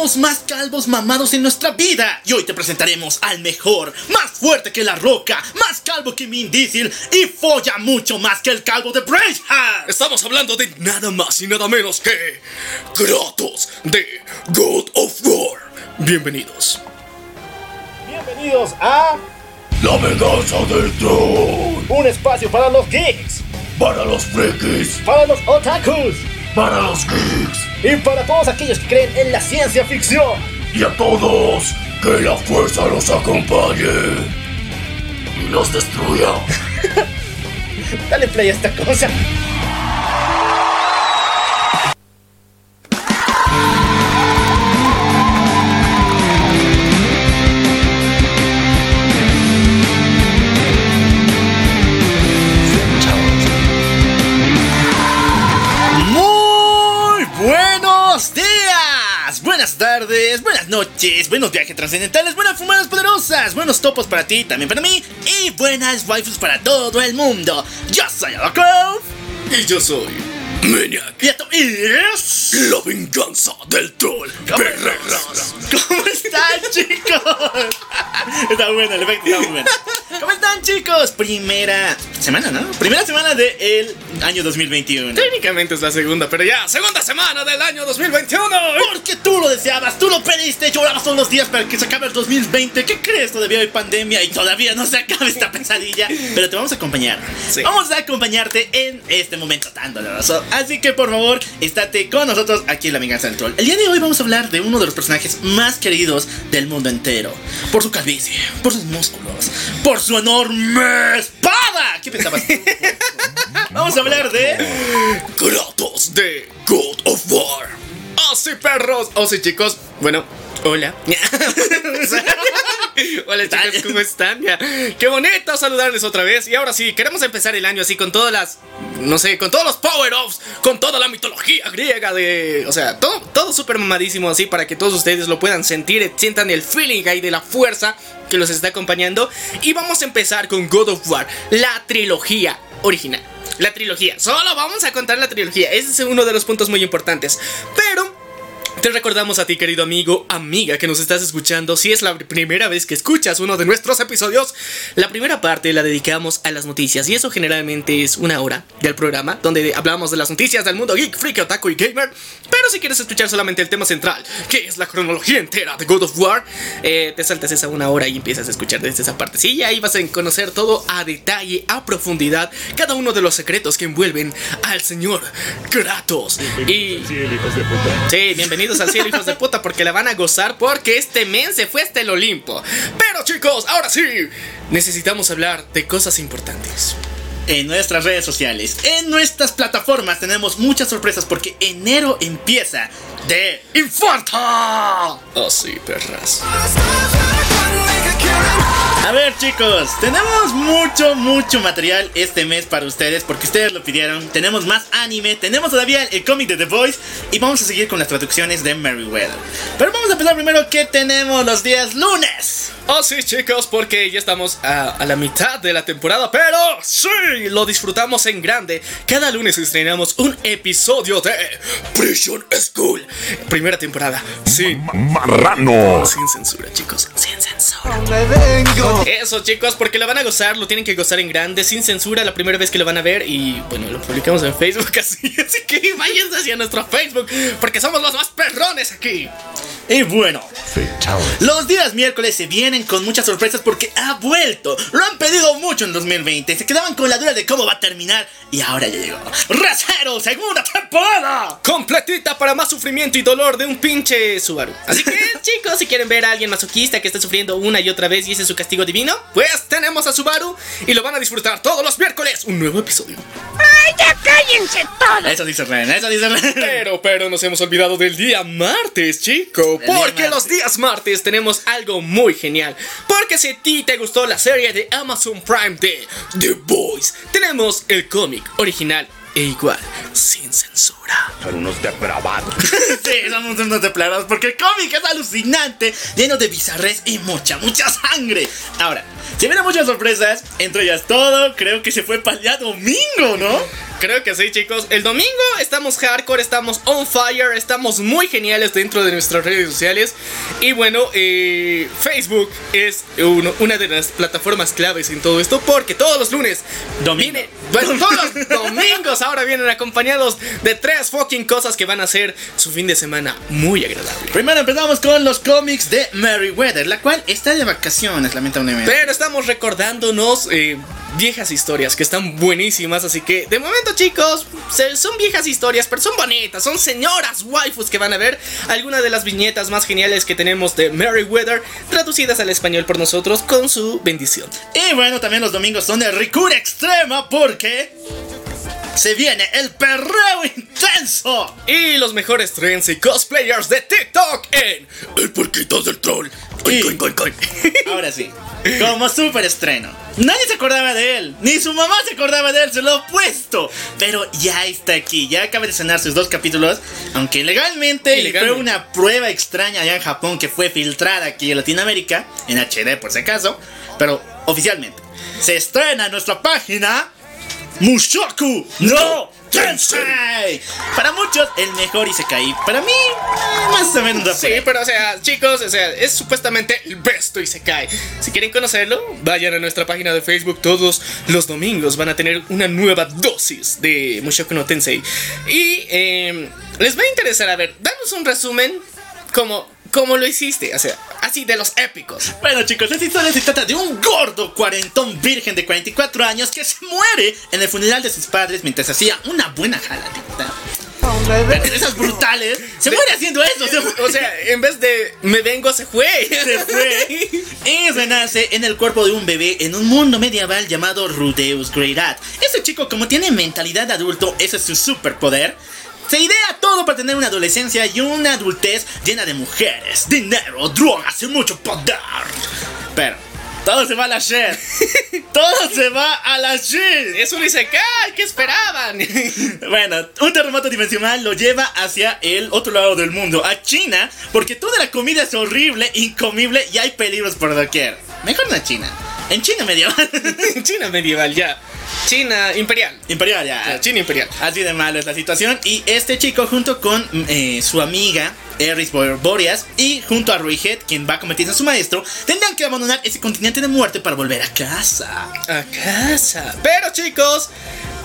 Estamos más calvos mamados en nuestra vida. Y hoy te presentaremos al mejor, más fuerte que la roca, más calvo que Min Diesel y folla mucho más que el calvo de Braveheart. Estamos hablando de nada más y nada menos que Kratos de God of War. Bienvenidos. Bienvenidos a La venganza del troll. un espacio para los geeks, Para los frikis. para los otakus Para los geeks. y para todos aquellos que creen en la ciencia ficción. Y a todos, que la fuerza los acompañe. Y los destruya. Dale play a esta cosa. Tardes, buenas noches, buenos viajes trascendentales, buenas fumadas poderosas, buenos topos para ti, también para mí, y buenas waifus para todo el mundo. Yo soy Alakov, Y yo soy Maniac. y esto es... La venganza del troll. ¿Cómo están, chicos? Está bueno, el efecto está muy bueno. ¿Cómo están, chicos? Primera semana, ¿no? Primera semana del año 2021. Técnicamente es la segunda, pero ya, segunda semana del año 2021. Porque tú lo deseabas, tú lo pediste, llorabas todos los días para que se acabe el 2020. ¿Qué crees? Todavía hay pandemia y todavía no se acaba esta pesadilla. Pero te vamos a acompañar. Sí. Vamos a acompañarte en este momento tan doloroso. Así que por favor, estate con nosotros aquí en La Venganza del Troll. El día de hoy vamos a hablar de uno de los personajes más queridos del mundo entero. Por su calvicie, por sus músculos, por su enorme espada. ¿Qué pensabas? vamos a hablar de... Kratos de God of War. ¡Oh, sí, perros! ¡Oh, sí, chicos! Bueno, hola. hola, chicos, ¿cómo están? Ya. Qué bonito saludarles otra vez. Y ahora sí, queremos empezar el año así con todas las. No sé, con todos los power-ups, con toda la mitología griega de. O sea, todo, todo súper mamadísimo así para que todos ustedes lo puedan sentir, sientan el feeling ahí de la fuerza que los está acompañando. Y vamos a empezar con God of War, la trilogía original. La trilogía. Solo vamos a contar la trilogía. Ese es uno de los puntos muy importantes. Pero te recordamos a ti, querido amigo, amiga que nos estás escuchando. Si es la primera vez que escuchas uno de nuestros episodios, la primera parte la dedicamos a las noticias. Y eso generalmente es una hora del programa, donde hablamos de las noticias del mundo geek, freak, otaku y gamer. Pero si quieres escuchar solamente el tema central, que es la cronología entera de God of War, eh, te saltas esa una hora y empiezas a escuchar desde esa parte. Sí, y ahí vas a conocer todo a detalle, a profundidad, cada uno de los secretos que envuelven al señor Kratos. Y. Sí, bienvenidos al cielo, hijos de puta, porque la van a gozar porque este men se fue hasta el Olimpo. Pero chicos, ahora sí, necesitamos hablar de cosas importantes. en nuestras redes sociales, en nuestras plataformas tenemos muchas sorpresas porque enero empieza de Infanta. Oh, sí, perras. A ver chicos, tenemos mucho, mucho material este mes para ustedes porque ustedes lo pidieron. Tenemos más anime, tenemos todavía el cómic de The Voice y vamos a seguir con las traducciones de Meriwether. Pero vamos a empezar primero que tenemos los días lunes. Oh, sí, chicos, porque ya estamos a, a la mitad de la temporada, pero sí, lo disfrutamos en grande. Cada lunes estrenamos un episodio de Prison School. Primera temporada, sin, Marrano. sin censura, chicos, sin censura. Eso, chicos, porque lo van a gozar, lo tienen que gozar en grande, sin censura, la primera vez que lo van a ver. Y bueno, lo publicamos en Facebook así. Así que váyanse hacia nuestro Facebook, porque somos los más perrones aquí. Y bueno, los días miércoles se vienen con muchas sorpresas porque ha vuelto. Lo han pedido mucho en 2020. Se quedaban con la duda de cómo va a terminar. Y ahora ya llegó. ¡Recero! ¡Segunda temporada! completita para más sufrimiento y dolor de un pinche Subaru. Así que, chicos, si quieren ver a alguien masoquista que esté sufriendo una y otra vez y ese es su castigo divino, pues tenemos a Subaru y lo van a disfrutar todos los miércoles. Un nuevo episodio. Eso dice Ren, eso dice Ren. Pero, pero nos hemos olvidado del día martes, chico. Porque los días martes tenemos algo muy genial. Porque si a ti te gustó la serie de Amazon Prime de The Boys, tenemos el cómic original e igual, sin censura. Son unos depravados. Sí, somos unos deplarados porque el cómic es alucinante, lleno de bizarres y mucha, mucha sangre. Ahora, se vienen muchas sorpresas, entre ellas todo, creo que se fue para el día domingo, ¿no? Creo que sí, chicos. El domingo estamos hardcore, estamos on fire, estamos muy geniales dentro de nuestras redes sociales. Y bueno, eh, Facebook es uno- una de las plataformas claves en todo esto porque todos los lunes Domingo. viene- bueno, todos los domingos ahora vienen acompañados de tres fucking cosas que van a hacer su fin de semana muy agradable. Primero empezamos con los cómics de Meriwether, la cual está de vacaciones, lamentablemente. Pero estamos recordándonos eh, viejas historias que están buenísimas. Así que de momento, chicos, se- son viejas historias, pero son bonitas. Son señoras waifus que van a ver algunas de las viñetas más geniales que tenemos de Meriwether traducidas al español por nosotros con su bendición. Y bueno, también los domingos son de ricura extrema porque se viene el perreo intenso. Y los mejores trends y cosplayers de TikTok en El puerquito del troll. Y- Coin, coin, coin, coin. Ahora sí, como super estreno. Nadie se acordaba de él, ni su mamá se acordaba de él, se lo he puesto. Pero ya está aquí, ya acaba de cenar sus dos capítulos. Aunque legalmente, y Ilegalmente. fue una prueba extraña allá en Japón que fue filtrada aquí en Latinoamérica, en HD por si acaso. Pero oficialmente, se estrena en nuestra página Mushoku no Tensei. Para muchos, el mejor Isekai. Para mí, eh, más o menos. Sí, pero o sea, chicos, o sea, es supuestamente el besto y se cae. Si quieren conocerlo, vayan a nuestra página de Facebook todos los domingos. Van a tener una nueva dosis de Mushoku no Tensei. Y eh, les va a interesar, a ver, danos un resumen como, como lo hiciste, o sea, así de los épicos. Bueno chicos, esta historia se trata de un gordo cuarentón virgen de 44 años que se muere en el funeral de sus padres mientras hacía una buena jaladita. Pero de esas brutales, se muere haciendo eso, se, mu- O sea, en vez de me vengo, se fue. se fue y renace en el cuerpo de un bebé en un mundo medieval llamado Rudeus Greyrat. Ese chico como tiene mentalidad de adulto, ese es su superpoder. Se idea todo para tener una adolescencia y una adultez llena de mujeres, dinero, drogas y mucho poder. Pero todo se va a la shit. Todo se va a la shit. Es un Isekai, ¿qué esperaban? Bueno, un terremoto dimensional lo lleva hacia el otro lado del mundo, a China, porque toda la comida es horrible, incomible y hay peligros por doquier. Mejor no a China. En China medieval. China medieval, ya. China imperial. Imperial, Ya. China imperial. Así de malo es la situación. Y este chico, junto con eh, su amiga Eris Bo- Boreas y junto a Royhead, quien va a convertirse en su maestro, tendrán que abandonar ese continente de muerte para volver a casa. A casa. Pero chicos,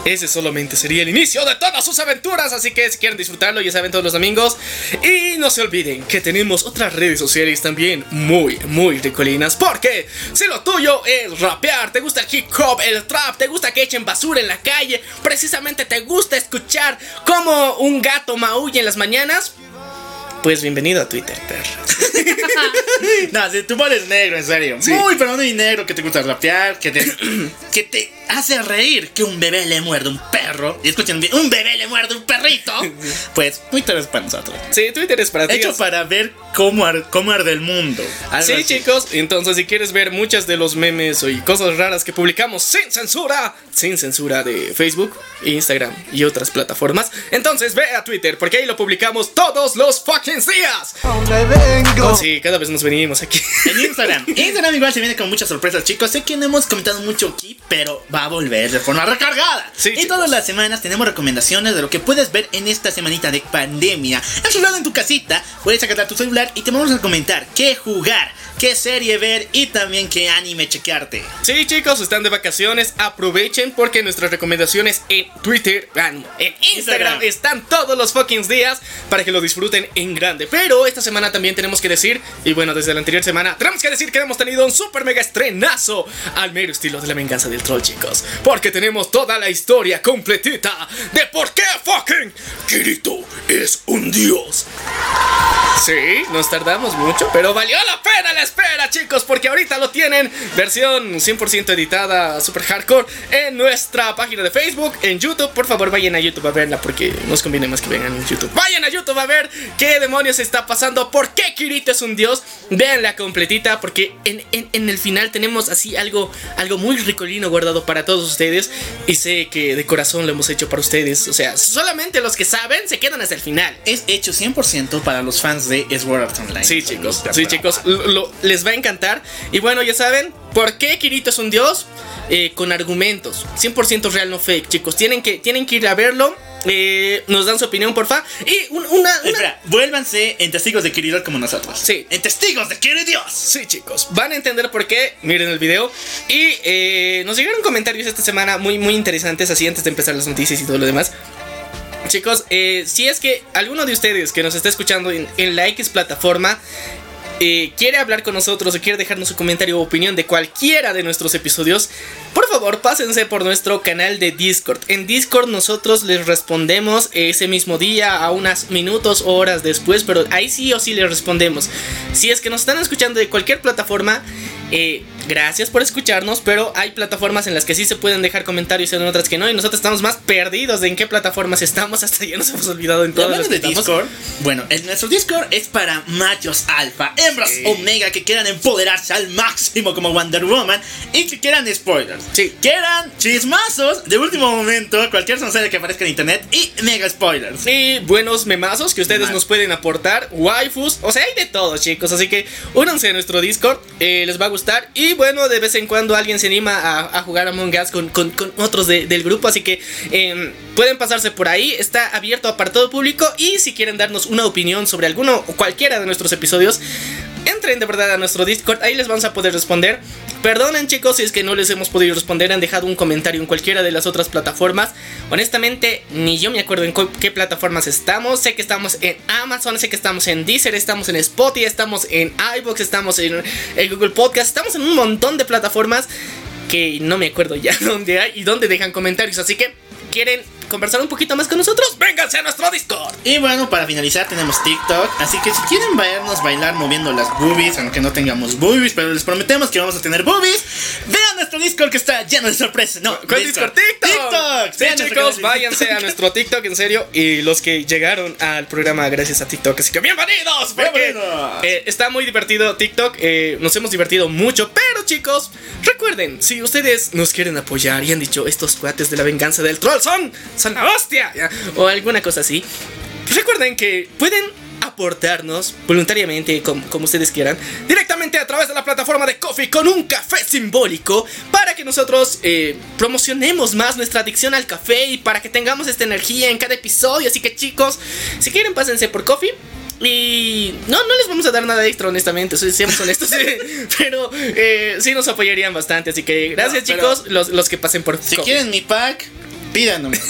ese solamente sería el inicio de todas sus aventuras. Así que si quieren disfrutarlo, ya saben todos los domingos. Y no se olviden que tenemos otras redes sociales también muy, muy ricolinas. Porque si lo tuyo es rapear, te gusta el hip hop, el trap, te gusta que echen basura en la calle, precisamente te gusta escuchar como un gato maulla en las mañanas. Pues bienvenido a Twitter, perra. No, si tú eres negro, en serio. Sí. Muy, pero muy negro, que te gusta rapear, que te, que te hace reír que un bebé le muerde un perro. Y escuchen bien, un bebé le muerde un perrito. Pues, Twitter es para nosotros. Sí, Twitter es para ti. Hecho para ver cómo, ar- cómo arde el mundo. Algo Sí, así. chicos, entonces si quieres ver muchas de los memes y cosas raras que publicamos sin censura, sin censura de Facebook, Instagram y otras plataformas, entonces ve a Twitter porque ahí lo publicamos todos los fucking días. Oh, sí, cada vez nos venimos aquí. En Instagram. Instagram igual se viene con muchas sorpresas, chicos. Sé que no hemos comentado mucho aquí, pero va a volver de forma recargada. Sí, y todas las semanas tenemos recomendaciones de lo que puedes ver en esta semanita de pandemia. Encerrado en tu casita, puedes sacar tu celular y te vamos a comentar qué jugar, qué serie ver y también qué anime chequearte. Sí, chicos, están de vacaciones, aprovechen porque nuestras recomendaciones en Twitter, en Instagram Instagram. están todos los fucking días para que lo disfruten en grande. Pero esta semana también tenemos que decir, y bueno, desde la anterior semana, tenemos que decir que hemos tenido un super mega estrenazo al mero estilo de la venganza del troll, chicos. Porque tenemos toda la historia completita de por qué fucking Kirito es un dios. Sí, nos tardamos mucho, pero valió la pena la espera, chicos, porque ahorita lo tienen versión 100% editada, super hardcore, en nuestra página de Facebook, en YouTube. Por favor, vayan a YouTube a verla, porque nos conviene más que vengan en YouTube. Vayan a YouTube a ver qué demonios está pasando, por qué Kirito es un dios. Veanla completita, porque en, en- en el final tenemos así algo, algo muy ricolino guardado para todos ustedes. Y sé que de corazón lo hemos hecho para ustedes. O sea, solamente los que saben se quedan hasta el final. Es hecho 100% para los fans de Sword Art Online. Sí, chicos. Sí, chicos. Lo- lo- les va a encantar. Y bueno, ya saben, ¿por qué Kirito es un dios? Eh, con argumentos. 100% real, no fake, chicos. Tienen que, tienen que ir a verlo. Eh, nos dan su opinión, porfa. Y un- una, una- Espera, vuélvanse en testigos de Kirito como nosotros. Sí. En testigos de Kirito. Sí, chicos, van a entender por qué. Miren el video. Y eh, nos llegaron comentarios esta semana muy, muy interesantes, así antes de empezar las noticias y todo lo demás. Chicos, eh, si es que alguno de ustedes que nos está escuchando en, en la X plataforma eh, quiere hablar con nosotros o quiere dejarnos su comentario o opinión de cualquiera de nuestros episodios, por favor pásense por nuestro canal de Discord. En Discord nosotros les respondemos ese mismo día, a unos minutos o horas después, pero ahí sí o sí les respondemos. Si es que nos están escuchando de cualquier plataforma, eh, gracias por escucharnos, pero hay plataformas en las que sí se pueden dejar comentarios y en otras que no, y nosotros estamos más perdidos de en qué plataformas estamos, hasta ya nos hemos olvidado en todas de. Discord, bueno, el, nuestro Discord es para machos alfa, hembras Sí. omega que quieran empoderarse al máximo como Wonder Woman y que quieran spoilers. Sí. Quieran chismazos de último momento, cualquier soncería que aparezca en internet y mega spoilers. Y buenos memazos que ustedes Memazos. nos pueden aportar, waifus, o sea, hay de todo, chicos. Así que únanse a nuestro Discord, eh, les va a gustar. Y bueno, de vez en cuando alguien se anima a, a jugar Among Us con, con- otros de- del grupo. Así que eh, pueden pasarse por ahí, está abierto para todo público. Y si quieren darnos una opinión sobre alguno o cualquiera de nuestros episodios, entren de verdad a nuestro Discord, ahí les vamos a poder responder. Perdonen chicos si es que no les hemos podido responder, han dejado un comentario en cualquiera de las otras plataformas. Honestamente, ni yo me acuerdo en qué plataformas estamos. Sé que estamos en Amazon, sé que estamos en Deezer, estamos en Spotify, estamos en iBox, estamos en, en Google Podcast, estamos en un montón de plataformas que no me acuerdo ya dónde hay y dónde dejan comentarios. Así que, ¿quieren conversar un poquito más con nosotros? Vénganse a nuestro Discord. Y bueno, para finalizar tenemos TikTok, así que si quieren vernos bailar moviendo las boobies, aunque no tengamos boobies, pero les prometemos que vamos a tener boobies, vean nuestro Discord que está lleno de sorpresas. No, ¿Cuál Discord? TikTok. TikTok. Sí, chicos, váyanse TikTok. a nuestro TikTok, en serio. Y los que llegaron al programa gracias a TikTok. Así que bienvenidos. Porque Bienvenidos. eh, está muy divertido TikTok. eh, nos hemos divertido mucho. Pero chicos, recuerden, si ustedes nos quieren apoyar y han dicho estos cuates de la venganza del troll son, son la hostia. ya, O alguna cosa así. Recuerden que pueden aportarnos voluntariamente, como, como ustedes quieran, directamente a través de la plataforma de Coffee con un café simbólico para que nosotros eh, promocionemos más nuestra adicción al café y para que tengamos esta energía en cada episodio. Así que chicos, si quieren pásense por Coffee. Y no, no les vamos a dar nada extra, honestamente, seamos honestos. pero eh, sí nos apoyarían bastante. Así que gracias, No, chicos, los, los que pasen por Si Coffee. quieren mi pack, pidan nomás.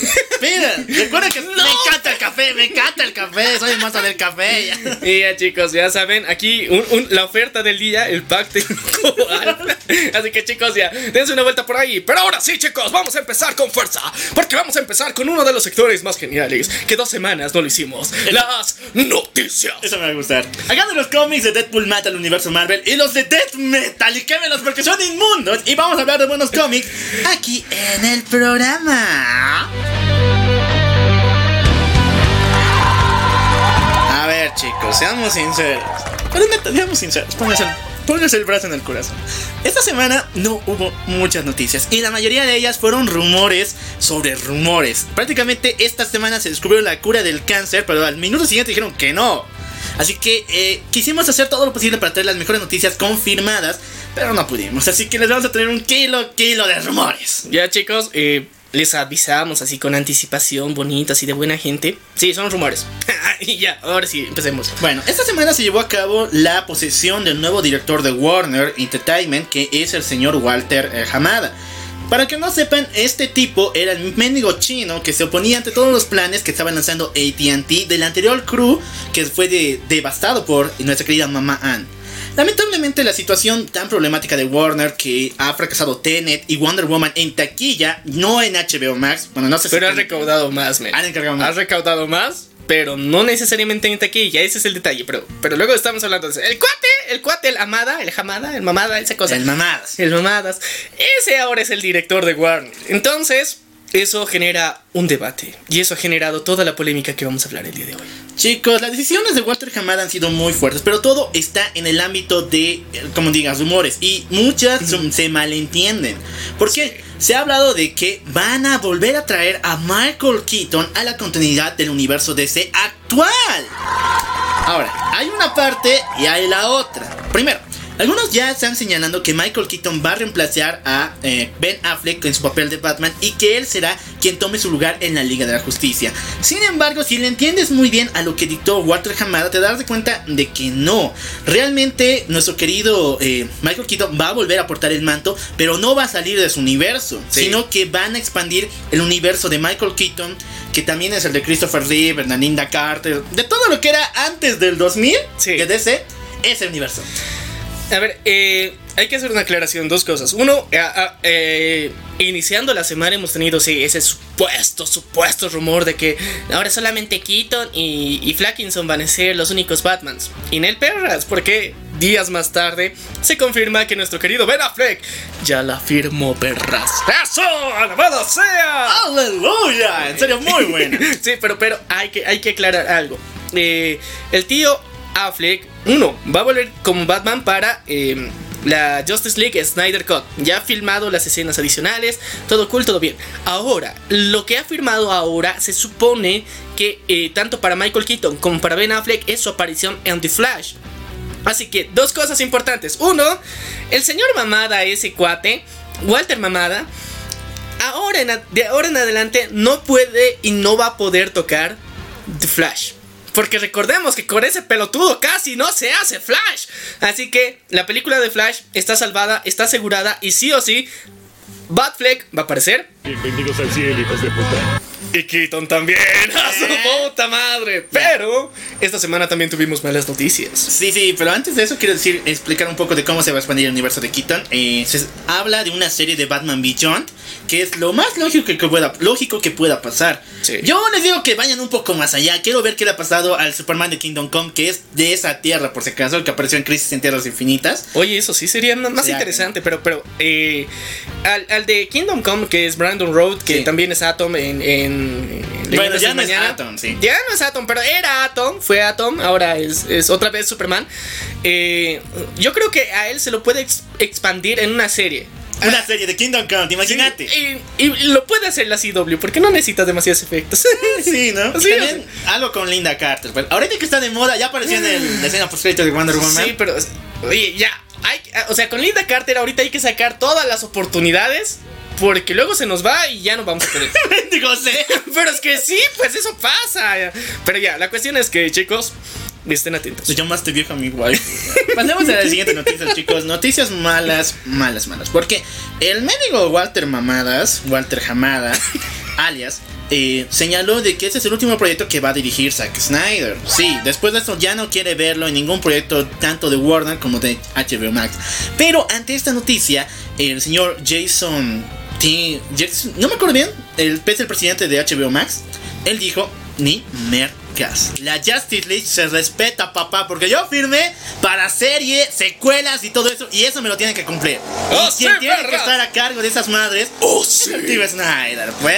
Pidan. Recuerden que me encanta el café, me encanta el café, soy el monstruo del café. Y ya chicos, ya saben, aquí un- un- la oferta del día, el pack. Así que chicos, ya, dense una vuelta por ahí. Pero ahora sí chicos, vamos a empezar con fuerza. Porque vamos a empezar con uno de los sectores más geniales que dos semanas no lo hicimos. Las noticias. Eso me va a gustar. Acá de los cómics de Deadpool mata al universo Marvel y los de Death Metal y quémelos porque son inmundos. Y vamos a hablar de buenos cómics aquí en el programa. A ver, chicos, seamos sinceros. Pero neta, seamos sinceros. Pónganse el, brazo en el corazón. Esta semana no hubo muchas noticias y la mayoría de ellas fueron rumores sobre rumores. Prácticamente esta semana se descubrió la cura del cáncer, pero al minuto siguiente dijeron que no. Así que eh, quisimos hacer todo lo posible para traer las mejores noticias confirmadas, pero no pudimos. Así que les vamos a traer un kilo, kilo de rumores. Ya chicos, eh, les avisamos así con anticipación, bonita, así de buena gente. Sí, son rumores. y ya, ahora sí, empecemos. Bueno, esta semana se llevó a cabo la posesión del nuevo director de Warner Entertainment, que es el señor Walter eh, Hamada. Para que no sepan, este tipo era el mendigo chino que se oponía ante todos los planes que estaba lanzando ATT del anterior crew que fue de- devastado por nuestra querida mamá Ann. Lamentablemente la situación tan problemática de Warner que ha fracasado Tenet y Wonder Woman en taquilla, no en HBO Max, bueno no sé si Pero has recaudado más, men. Han recaudado más. Has recaudado más, pero no necesariamente en taquilla, ese es el detalle. Pero, pero luego estamos hablando de. El cuate, el cuate, el amada, el jamada, el mamada, esa cosa. el mamadas. El mamadas. Ese ahora es el director de Warner. Entonces, eso genera un debate. Y eso ha generado toda la polémica que vamos a hablar el día de hoy. Chicos, las decisiones de Walter Hamada han sido muy fuertes, pero todo está en el ámbito de, eh, como digas, rumores. Y muchas se malentienden. Porque se ha hablado de que van a volver a traer a Michael Keaton a la continuidad del universo DC actual. Ahora, hay una parte y hay la otra. Primero, Algunos ya están señalando que Michael Keaton va a reemplazar a eh, Ben Affleck en su papel de Batman y que él será quien tome su lugar en la Liga de la Justicia. Sin embargo, si le entiendes muy bien a lo que dictó Walter Hamada, te darás cuenta de que no. Realmente nuestro querido eh, Michael Keaton va a volver a aportar el manto, pero no va a salir de su universo, Sí. sino que van a expandir el universo de Michael Keaton, que también es el de Christopher Reeve, Linda Carter, de todo lo que era antes del 2000 Sí. de DC, ese universo. A ver, eh, hay que hacer una aclaración, dos cosas. Uno, eh, ah, eh, iniciando la semana hemos tenido sí, ese supuesto, supuesto rumor de que ahora solamente Keaton y, y Flackinson van a ser los únicos Batmans. Y Nel Perras, porque días más tarde se confirma que nuestro querido Ben Affleck ya la firmó Perras. ¡Eso! ¡Alabado sea! ¡Aleluya! En serio, muy bueno. sí, pero, pero hay, que, hay que aclarar algo. Eh, el tío Affleck, uno, va a volver como Batman para eh, la Justice League Snyder Cut. Ya ha filmado las escenas adicionales, todo cool, todo bien. Ahora, lo que ha firmado ahora se supone que eh, tanto para Michael Keaton como para Ben Affleck es su aparición en The Flash. Así que, dos cosas importantes. Uno, el señor Mamada, ese cuate, Walter Mamada, ahora en, de ahora en adelante no puede y no va a poder tocar The Flash. Porque recordemos que con ese pelotudo casi no se hace Flash. Así que la película de Flash está salvada, está asegurada y sí o sí, Batfleck va a aparecer. Bienvenidos al cielo, hijos de puta. Y Keaton también, a su puta madre. Pero esta semana también tuvimos malas noticias. Sí, sí, pero antes de eso quiero decir, explicar un poco de cómo se va a expandir el universo de Keaton. Eh, se habla de una serie de Batman Beyond, que es lo más lógico que pueda, lógico que pueda pasar. Sí. Yo les digo que vayan un poco más allá. Quiero ver qué le ha pasado al Superman de Kingdom Come, que es de esa tierra, por si acaso, el que apareció en Crisis en Tierras Infinitas. Oye, eso sí sería más interesante, pero, pero eh, al, al de Kingdom Come, que es Brandon Road, que Sí. también es Atom en... en Bueno, ya no es Mañana. Atom, sí. Ya no es Atom, pero era Atom, fue Atom, ahora es, es otra vez Superman. Eh, yo creo que a él se lo puede ex- expandir en una serie. Una serie de Kingdom Come, imagínate. Y, y lo puede hacer la CW, porque no necesita demasiados efectos. Sí, ¿no? Sí, También algo con Linda Carter. Pues, ahorita que está de moda, ya apareció en el, la escena post de Wonder Woman. Sí, pero. Oye, ya. Hay, o sea, con Linda Carter ahorita hay que sacar todas las oportunidades. Porque luego se nos va y ya no vamos a poder. Digo, sé. Pero es que sí, pues eso pasa. Pero ya, la cuestión es que, chicos, estén atentos. Te llamaste vieja mi wife. Pasemos a la siguiente noticia, chicos. Noticias malas, malas, malas. Porque el médico Walter Mamadas, Walter Hamada, alias, eh, señaló de que ese es el último proyecto que va a dirigir Zack Snyder. Sí, después de esto ya no quiere verlo en ningún proyecto tanto de Warner como de HBO Max. Pero ante esta noticia, el señor Jason Jason- no me acuerdo bien, el es el presidente de HBO Max, él dijo ni mercas. La Justice League se respeta, papá, porque yo firmé para serie, secuelas y todo eso, y eso me lo tienen que cumplir. ¡Oh, y quien sí, tiene que estar a cargo de esas madres ¡Oh, es el tío Snyder, pues.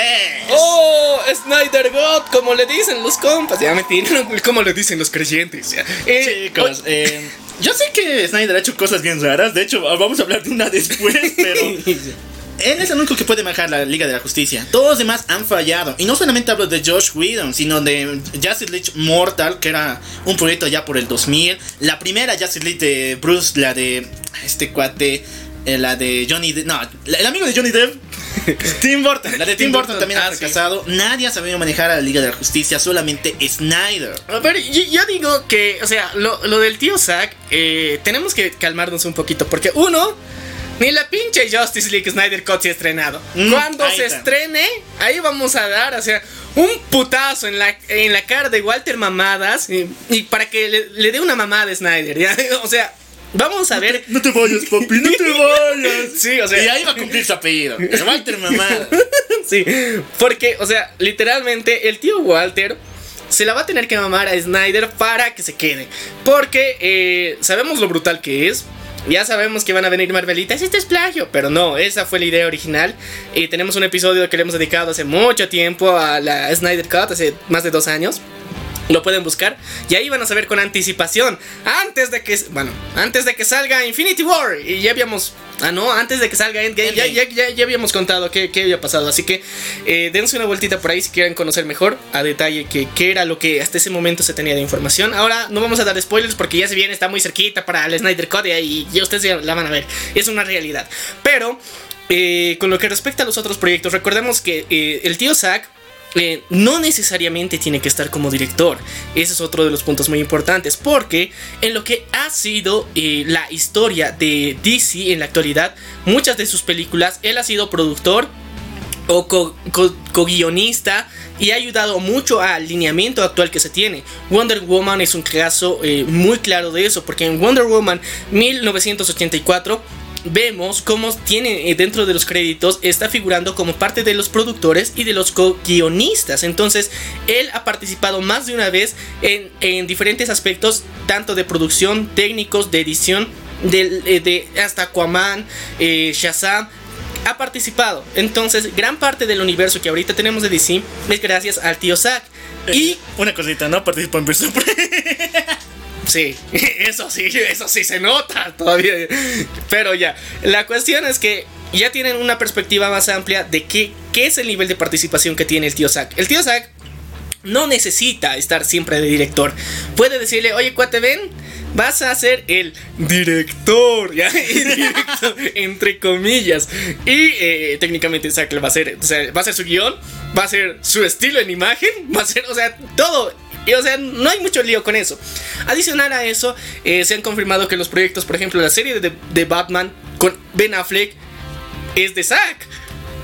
¡Oh! Snyder God, como le dicen los compas. Ya me como le dicen los creyentes. Eh, Chicos, eh, yo sé que Snyder ha hecho cosas bien raras, de hecho vamos a hablar de una después, pero... Él es el único que puede manejar la Liga de la Justicia. Todos los demás han fallado. Y no solamente hablo de Josh Whedon, sino de Justice League Mortal, que era un proyecto ya por el 2000. La primera Justice League de Bruce, la de este cuate, eh, la de Johnny Depp. No, la- el amigo de Johnny Depp. Tim Burton. La de Tim, Tim Burton, Burton, también ha ah, sí. fracasado. Nadie ha sabido manejar a la Liga de la Justicia, solamente Snyder. A ver, yo, yo digo que, o sea, lo, lo del tío Zack, eh, tenemos que calmarnos un poquito. Porque, uno, ni la pinche Justice League Snyder Cut se ha estrenado. Mm, Cuando se está. estrene, ahí vamos a dar, o sea, un putazo en la, en la cara de Walter Mamadas. Y, y para que le, le dé una mamada a Snyder, ¿ya? O sea, vamos a ver. No te vayas, papi, no te vayas. Sí, o sea. Y ahí va a cumplir su apellido. El Walter Mamada. Sí, porque, o sea, literalmente el tío Walter se la va a tener que mamar a Snyder para que se quede. Porque eh, sabemos lo brutal que es. Ya sabemos que van a venir Marvelitas, este es plagio, pero no, esa fue la idea original. Y tenemos un episodio que le hemos dedicado hace mucho tiempo a la Snyder Cut, hace más de dos años. Lo pueden buscar y ahí van a saber con anticipación. Antes de que. Bueno, antes de que salga Infinity War. Y ya habíamos. Ah, no, antes de que salga Endgame. Ya, ya, ya, ya habíamos contado qué, qué había pasado. Así que eh, dense una vueltita por ahí si quieren conocer mejor a detalle qué qué era lo que hasta ese momento se tenía de información. Ahora no vamos a dar spoilers porque ya se viene, está muy cerquita para el Snyder Cut y ya ustedes ya la van a ver. Es una realidad. Pero. eh, con lo que respecta a los otros proyectos, recordemos que eh, el tío Zack eh, no necesariamente tiene que estar como director. Ese es otro de los puntos muy importantes. Porque en lo que ha sido eh, la historia de DC en la actualidad, muchas de sus películas, él ha sido productor o co- co- co-guionista y ha ayudado mucho al lineamiento actual que se tiene. Wonder Woman es un caso eh, muy claro de eso, porque en Wonder Woman 1984 vemos cómo tiene eh, dentro de los créditos está figurando como parte de los productores y de los co-guionistas. Entonces, él ha participado más de una vez en, en diferentes aspectos, tanto de producción, técnicos, de edición, eh, de, hasta Aquaman, eh, Shazam ha participado. Entonces, gran parte del universo que ahorita tenemos de DC es gracias al tío Zack. Y Una cosita, ¿no? Participó en Birds. Sí, eso sí, eso sí se nota todavía. Pero ya, la cuestión es que ya tienen una perspectiva más amplia de qué, qué es el nivel de participación que tiene el tío Zack. El tío Zack no necesita estar siempre de director. Puede decirle, oye, cuate, ven, vas a ser el director, ¿ya? Entre comillas. Y eh, técnicamente Zack va a hacer, o sea, va a ser su guion, va a ser su estilo en imagen, va a ser, o sea, todo. Y, o sea, no hay mucho lío con eso. Adicional a eso, eh, se han confirmado que los proyectos, por ejemplo, la serie de, de Batman con Ben Affleck es de Zack.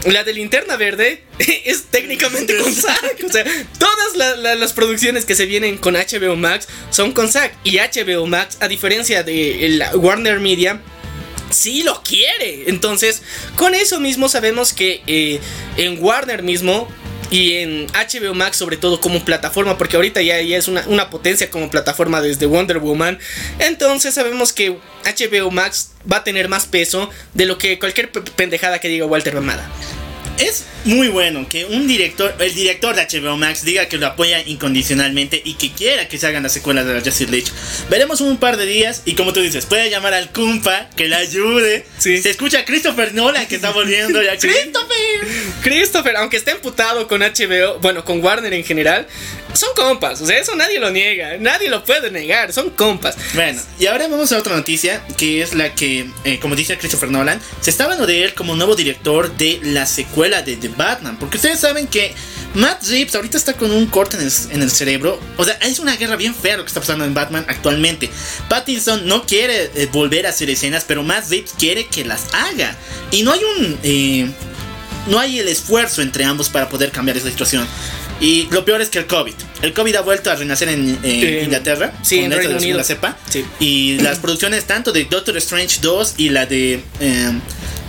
La de Linterna Verde es técnicamente con Zack. O sea, todas la- la- las producciones que se vienen con HBO Max son con Zack. Y HBO Max, a diferencia de el Warner Media, sí lo quiere. Entonces, con eso mismo sabemos que eh, en Warner mismo y en HBO Max, sobre todo como plataforma, porque ahorita ya, es una, potencia como plataforma desde Wonder Woman. Entonces, sabemos que HBO Max va a tener más peso de lo que cualquier pe- pendejada que diga Walter Mamada. Es muy bueno que un director, el director de HBO Max diga que lo apoya incondicionalmente y que quiera que se hagan las secuelas de la Justice League. Veremos un par de días y como tú dices, puede llamar al Kumpa que le ayude. Sí. Se escucha a Christopher Nolan que está volviendo ya. ¡Christopher! Christopher, aunque esté emputado con HBO, bueno, con Warner en general, son compas. O sea, eso nadie lo niega. Nadie lo puede negar. Son compas. Bueno, y ahora vamos a otra noticia, que es la que, eh, como dice Christopher Nolan, se está hablando de él como nuevo director de la secuela de The Batman. Porque ustedes saben que Matt Reeves ahorita está con un corte en el, en el cerebro. O sea, es una guerra bien fea lo que está pasando en Batman actualmente. Pattinson no quiere eh, volver a hacer escenas, pero Matt Reeves quiere que las haga. Y no hay un... eh, no hay el esfuerzo entre ambos para poder cambiar esa situación. Y lo peor es que el COVID. El COVID ha vuelto a renacer en, En- Inglaterra. sí, con en Reino de la Unido. cepa. Sí. Y las producciones tanto de Doctor Strange 2 y la de...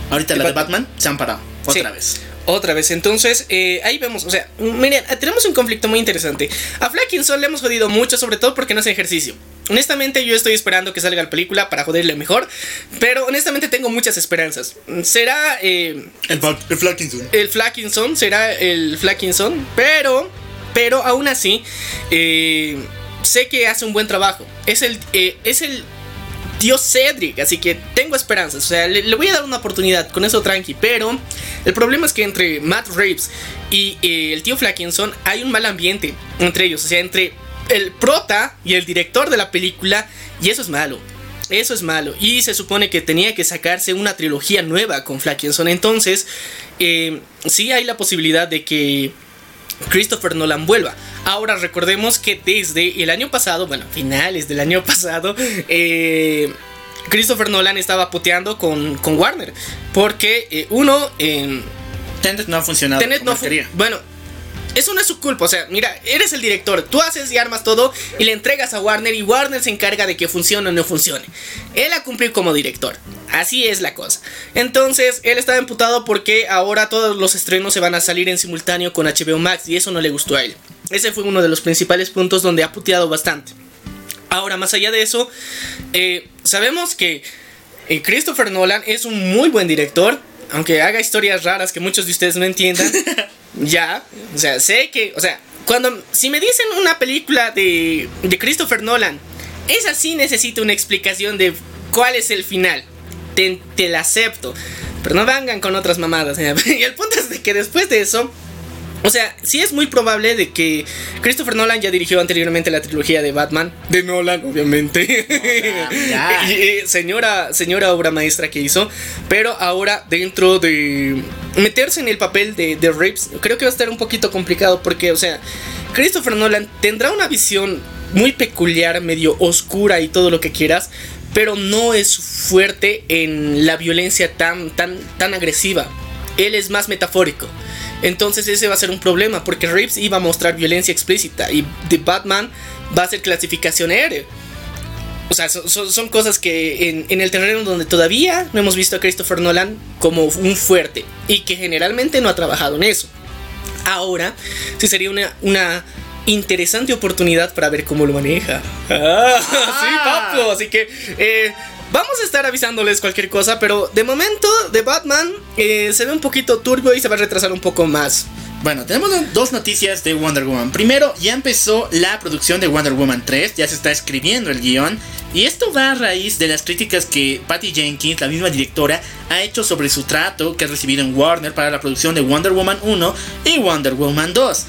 eh, ahorita De la de Batman. Se han parado. Otra Sí. vez. Otra vez, entonces eh, ahí vemos, o sea, miren, tenemos un conflicto muy interesante. A Flackinson le hemos jodido mucho, sobre todo porque no hace ejercicio. Honestamente, yo estoy esperando que salga la película para joderle mejor, pero honestamente tengo muchas esperanzas. Será eh, El, el Flackinson. el Flackinson, será el Flackinson, pero, pero aún así, eh, sé que hace un buen trabajo. Es el, eh, es el tío Cedric, así que tengo esperanzas. O sea, le, voy a dar una oportunidad con eso tranqui, pero el problema es que entre Matt Reeves y eh, el tío Flackinson hay un mal ambiente entre ellos, o sea, entre el prota y el director de la película, y eso es malo. Eso es malo. Y se supone que tenía que sacarse una trilogía nueva con Flackinson. Entonces, eh, sí hay la posibilidad de que Christopher Nolan vuelva. Ahora recordemos que desde el año pasado, bueno, finales del año pasado, eh, Christopher Nolan estaba puteando con, con Warner. Porque eh, uno, Tenet no ha funcionado. Tenet no fu- quería. Bueno, eso no es su culpa. O sea, mira, eres el director. Tú haces y armas todo y le entregas a Warner y Warner se encarga de que funcione o no funcione. Él ha cumplido como director. Así es la cosa. Entonces, él estaba emputado porque ahora todos los estrenos se van a salir en simultáneo con HBO Max y eso no le gustó a él. Ese fue uno de los principales puntos donde ha puteado bastante. Ahora, más allá de eso, eh, sabemos que eh, Christopher Nolan es un muy buen director, aunque haga historias raras que muchos de ustedes no entiendan. ya, o sea, sé que, o sea, cuando si me dicen una película de, de Christopher Nolan, esa sí necesita una explicación de cuál es el final. Te, te la acepto. Pero no vengan con otras mamadas. Y el punto es de que después de eso, o sea, sí es muy probable de que Christopher Nolan ya dirigió anteriormente la trilogía de Batman. De Nolan, obviamente. Y, señora, señora obra maestra que hizo. Pero ahora dentro de meterse en el papel de, de Reeves, creo que va a estar un poquito complicado porque, o sea, Christopher Nolan tendrá una visión muy peculiar, medio oscura y todo lo que quieras. Pero no es fuerte en la violencia tan, tan, tan agresiva. Él es más metafórico. Entonces ese va a ser un problema porque Reeves iba a mostrar violencia explícita y The Batman va a ser clasificación R. O sea, son, cosas que en, en el terreno donde todavía no hemos visto a Christopher Nolan como un fuerte y que generalmente no ha trabajado en eso. Ahora sí sería una, una interesante oportunidad para ver cómo lo maneja. Ah, sí, papu. Así que eh, vamos a estar avisándoles cualquier cosa, pero de momento de Batman eh, se ve un poquito turbio y se va a retrasar un poco más. Bueno, tenemos dos noticias de Wonder Woman. Primero, ya empezó la producción de Wonder Woman 3, ya se está escribiendo el guion. Y esto va a raíz de las críticas que Patty Jenkins, la misma directora, ha hecho sobre su trato que ha recibido en Warner para la producción de Wonder Woman 1 y Wonder Woman 2.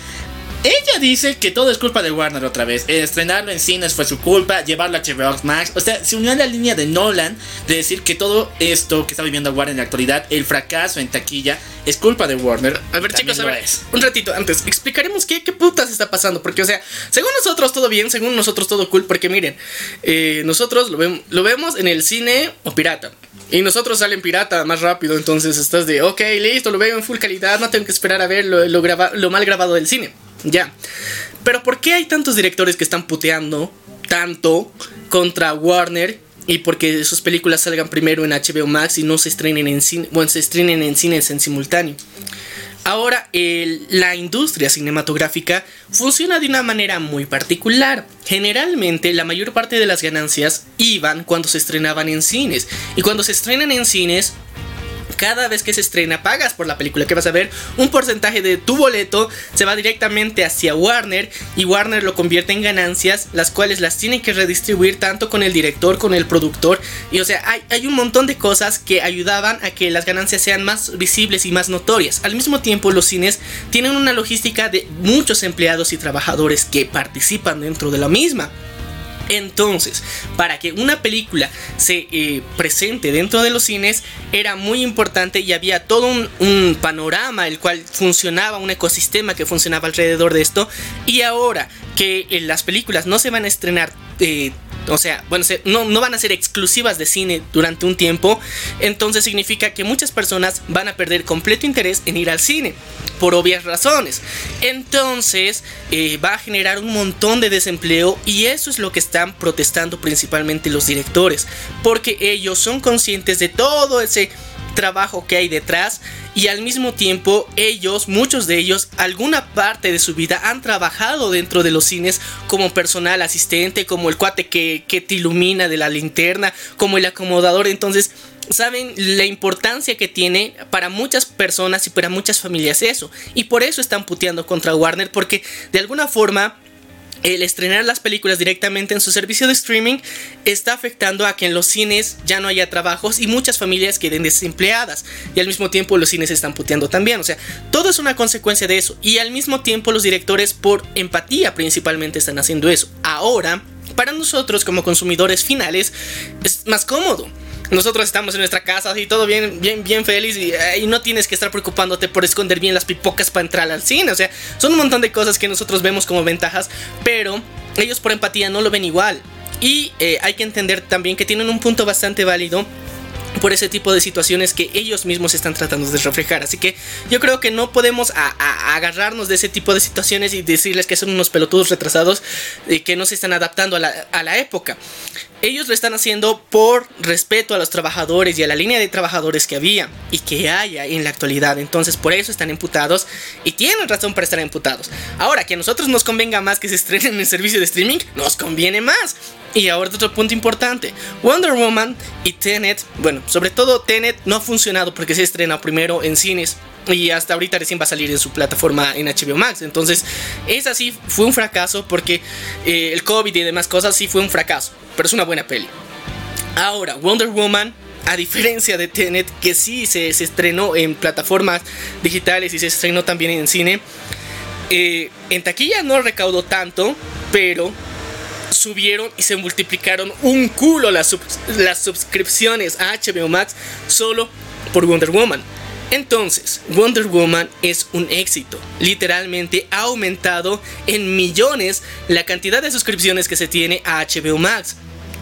Ella dice que todo es culpa de Warner otra vez. Estrenarlo en cines fue su culpa, llevarlo a HBO Max. O sea, se unió a la línea de Nolan de decir que todo esto que está viviendo Warner en la actualidad, el fracaso en taquilla, es culpa de Warner. A ver, chicos, a ver, un ratito antes, explicaremos qué, qué putas está pasando. Porque, o sea, según nosotros todo bien, según nosotros todo cool. Porque miren, eh, nosotros lo, lo vemos en el cine o pirata. Y nosotros salen pirata más rápido. Entonces estás de, ok, listo, lo veo en full calidad. No tengo que esperar a ver lo, lo graba- lo mal grabado del cine. Ya. Pero ¿por qué hay tantos directores que están puteando tanto contra Warner? Y porque sus películas salgan primero en HBO Max y no se estrenen en cine, bueno, se estrenen en cines en simultáneo. Ahora, la industria cinematográfica funciona de una manera muy particular. Generalmente, la mayor parte de las ganancias iban cuando se estrenaban en cines. Y cuando se estrenan en cines, cada vez que se estrena pagas por la película que vas a ver, un porcentaje de tu boleto se va directamente hacia Warner y Warner lo convierte en ganancias, las cuales las tiene que redistribuir tanto con el director, con el productor y o sea, hay, hay un montón de cosas que ayudaban a que las ganancias sean más visibles y más notorias. Al mismo tiempo, los cines tienen una logística de muchos empleados y trabajadores que participan dentro de la misma. Entonces, para que una película se eh, presente dentro de los cines era muy importante y había todo un, panorama el cual funcionaba, un ecosistema que funcionaba alrededor de esto. Y ahora que eh, las películas no se van a estrenar eh, o sea, bueno, no, no van a ser exclusivas de cine durante un tiempo, entonces significa que muchas personas van a perder completo interés en ir al cine, por obvias razones. Entonces eh, va a generar un montón de desempleo y eso es lo que están protestando principalmente los directores, porque ellos son conscientes de todo ese trabajo que hay detrás y al mismo tiempo ellos, muchos de ellos, alguna parte de su vida han trabajado dentro de los cines como personal asistente, como el cuate que, que te ilumina de la linterna, como el acomodador, entonces saben la importancia que tiene para muchas personas y para muchas familias eso. Y por eso están puteando contra Warner porque de alguna forma el estrenar las películas directamente en su servicio de streaming está afectando a que en los cines ya no haya trabajos y muchas familias queden desempleadas. Y al mismo tiempo los cines están puteando también. O sea, todo es una consecuencia de eso. Y al mismo tiempo los directores por empatía principalmente están haciendo eso. Ahora, para nosotros como consumidores finales es más cómodo. Nosotros estamos en nuestra casa así todo bien, bien, bien feliz y, eh, y no tienes que estar preocupándote por esconder bien las pipocas para entrar al cine. O sea, son un montón de cosas que nosotros vemos como ventajas, pero ellos por empatía no lo ven igual. Y eh, hay que entender también que tienen un punto bastante válido por ese tipo de situaciones que ellos mismos están tratando de reflejar. Así que yo creo que no podemos agarrarnos de ese tipo de situaciones y decirles que son unos pelotudos retrasados y que no se están adaptando a la, a la época. Ellos lo están haciendo por respeto a los trabajadores y a la línea de trabajadores que había y que haya en la actualidad. Entonces por eso están imputados y tienen razón para estar imputados. Ahora, que a nosotros nos convenga más que se estrenen en el servicio de streaming, nos conviene más. Y ahora otro punto importante. Wonder Woman y Tenet, bueno, sobre todo Tenet no ha funcionado porque se estrena primero en cines y hasta ahorita recién va a salir en su plataforma en HBO Max. Entonces, esa sí fue un fracaso porque eh, el COVID y demás cosas sí fue un fracaso, pero es una buena peli. Ahora, Wonder Woman, a diferencia de Tenet, que sí se, se estrenó en plataformas digitales y se estrenó también en cine, eh, en taquilla no recaudó tanto, pero subieron y se multiplicaron un culo las, las suscripciones a HBO Max solo por Wonder Woman. Entonces, Wonder Woman es un éxito. Literalmente ha aumentado en millones la cantidad de suscripciones que se tiene a HBO Max.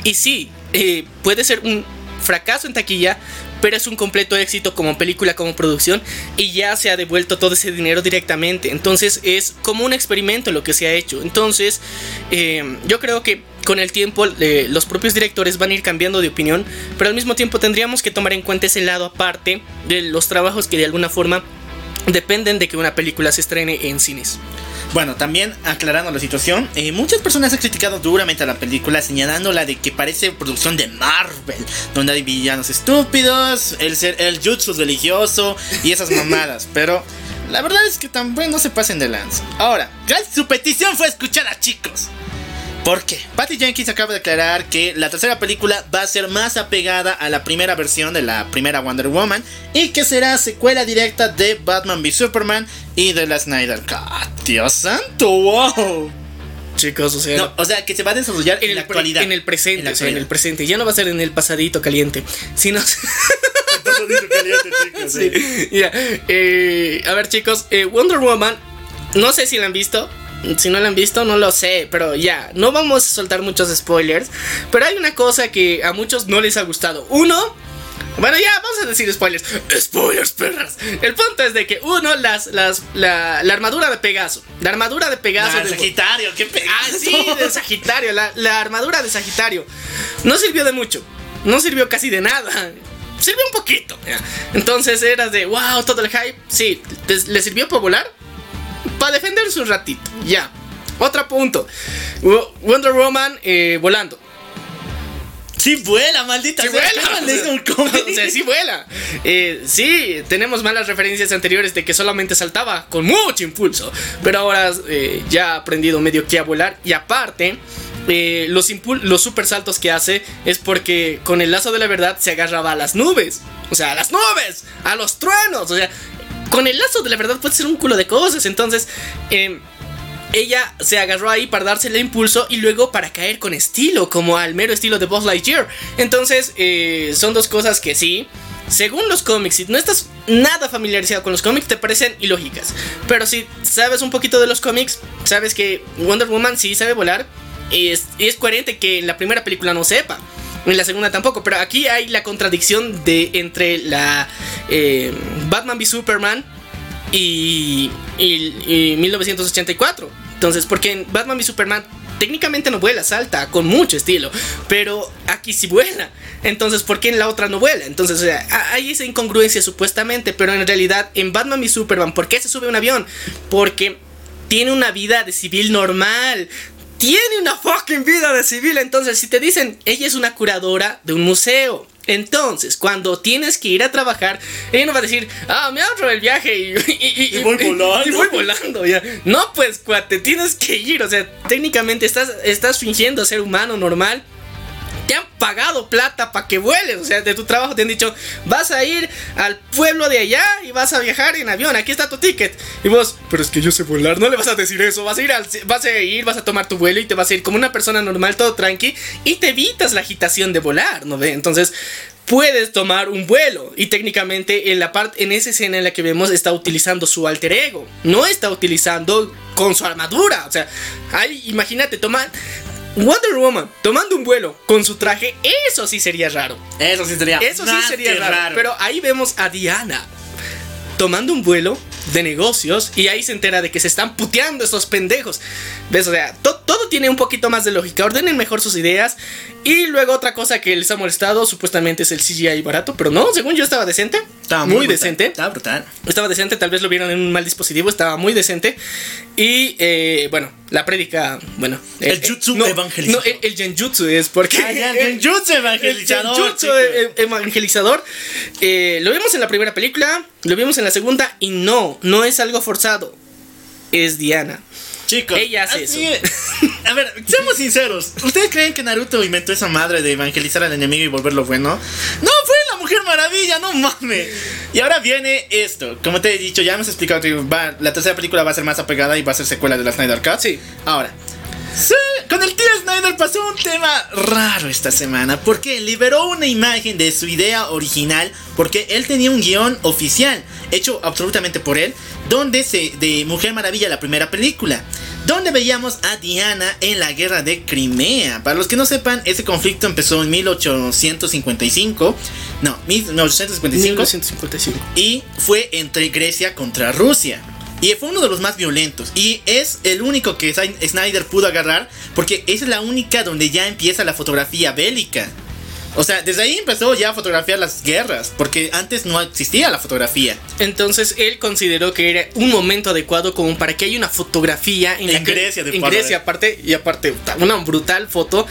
Y sí, eh, puede ser un fracaso en taquilla, pero es un completo éxito como película, como producción, y ya se ha devuelto todo ese dinero directamente. Entonces es como un experimento lo que se ha hecho. Entonces eh, yo creo que con el tiempo los propios directores van a ir cambiando de opinión, pero al mismo tiempo tendríamos que tomar en cuenta ese lado aparte de los trabajos que de alguna forma dependen de que una película se estrene en cines. Bueno, también aclarando la situación, eh, muchas personas han criticado duramente a la película señalándola de que parece producción de Marvel, donde hay villanos estúpidos, el ser el jutsu religioso y esas mamadas, pero la verdad es que también no se pasen de lanza. Ahora, su petición fue escuchada, chicos. ¿Por qué? Patty Jenkins acaba de aclarar que la tercera película va a ser más apegada a la primera versión de la primera Wonder Woman y que será secuela directa de Batman v Superman y de la Snyder Cut. Dios santo, wow. Chicos, o sea, No, o sea, que se va a desarrollar en, en, la actualidad. en el presente, En la o sea, en el presente. Ya no va a ser en el pasadito caliente, sino Sí, ya. Eh, a ver, chicos, eh, Wonder Woman, no sé si la han visto. Si no la han visto, no lo sé, pero ya, no vamos a soltar muchos spoilers. Pero hay una cosa que a muchos no les ha gustado. Uno, bueno, ya, vamos a decir spoilers. Spoilers, perras. El punto es de que, uno, las, las, la, la armadura de Pegaso. La armadura de Pegaso. Ah, de- Sagitario, qué pegazo. Ah, sí, de Sagitario, la, la armadura de Sagitario. No sirvió de mucho, no sirvió casi de nada. Sirvió un poquito. Entonces eras de, wow, todo el hype. Sí, ¿te- ¿le sirvió para volar? Para defenderse un ratito, ya. Otro punto. Wo- Wonder Woman eh, volando. Sí vuela, maldita Sí vuela. Eh, sí, tenemos malas referencias anteriores de que solamente saltaba con mucho impulso. Pero ahora eh, ya ha aprendido medio que a volar. Y aparte, eh, los, los super saltos que hace es porque con el lazo de la verdad se agarraba a las nubes. O sea, a las nubes, a los truenos. O sea, con el lazo de la verdad puede ser un culo de cosas. Entonces, eh, ella se agarró ahí para darse el impulso y luego para caer con estilo, como al mero estilo de Buzz Lightyear. Entonces, eh, son dos cosas que sí, según los cómics, si no estás nada familiarizado con los cómics, te parecen ilógicas. Pero si sabes un poquito de los cómics, sabes que Wonder Woman sí sabe volar y es, y es coherente que en la primera película no sepa. En la segunda tampoco, pero aquí hay la contradicción de entre la eh, Batman v Superman y, y- y 1984. Entonces, porque en Batman v Superman técnicamente no vuela, salta con mucho estilo, pero aquí sí vuela. Entonces, ¿por qué en la otra no vuela? Entonces, hay esa incongruencia supuestamente, pero en realidad en Batman v Superman, ¿por qué se sube un avión? Porque tiene una vida de civil normal. Tiene una fucking vida de civil. Entonces, si te dicen, ella es una curadora de un museo. Entonces, cuando tienes que ir a trabajar, ella no va a decir, ah, me ahorro el viaje y, y- y- Y voy volando. y voy volando, ya. No, pues, cuate, tienes que ir. O sea, técnicamente estás, estás fingiendo ser humano normal. Te han pagado plata para que vueles. O sea, de tu trabajo te han dicho, vas a ir al pueblo de allá y vas a viajar en avión. Aquí está tu ticket. Y vos, pero es que yo sé volar. No le vas a decir eso. Vas a ir, al, vas a ir, vas a tomar tu vuelo y te vas a ir como una persona normal, todo tranqui. Y te evitas la agitación de volar, ¿no ve? Entonces, puedes tomar un vuelo. Y técnicamente, en la parte, en esa escena en la que vemos, está utilizando su alter ego. No está utilizando con su armadura. O sea, ahí, imagínate, toma. Wonder Woman tomando un vuelo con su traje, eso sí sería raro. Eso sí sería. Eso sí sería raro, Pero ahí vemos a Diana tomando un vuelo de negocios y ahí se entera de que se están puteando estos pendejos. ¿Ves? O sea, to- todo tiene un poquito más de lógica. Ordenen mejor sus ideas. Y luego otra cosa que les ha molestado supuestamente es el CGI barato, pero no, según yo estaba decente. Estaba muy, brutal, decente. Estaba brutal. Estaba decente, tal vez lo vieron en un mal dispositivo, estaba muy decente. Y eh, bueno, la prédica, bueno. El jutsu evangelizador. No, el, el genjutsu es porque. Ah, ya, el genjutsu evangelizador, El genjutsu chicos. e- evangelizador. Eh, lo vimos en la primera película, lo vimos en la segunda, y no, no es algo forzado. Es Diana. Chicos, Ella hace así- A ver, seamos sinceros. ¿Ustedes creen que Naruto inventó esa madre de evangelizar al enemigo y volverlo bueno? No, fue Mujer Maravilla, no mames. Y ahora viene esto. Como te he dicho, ya hemos explicado que va- la tercera película va a ser más apegada y va a ser secuela de la Snyder Cut. Sí. Ahora, sí, con el tío Snyder pasó un tema raro esta semana. Porque liberó una imagen de su idea original. Porque él tenía un guion oficial, hecho absolutamente por él, donde se. de Mujer Maravilla, la primera película. Donde veíamos a Diana en la guerra de Crimea. Para los que no sepan, ese conflicto empezó en 1855. No, 1855 1955. y fue entre Grecia contra Rusia. Y fue uno de los más violentos. Y es el único que Sny- Snyder pudo agarrar porque es la única donde ya empieza la fotografía bélica. O sea, desde ahí empezó ya a fotografiar las guerras, porque antes no existía la fotografía. Entonces él consideró que era un momento adecuado como para que haya una fotografía en, En la que- Grecia, de en padre. Grecia aparte y aparte una brutal foto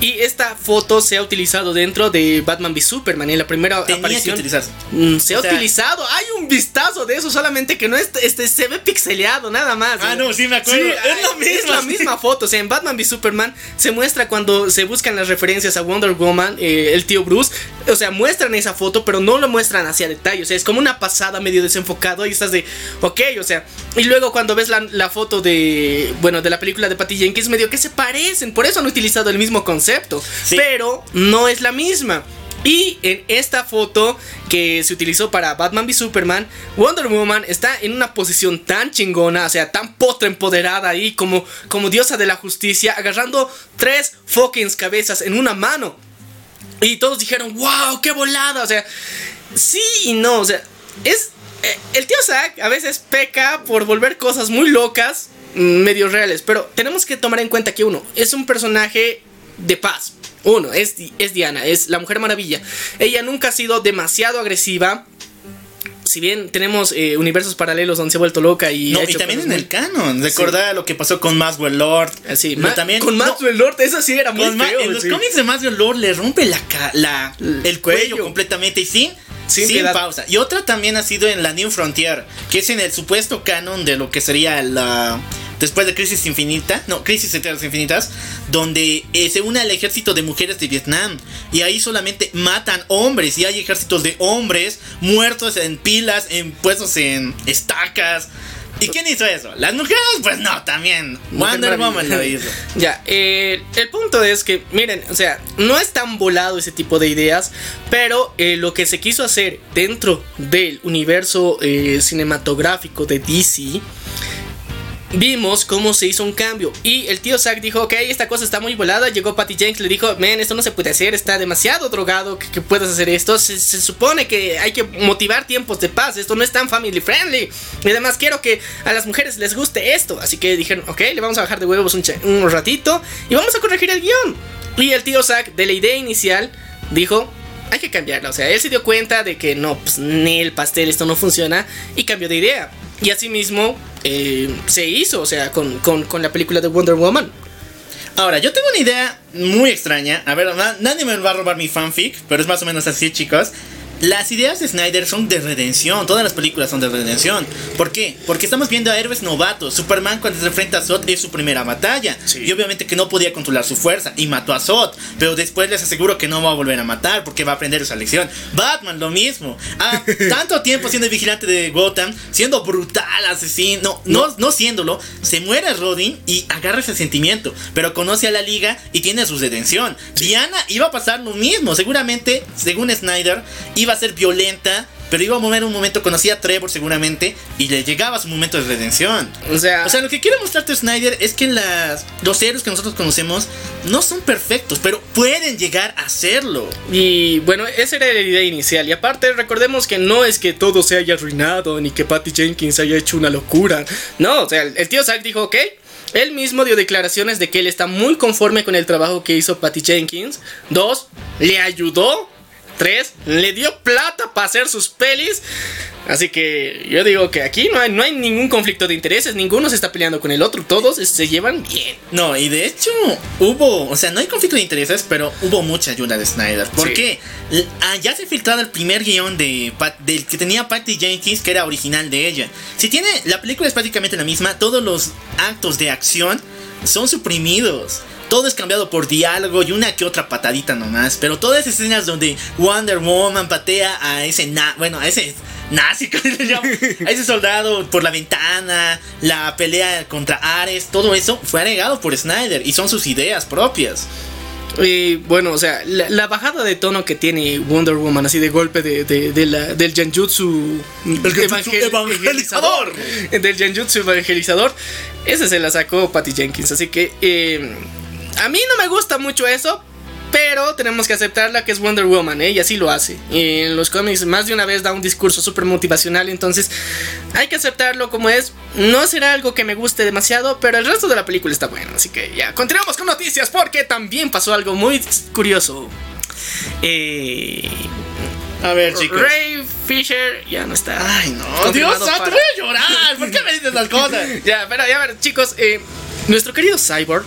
y esta foto se ha utilizado dentro de Batman v Superman en la primera Tenía que aparición utilizarse. Mm, se ha O sea- utilizado hay un vistazo de eso solamente que no es este se ve pixeleado nada más Ah, no, sí me acuerdo. Sí, Es la es misma, la sí. misma foto. O sea, en Batman v Superman se muestra cuando se buscan las referencias a Wonder Woman, eh, el tío Bruce. O sea, muestran esa foto, pero no lo muestran hacia detalle. O sea, es como una pasada medio desenfocado y estás de, ok, o sea. Y luego cuando ves la, la foto de, bueno, de la película de Patty Jenkins, medio que se parecen. Por eso han utilizado el mismo concepto. Sí. Pero no es la misma. Y en esta foto que se utilizó para Batman v Superman, Wonder Woman está en una posición tan chingona, o sea, tan potra empoderada ahí como, como diosa de la justicia, agarrando tres fucking cabezas en una mano. Y todos dijeron, wow, qué volada, o sea, sí y no, o sea, es... eh, El tío Zack a veces peca por volver cosas muy locas, mm, medio reales, pero tenemos que tomar en cuenta que uno, es un personaje de paz. Uno, es, es Diana, es la Mujer Maravilla. Ella nunca ha sido demasiado agresiva. Si bien tenemos eh, universos paralelos donde se ha vuelto loca y... No, ha y también en el canon. Recordar lo que pasó con Maswell Lord. Así, ma- también con no, Maxwell Lord, eso sí era muy feo, en los cómics de Maswell Lord le rompe la, la el cuello, cuello. completamente y sin, Sin sin, pausa. Y otra también ha sido en la New Frontier, que es en el supuesto canon de lo que sería la después de Crisis Infinita, no, Crisis en Tierras Infinitas, donde eh, se une al ejército de mujeres de Vietnam y ahí solamente matan hombres y hay ejércitos de hombres muertos en pilas, en puestos en estacas. ¿Y quién hizo eso? ¿Las mujeres? Pues no, también. Wonder Woman lo hizo. Ya, eh, el punto es que, miren, o sea, no es tan volado ese tipo de ideas, pero eh, lo que se quiso hacer dentro del universo eh, cinematográfico de DC, vimos cómo se hizo un cambio. Y el tío Zack dijo, ok, esta cosa está muy volada. Llegó Patty Jenks, le dijo, men, esto no se puede hacer, está demasiado drogado que, que puedas hacer esto. Se, supone que hay que motivar tiempos de paz, esto no es tan family friendly. Y además quiero que a las mujeres les guste esto. Así que dijeron, ok, le vamos a bajar de huevos un ratito y vamos a corregir el guion. Y el tío Zack, de la idea inicial, dijo... Hay que cambiarla, o sea, él se dio cuenta de que no, pues ni el pastel, esto no funciona y cambió de idea. Y asimismo eh, se hizo, o sea, con, con- con la película de Wonder Woman. Ahora, yo tengo una idea muy extraña. A ver, na- nadie me va a robar mi fanfic, pero es más o menos así, chicos. Las ideas de Snyder son de redención. Todas las películas son de redención. ¿Por qué? Porque estamos viendo a héroes novatos. Superman cuando se enfrenta a Zod es su primera batalla. Sí. Y obviamente que no podía controlar su fuerza. Y mató a Zod. Pero después les aseguro que no va a volver a matar porque va a aprender esa lección. Batman lo mismo. Ha tanto tiempo siendo el vigilante de Gotham. Siendo brutal, asesino. No, no, no siéndolo. Se muere Rodin y agarra ese sentimiento. Pero conoce a la liga y tiene su redención. Diana iba a pasar lo mismo. Seguramente, según Snyder, iba a ser violenta. Pero iba a mover un momento, conocía a Trevor seguramente y le llegaba su momento de redención. O sea, O sea, lo que quiere mostrarte Snyder es que las, los héroes que nosotros conocemos no son perfectos, pero pueden llegar a serlo. y bueno, esa era la idea inicial. Y aparte, recordemos que no es que todo se haya arruinado, ni que Patty Jenkins haya hecho una locura. No, o sea, el tío Zack dijo, ok. Él mismo dio declaraciones de que él está muy conforme con el trabajo que hizo Patty Jenkins. Dos, le ayudó 3, le dio plata para hacer sus pelis. Así que yo digo que aquí no hay, no hay ningún conflicto de intereses, ninguno se está peleando con el otro, todos se llevan bien. No, y de hecho hubo, o sea, no hay conflicto de intereses, pero hubo mucha ayuda de Snyder. Porque Sí. ya se ha filtrado el primer guion de, Pat- del que tenía Patty Jenkins, que era original de ella. Si tiene, la película es prácticamente la misma, todos los actos de acción son suprimidos. Todo es cambiado por diálogo y una que otra patadita nomás. Pero todas esas escenas donde Wonder Woman patea a ese na bueno, a ese nazi, a ese soldado por la ventana, la pelea contra Ares, todo eso fue agregado por Snyder y son sus ideas propias. Y bueno, o sea, la, la bajada de tono que tiene Wonder Woman, así de golpe de, de- de la, del genjutsu evangelizador. Del Genjutsu evangelizador. Ese se la sacó Patty Jenkins. Así que eh, a mí no me gusta mucho eso. Pero tenemos que aceptarla que es Wonder Woman, ¿eh? y así lo hace. Y en los cómics más de una vez da un discurso súper motivacional, entonces hay que aceptarlo como es. No será algo que me guste demasiado, pero el resto de la película está bueno. Así que ya, continuamos con noticias porque también pasó algo muy curioso. Eh, A ver, chicos. Ray Fisher ya no está. Ay, no, Dios, santo, para- voy a llorar. ¿Por qué me dices las cosas? Ya, pero ya, a ver, chicos, eh, nuestro querido Cyborg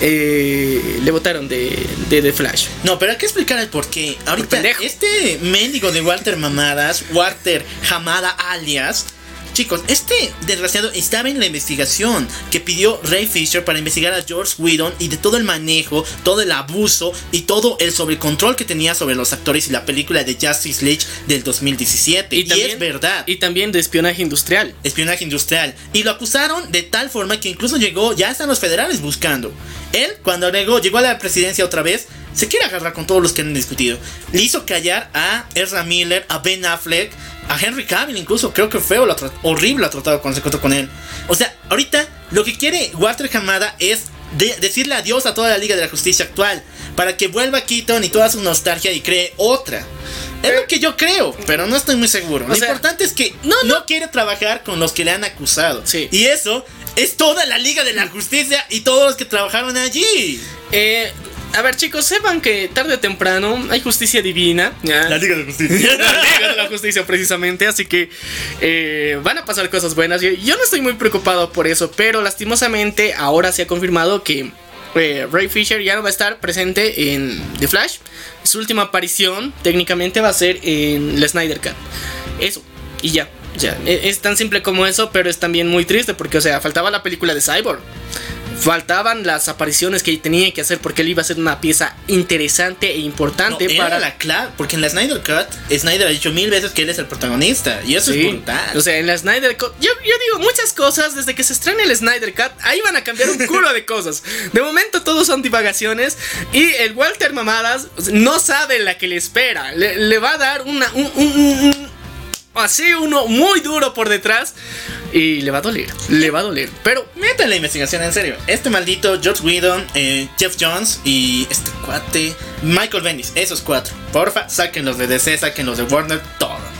eh, le votaron de, de The Flash. No, pero hay que explicar el porqué. Ahorita, este mendigo de Walter Mamadas, Walter Hamada alias. Chicos, este desgraciado estaba en la investigación que pidió Ray Fisher para investigar a George Whedon y de todo el manejo, todo el abuso y todo el sobrecontrol que tenía sobre los actores y la película de Justice League del 2017. Y, es verdad. Y también de espionaje industrial. espionaje industrial. Y lo acusaron de tal forma que incluso llegó, ya están los federales buscando. Él, cuando llegó, llegó a la presidencia otra vez, se quiere agarrar con todos los que han discutido. Le hizo callar a Ezra Miller, a Ben Affleck, a Henry Cavill, incluso creo que feo, lo horrible lo ha tratado cuando se encontró con él. O sea, ahorita lo que quiere Walter Hamada es de- decirle adiós a toda la Liga de la Justicia actual. Para que vuelva Keaton y toda su nostalgia y cree otra. Es lo que yo creo, pero no estoy muy seguro. Lo sea, importante es que no, no, no. quiere trabajar con los que le han acusado. Sí. Y eso es toda la Liga de la Justicia y todos los que trabajaron allí. Eh, a ver, chicos, sepan que tarde o temprano hay justicia divina. ¿ya? Liga de Justicia. la Liga de la Justicia precisamente, así que eh, van a pasar cosas buenas. Yo, yo no estoy muy preocupado por eso, pero lastimosamente ahora se ha confirmado que eh, Ray Fisher ya no va a estar presente en The Flash. Su última aparición técnicamente va a ser en la Snyder Cut. Eso, y ya. E- es tan simple como eso, pero es también muy triste porque, o sea, faltaba la película de Cyborg. Faltaban las apariciones que tenía que hacer porque él iba a ser una pieza interesante e No, importante era para la clave, porque en la Snyder Cut, Snyder ha dicho mil veces que él es el protagonista. Y eso Sí. es brutal. O sea, en la Snyder Cut. Yo, yo digo muchas cosas desde que se estrena el Snyder Cut. Ahí van a cambiar un culo de cosas. De momento todos son divagaciones. Y el Walter Mamadas no sabe la que le espera. Le, le va a dar una. un- un- un- un- así uno muy duro por detrás. Y le va a doler. Le va a doler. Pero. Meta la investigación, en serio. Este maldito George Whedon, eh, Jeff Jones y este cuate, Michael Bendis, esos cuatro. Porfa, sáquenlos de DC, sáquenlos de Warner.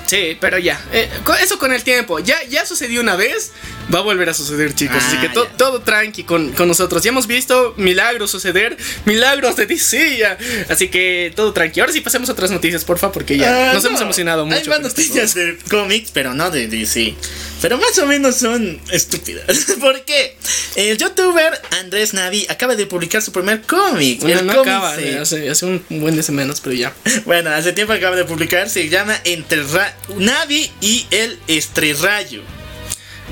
Sí, pero ya. eh, eso con el tiempo. Ya, ya sucedió una vez. Va a volver a suceder, chicos. Ah, Así que to- ya. todo tranqui con, con nosotros. Ya hemos visto milagros suceder. Milagros de DC. ya. Así que todo tranqui. Ahora sí pasemos a otras noticias, porfa, porque ya Ah, nos no. hemos emocionado mucho. Hay más noticias de cómics, pero no de DC. Pero más o menos son estúpidas. ¿Por qué? El youtuber Andrés Navi acaba de publicar su primer cómic. cosas. el No, cómic acaba. se- eh, Hace, hace un buen de semanas, pero ya. Bueno, hace tiempo acaba de publicar. Se llama Entre Ra- Navi y el Estrerrayo.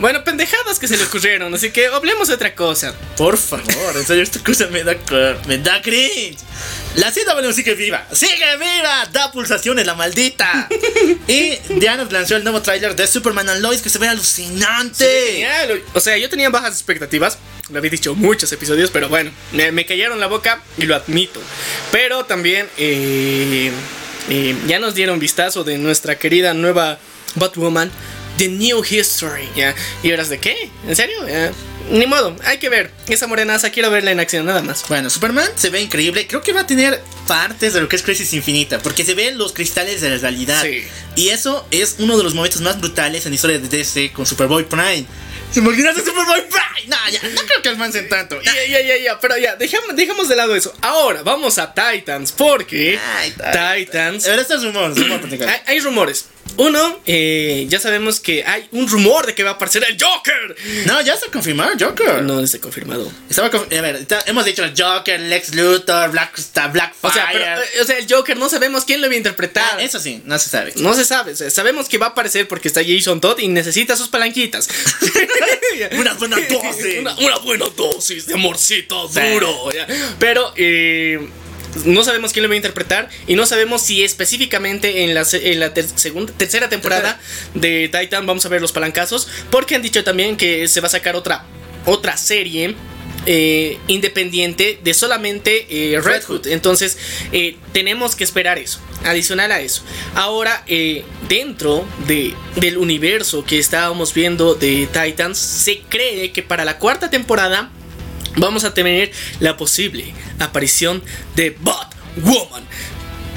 Bueno, pendejadas que se le ocurrieron. Así que hablemos de otra cosa. Por favor, en serio, esta cosa me da, me da cringe. La CW sigue viva, sigue viva, da pulsaciones la maldita. y Diana lanzó el nuevo tráiler de Superman and Lois que se ve alucinante. Genial. O sea, yo tenía bajas expectativas. Lo había dicho muchos episodios, pero bueno, me, me callaron la boca y lo admito. Pero también eh, eh, ya nos dieron vistazo de nuestra querida nueva Batwoman, The New History. ¿ya? ¿Y horas de qué? ¿En serio? Ya. Ni modo, hay que ver. Esa morenaza, quiero verla en acción, nada más. Bueno, Superman se ve increíble. Creo que va a tener partes de lo que es Crisis Infinita, porque se ven los cristales de la realidad. Sí. Y eso es uno de los momentos más brutales en la historia de DC con Superboy Prime. Imagínate Superboy Prime. No, ya, no creo que almancen tanto. Ya, ya, ya, ya, pero ya, dejamos, dejamos de lado eso. Ahora, vamos a Titans, porque Ay, Titans... A ver, estos rumores, rumor platicar. Hay, hay rumores. Uno, eh, ya sabemos que hay un rumor de que va a aparecer el Joker. No, ya está confirmado Joker. No está confirmado. Estaba a ver, está- hemos dicho Joker, Lex Luthor, Black, está O sea, pero, Blackfire. eh, o sea, el Joker no sabemos quién lo va a interpretar. Ah, eso sí, no se sabe. No se sabe, o sea, sabemos que va a aparecer porque está Jason Todd y necesita sus palanquitas. Una buena dosis. Una, una buena dosis de amorcito duro. Pero eh, no sabemos quién lo va a interpretar y no sabemos si específicamente en la, se- en la ter- segunda, tercera temporada de Titan vamos a ver los palancazos. Porque han dicho también que se va a sacar otra, otra serie. eh, independiente de solamente eh, Red. Hood. Entonces, eh, tenemos que esperar eso. Adicional a eso. Ahora, eh, dentro de, del universo que estábamos viendo de Titans, se cree que para la cuarta temporada vamos a tener la posible aparición de Batwoman.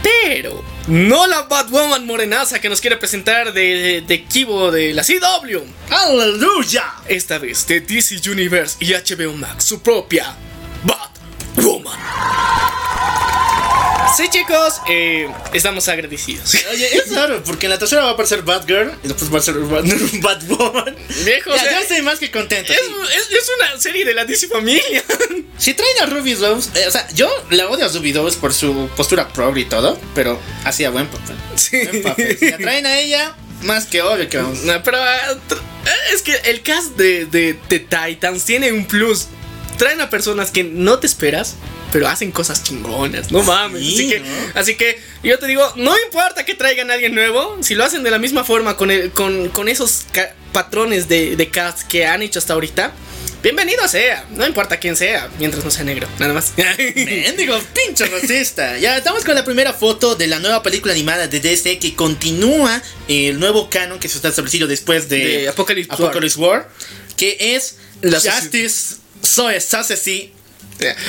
Pero no la Batwoman morenaza que nos quiere presentar de, de Kibo de la CW. ¡Aleluya! Esta vez de DC Universe y HBO Max, su propia Batwoman. Sí, chicos, eh, estamos agradecidos. Oye, es raro, porque en la tercera va a aparecer Batgirl y después va a ser Bat- Batwoman. Viejo, o Ya, sea, yo estoy más que contento. es, es- es una serie de la DC Familia. Si traen a Ruby Rose, eh, o sea, yo la odio a Ruby Rose por su postura progre y todo, pero hacía buen papel. Sí. Buen papel. Si la traen a ella, más que obvio que vamos. No, pero ah, tr- es que el cast de, de, de Titans tiene un plus. Traen a personas que no te esperas, pero hacen cosas chingonas. No mames. Sí, así, que, ¿no? así que yo te digo, no importa que traigan a alguien nuevo, si lo hacen de la misma forma con, el, con, con esos patrones de, de cast que han hecho hasta ahorita. Bienvenido sea, no importa quién sea, mientras no sea negro, nada más. Mendigo, pinche racista. Ya estamos con la primera foto de la nueva película animada de DC que continúa el nuevo canon que se está establecido después de, De Apocalypse War. Apocalypse War, que es La Justice Society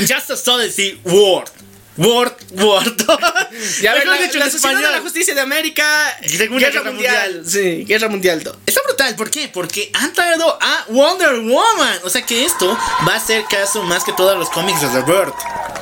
Justice Society World. Word, Word. Ya ver, la, dicho la Sociedad de la. Justicia de América. Segunda Guerra Mundial. Sí, Guerra Mundial. do- Está brutal, ¿por qué? Porque han traído a Wonder Woman. O sea que esto va a ser caso más que todos los cómics de The Bird.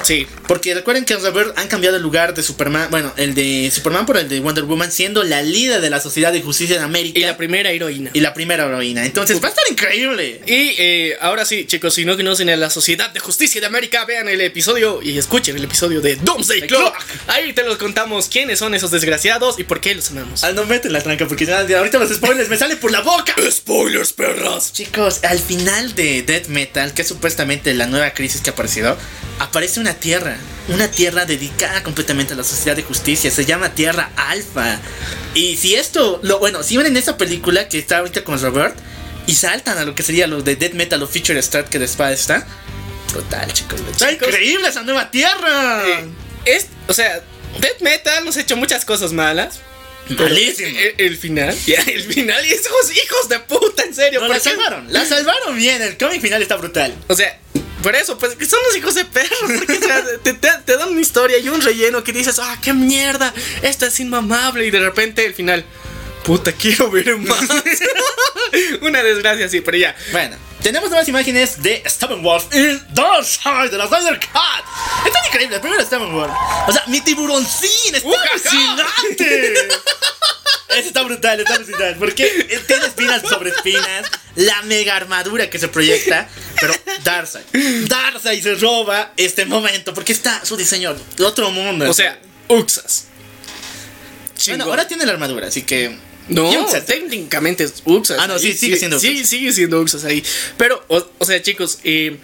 Sí. Porque recuerden que en The Bird han cambiado el lugar de Superman, bueno, el de Superman por el de Wonder Woman, siendo la líder de la Sociedad de Justicia de América Y la primera heroína. y la primera heroína. Entonces va a estar increíble. Y eh, ahora sí, chicos, si no conocen a la Sociedad de Justicia de América, vean el episodio y escuchen el episodio de Doomsday Clock. Clock. Ahí te los contamos quiénes son esos desgraciados y por qué los amamos. Ah, no meten la tranca porque ya- ahorita los spoilers me salen por la boca. Spoilers, perras. Chicos, al final de Death Metal, que es supuestamente la nueva crisis que ha aparecido, aparece una tierra. Una tierra dedicada completamente a la sociedad de justicia. Se llama Tierra Alpha. Y si esto, lo bueno, si ven en esta película que está ahorita con Robert y saltan a lo que sería lo de Death Metal o Feature Start que de espada está. Brutal, chicos. Está Chicos. increíble esa nueva tierra. Eh, es, o sea, Death Metal nos ha hecho muchas cosas malas. Malísimo. El, el final, ya, el final, y esos hijos de puta, en serio. No, ¿por la salvaron, la salvaron bien. El cómic final está brutal. O sea, por eso, pues son los hijos de perros. Porque o sea, te, te- te dan una historia y un relleno que dices, ah, qué mierda, esto es inmamable. Y de repente el final, puta, quiero ver más. una desgracia así, pero ya. Bueno, tenemos nuevas imágenes de Steppenwolf y Darkseid de la Snyder Cat. Está increíble, el primero Steppenwolf. O sea, mi tiburoncín está Ujaja. alucinante. Ese está brutal, está brutal. Porque tiene espinas sobre espinas, la mega armadura que se proyecta. Pero Darkseid, Darkseid se roba este momento porque está su diseño de otro mundo. O sea, Uxas. bueno, ahora tiene la armadura, así que. No, Uxas. técnicamente es Uxas. Ah, no, sí, sigue siendo Sí, Uxas. sigue siendo Uxas ahí. Pero, o, o sea, chicos, eh,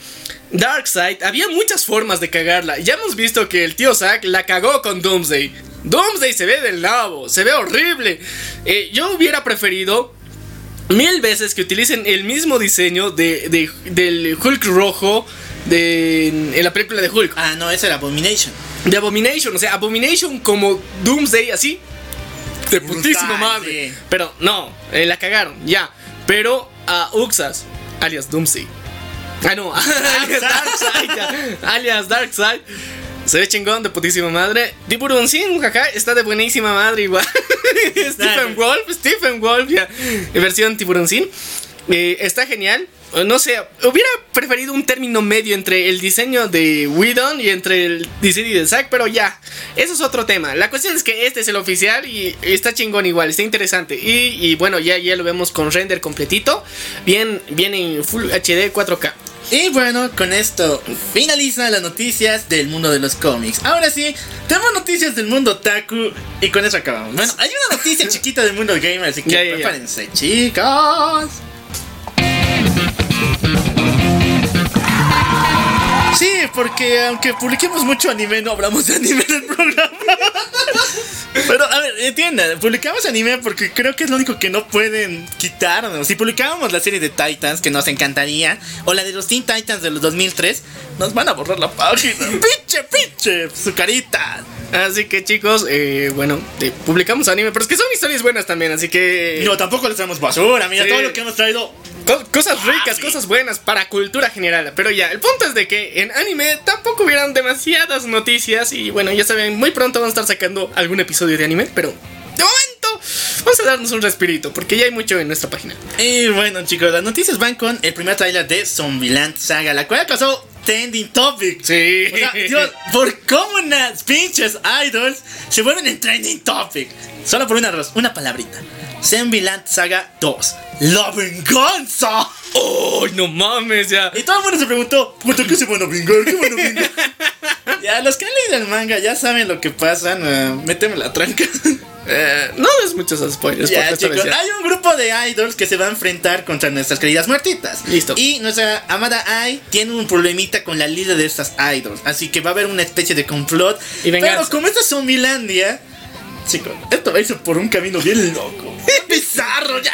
Darkseid, había muchas formas de cagarla. Ya hemos visto que el tío Zack la cagó con Doomsday. Doomsday se ve del nabo, se ve horrible. Eh, yo hubiera preferido mil veces que utilicen el mismo diseño de, de- del Hulk rojo de, en la película de Hulk. Ah, no, ese era Abomination. De Abomination, o sea, Abomination como Doomsday, así. De putísima madre. sí. Pero no, eh, la cagaron, ya. Pero a Uxas, alias Doomsday. Ah, no, alias Darkseid, alias Darkseid. Se ve chingón de putísima madre. Tiburoncín, jaja, está de buenísima madre igual. Stephen. Wolf, Stephen Wolf, ya. Versión tiburoncín. Eh, está genial. No sé, hubiera preferido un término medio entre el diseño de Whedon y entre el diseño de Zack, pero ya, eso es otro tema. La cuestión es que este es el oficial y está chingón igual, está interesante. Y, y bueno, ya, ya lo vemos con render completito, bien, bien en Full HD 4K. Y bueno, con esto finalizan las noticias del mundo de los cómics. Ahora sí, tenemos noticias del mundo otaku y con eso acabamos. Bueno, hay una noticia chiquita del mundo gamer, así que Ya, ya, ya. prepárense, chicos. Sí, porque aunque publiquemos mucho anime, no hablamos de anime en el programa. Pero, a ver, entiendan, publicamos anime porque creo que es lo único que no pueden quitarnos. Si publicábamos la serie de Titans, que nos encantaría, o la de los Teen Titans de los 2003, nos van a borrar la página. ¡Pinche, pinche! Su carita. Así que chicos, eh, bueno, eh, publicamos anime, pero es que son historias buenas también, así que... No, tampoco les traemos basura. Mira, Sí. todo lo que hemos traído. Co- cosas ricas, sí. cosas buenas para cultura general. Pero ya, el punto es de que en anime tampoco hubieran demasiadas noticias. Y bueno, ya saben, muy pronto vamos a estar sacando algún episodio de anime. Pero de momento, vamos a darnos un respirito. Porque ya hay mucho en nuestra página. Y bueno, chicos, las noticias van con el primer trailer de Zombieland Saga, la cual causó trending topic. Sí. O sea, Dios, por cómo unas pinches idols se vuelven en trending topic. Solo por una una palabrita. Zombieland Saga 2. ¡La venganza! ¡Ay, no mames! Ya. Y todo el mundo se preguntó, ¿puta qué se van a vengar? ¿Qué van a vengar? ya, los que han leído el manga ya saben lo que pasa. no, méteme la tranca. Eh, no des muchos spoilers. Ya, chicos, hay un grupo de idols que se va a enfrentar contra nuestras queridas muertitas. Listo. Y nuestra amada Ai tiene un problemita con la líder de estas idols. Así que va a haber una especie de complot. Y venganza. Pero como esta es Zombielandia, chicos, esto va a irse por un camino bien loco. bizarro ya.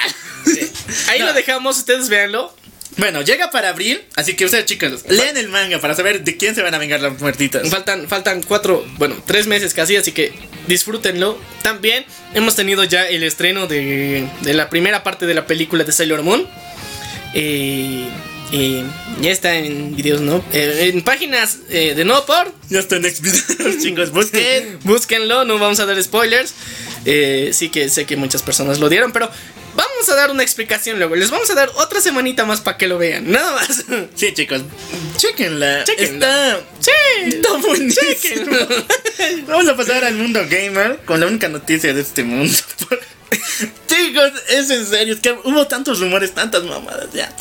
Ahí No. lo dejamos, ustedes véanlo. Bueno, llega para abril, así que ustedes chicos, lean el manga para saber de quién se van a vengar las muertitas. Faltan, faltan cuatro, bueno, tres meses casi, así que disfrútenlo. También hemos tenido ya el estreno de, de la primera parte de la película de Sailor Moon. Eh, eh, ya está en videos, ¿no? Eh, en páginas eh, de no por. Ya está en next videos, chicos, busquen. Búsquenlo, no vamos a dar spoilers. Eh, sí que sé que muchas personas lo dieron, pero vamos a dar una explicación luego. Les vamos a dar otra semanita más para que lo vean, nada más. Sí, chicos, chequenla. Chequenla. Está, sí, está buenísimo. Vamos a pasar al mundo gamer con la única noticia de este mundo. Chicos, es en serio, es que hubo tantos rumores, tantas mamadas ya.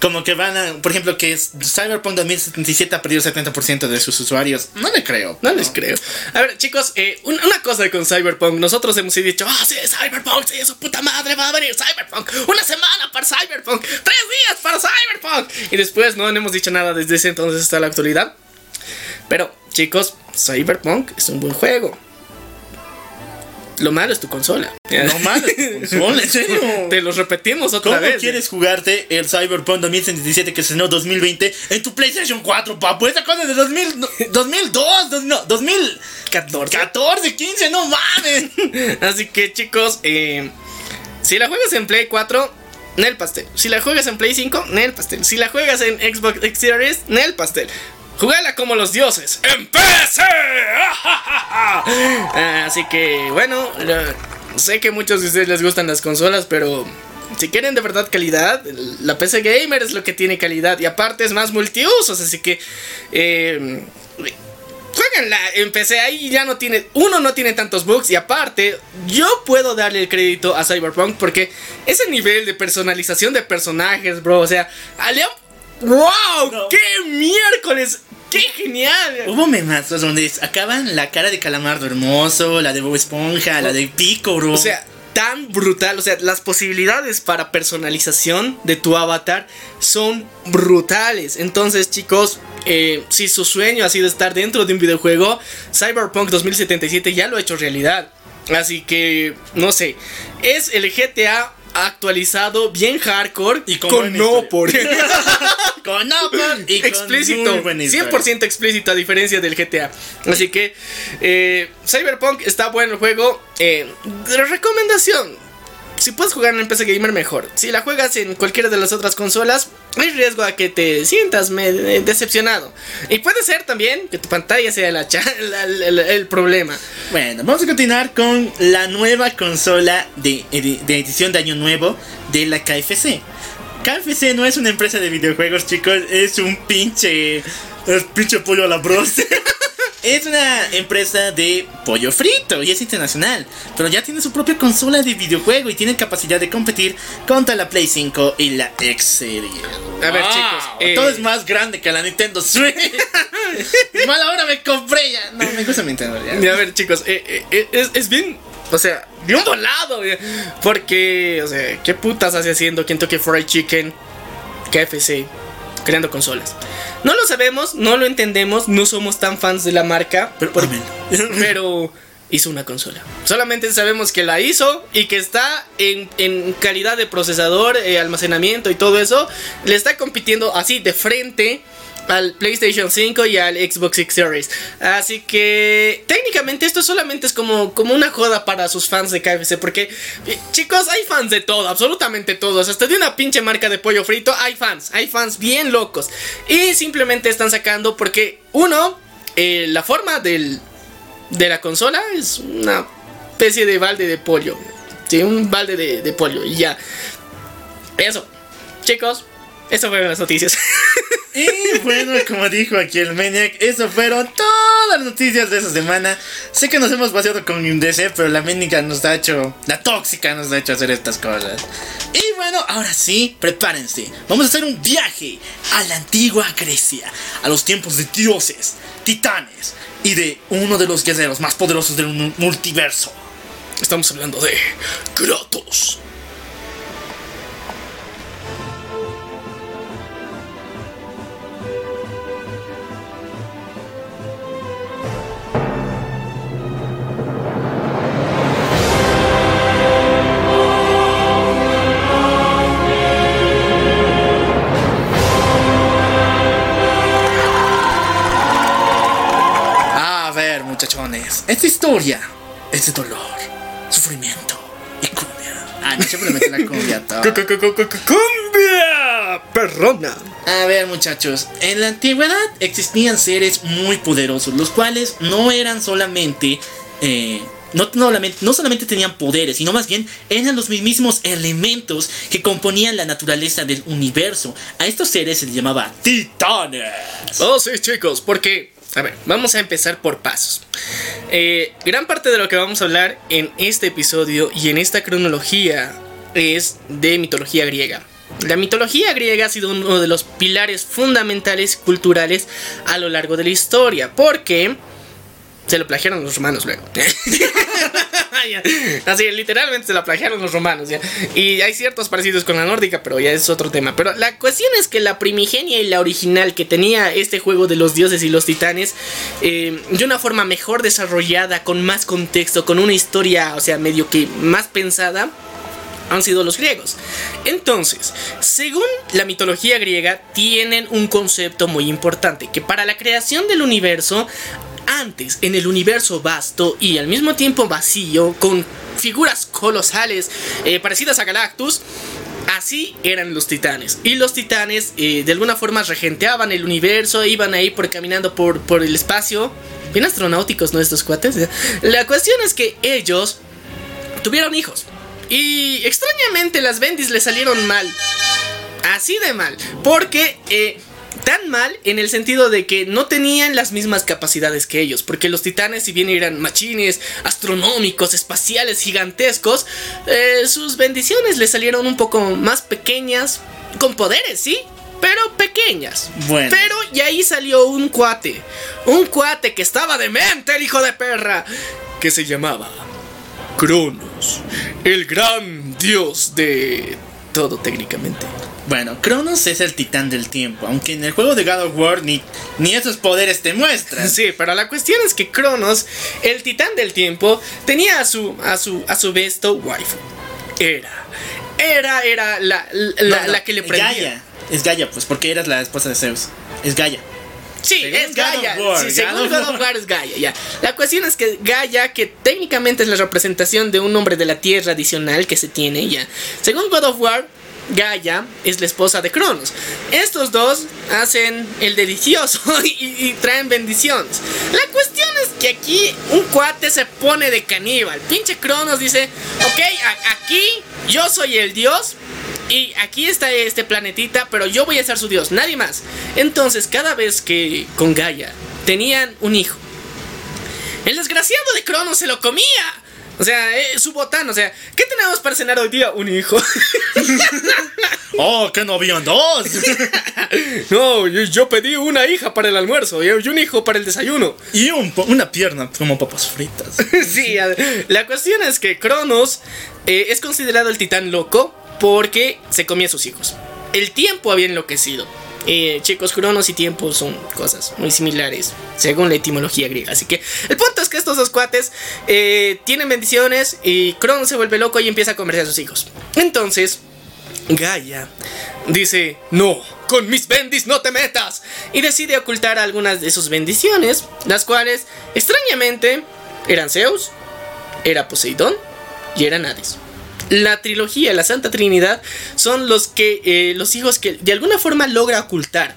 Como que van a, por ejemplo, que Cyberpunk 2077 ha perdido el 70% de sus usuarios. No le creo. No les creo. A ver, chicos, eh, un- una cosa con Cyberpunk. Nosotros hemos dicho, ah, sí, Cyberpunk, sí, su puta madre va a venir Cyberpunk. Una semana para Cyberpunk. Tres días para Cyberpunk. Y después no hemos dicho nada desde ese entonces hasta la actualidad. Pero, chicos, Cyberpunk es un buen juego. Lo malo es tu consola. No mames, consola, en serio. Te los repetimos otra ¿Cómo vez. quieres jugarte el Cyberpunk 2077 que se estrenó 2020 en tu PlayStation 4, papu? Esa cosa de 2000, no, 2002, dos- no, 2014, 14, 15, no mames. Así que chicos, eh, si la juegas en Play 4, Nel pastel. Si la juegas en Play 5, Nel pastel. Si la juegas en Xbox Series, Nel pastel. Jugala como los dioses. ¡En PC! Ah, Así que, bueno, sé que muchos de ustedes les gustan las consolas, pero si quieren de verdad calidad, la PC Gamer es lo que tiene calidad. Y aparte es más multiusos, así que... Eh, Jueguenla en PC, ahí ya no tiene. Uno no tiene tantos bugs. Y aparte, yo puedo darle el crédito a Cyberpunk porque ese nivel de personalización de personajes, bro. O sea, ¡Wow! No. ¡Qué miércoles! ¡Qué genial! Hubo memazos donde acaban la cara de Calamardo hermoso, la de Bob Esponja, la de Pico, bro. O sea, tan brutal. O sea, las posibilidades para personalización de tu avatar son brutales. Entonces, chicos, eh, si su sueño ha sido estar dentro de un videojuego, Cyberpunk 2077 ya lo ha hecho realidad. Así que, no sé, es el GTA actualizado, bien hardcore Y con con no por con Upper y con explícito, muy buena historia. 100% explícito a diferencia del GTA. Así que eh, Cyberpunk está bueno el juego. Eh, recomendación. Si puedes jugar en PC Gamer mejor. Si la juegas en cualquiera de las otras consolas, hay riesgo a que te sientas eh, decepcionado. Y puede ser también que tu pantalla sea la el problema. Bueno, vamos a continuar con la nueva consola de, edi- de edición de Año Nuevo de la KFC. KFC no es una empresa de videojuegos, chicos, es un pinche. Es pinche pollo a la broste. Es una empresa de pollo frito y es internacional, pero ya tiene su propia consola de videojuego y tiene capacidad de competir contra la Play 5 y la X Series. A ver, Wow, chicos. eh, todo es más grande que la Nintendo Switch. Mal ahora me compré ya. No, me gusta Nintendo ya. A ver, chicos, eh, eh, eh, es, es bien. O sea, de un volado. eh, Porque, o sea, ¿qué putas hace haciendo Kentucky Fried Chicken, KFC, creando consolas? No lo sabemos, no lo entendemos, no somos tan fans de la marca. Pero, pero hizo una consola. Solamente sabemos que la hizo y que está en, en calidad de procesador, eh, almacenamiento y todo eso. Le está compitiendo así de frente al PlayStation 5 y al Xbox X Series. Así que técnicamente esto solamente es como, como una joda para sus fans de KFC. Porque eh, chicos, hay fans de todo, absolutamente todos. Hasta de una pinche marca de pollo frito hay fans. Hay fans bien locos. Y simplemente están sacando porque uno, eh, la forma del, de la consola es una especie de balde de pollo. Sí, un balde de, de pollo y ya. Eso, chicos, eso fueron las noticias. Y bueno, como dijo aquí el Maniac, eso fueron todas las noticias de esa semana. Sé que nos hemos paseado con un DC, pero la Maniac nos ha hecho, la tóxica nos ha hecho hacer estas cosas. Y bueno, ahora sí, prepárense. Vamos a hacer un viaje a la antigua Grecia, a los tiempos de dioses, titanes y de uno de los guerreros más poderosos del mu- multiverso. Estamos hablando de Kratos. Historia es de dolor, sufrimiento y cumbia. Ah, no siempre le meten la cumbia. ¡Cumbia! ¡Perrona! A ver muchachos, en la antigüedad existían seres muy poderosos, los cuales no eran solamente... eh, no, no solamente- no solamente tenían poderes, sino más bien eran los mismos elementos que componían la naturaleza del universo. A estos seres se les llamaba titanes. Oh, sí, chicos, porque, a ver, vamos a empezar por pasos. Eh, gran parte de lo que vamos a hablar en este episodio y en esta cronología es de mitología griega. La mitología griega ha sido uno de los pilares fundamentales culturales a lo largo de la historia, porque se lo plagiaron los romanos luego. Ya. Así, literalmente se la plagiaron los romanos. Y hay ciertos parecidos con la nórdica, pero ya es otro tema. Pero la cuestión es que la primigenia y la original que tenía este juego de los dioses y los titanes, eh, de una forma mejor desarrollada, con más contexto, con una historia, o sea, medio que más pensada, han sido los griegos. Entonces, según la mitología griega, tienen un concepto muy importante, que para la creación del universo, antes, en el universo vasto y al mismo tiempo vacío, con figuras colosales eh, parecidas a Galactus, Así eran los titanes. Y los titanes eh, de alguna forma regenteaban el universo, iban ahí por caminando por, por el espacio. Bien astronáuticos, ¿no? Estos cuates. La cuestión es que ellos tuvieron hijos. Y extrañamente las bendis le salieron mal. Así de mal. Porque eh, tan mal en el sentido de que no tenían las mismas capacidades que ellos. Porque los titanes, si bien eran machines, astronómicos, espaciales, gigantescos, eh, sus bendiciones le salieron un poco más pequeñas. Con poderes, sí. Pero pequeñas. Bueno. Pero y ahí salió un cuate. Un cuate que estaba demente, el hijo de perra. Que se llamaba Cronos. El gran dios de todo técnicamente. Bueno, Cronos es el titán del tiempo, aunque en el juego de God of War ni, ni esos poderes te muestran. Sí, pero la cuestión es que Cronos, el titán del tiempo, tenía a su a su a su besto waifu. Era era era la la, No, no, la que le prendía. Gaia. Es Gaia, pues, porque eras la esposa de Zeus. Es Gaia. Sí, Según es Gaia. War, sí, según God of. War es Gaia, ya. La cuestión es que Gaia, que técnicamente es la representación de un hombre de la tierra adicional que se tiene, ya. Según God of War, Gaia es la esposa de Cronos. Estos dos hacen el delicioso y, traen bendiciones. La cuestión es que aquí un cuate se pone de caníbal. Pinche Cronos dice, ok, aquí yo soy el dios y aquí está este planetita, pero yo voy a ser su dios, nadie más. Entonces, cada vez que con Gaia tenían un hijo, el desgraciado de Cronos se lo comía. O sea, eh, su botán, o sea, ¿qué tenemos para cenar hoy día? Un hijo. Oh, que no habían dos. no, yo, yo pedí una hija para el almuerzo y un hijo para el desayuno. y un una pierna como papas fritas. sí, la cuestión es que Cronos eh, es considerado el titán loco porque se comía a sus hijos. El tiempo había enloquecido. Eh, chicos, Cronos y tiempo son cosas muy similares, según la etimología griega. Así que el punto es que estos dos cuates eh, tienen bendiciones y Cronos se vuelve loco y empieza a comerse a sus hijos. Entonces, Gaia dice, no, con mis bendis no te metas. Y decide ocultar algunas de sus bendiciones, las cuales, extrañamente, eran Zeus, era Poseidón y era Hades. La trilogía, la Santa Trinidad, son los que eh, los hijos que de alguna forma logra ocultar.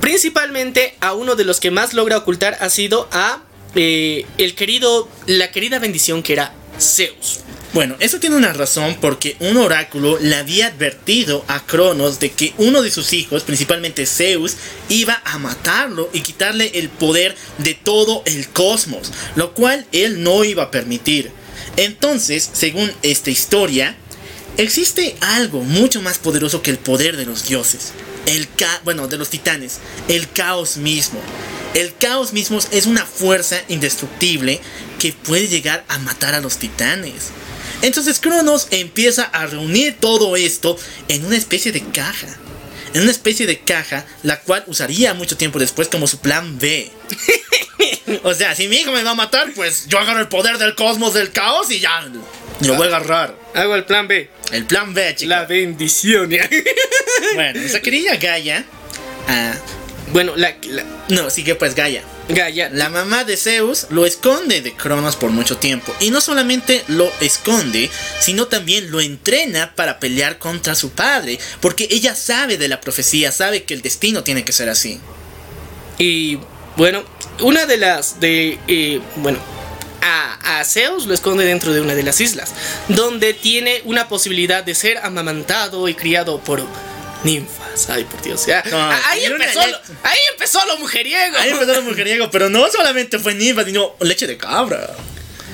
Principalmente a uno de los que más logra ocultar ha sido a eh, el querido, la querida bendición que era Zeus. Bueno, eso tiene una razón porque un oráculo le había advertido a Cronos de que uno de sus hijos, principalmente Zeus, iba a matarlo y quitarle el poder de todo el cosmos, lo cual él no iba a permitir. Entonces, según esta historia, existe algo mucho más poderoso que el poder de los dioses. El ca bueno, de los titanes, el caos mismo. El caos mismo es una fuerza indestructible que puede llegar a matar a los titanes. Entonces Cronos empieza a reunir todo esto en una especie de caja. En una especie de caja, la cual usaría mucho tiempo después como su plan B. o sea, si mi hijo me va a matar, pues yo agarro el poder del cosmos del caos y ya lo voy a agarrar. Hago el plan B. El plan B, chicos. La bendición. Bueno, nuestra querida Gaia. ah, bueno, la, la no, sí que pues Gaia. Gaia. La mamá de Zeus lo esconde de Cronos por mucho tiempo. Y no solamente lo esconde, sino también lo entrena para pelear contra su padre. Porque ella sabe de la profecía, sabe que el destino tiene que ser así. Y bueno, una de las de. eh, bueno. A, a Zeus lo esconde dentro de una de las islas, donde tiene una posibilidad de ser amamantado y criado por ninfas. Ay, por Dios. ya. No, ahí, empezó lo, ahí empezó lo mujeriego. Ahí empezó el mujeriego, pero no solamente fue ninfa, sino leche de cabra.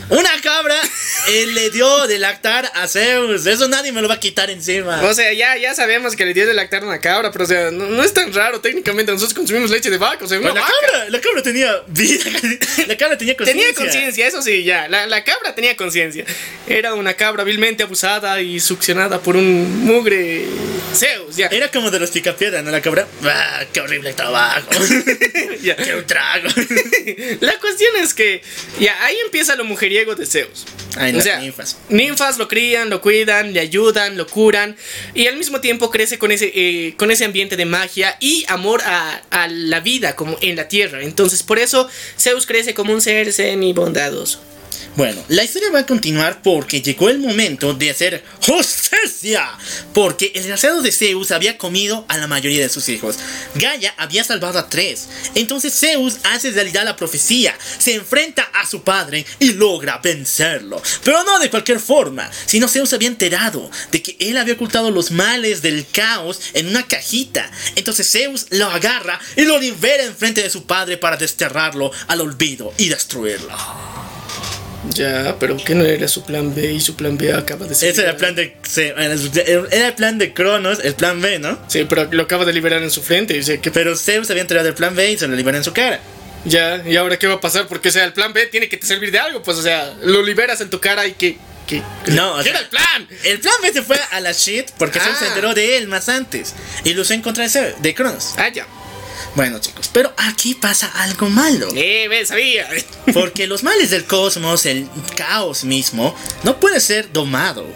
Una cabra eh, le dio de lactar a Zeus. Eso nadie me lo va a quitar encima. O sea, ya, ya sabemos que le dio de lactar a una cabra, pero o sea, no, no es tan raro. Técnicamente nosotros consumimos leche de vaca. O sea, una Pues la vaca cabra, la cabra tenía vida. La cabra tenía conciencia. Tenía conciencia, eso sí, ya. La, la cabra tenía conciencia. Era una cabra vilmente abusada y succionada por un mugre Zeus, ya. Era como de los picapiedra, ¿no? La cabra. ¡Ah, qué horrible trabajo! ¡Qué un trago! La cuestión es que ya ahí empieza lo de Zeus. Ay, o sea, ninfas. ninfas lo crían, lo cuidan, le ayudan, lo curan y al mismo tiempo crece con ese, eh, con ese ambiente de magia y amor a, a la vida como en la tierra. Entonces por eso Zeus crece como un ser semi bondadoso. Bueno, la historia va a continuar porque llegó el momento de hacer justicia. Porque el desgraciado de Zeus había comido a la mayoría de sus hijos. Gaia había salvado a tres. Entonces Zeus hace realidad la profecía, se enfrenta a su padre y logra vencerlo. Pero no de cualquier forma, sino Zeus había enterado de que él había ocultado los males del caos en una cajita. Entonces Zeus lo agarra y lo libera enfrente de su padre para desterrarlo al olvido y destruirlo. Ya, pero que no era su plan B y su plan B acaba de ser. Ese era el plan de. Era el plan de Cronos, el plan B, ¿no? Sí, pero lo acaba de liberar en su frente. O sea, que Pero Zeus había enterado del plan B y se lo liberó en su cara. ya, ¿y ahora qué va a pasar? Porque, o sea, el plan B tiene que te servir de algo. Pues, o sea, lo liberas en tu cara y que. que No, o ¿Qué sea- era el plan? El plan B se fue a la shit porque Zeus se Ah. enteró de él más antes. Y lo usó en contra de, Zeus- de Cronos. Ah, ya. Bueno, chicos, pero aquí pasa algo malo. Eh, ve, sabía. Porque los males del cosmos, el caos mismo, no puede ser domado.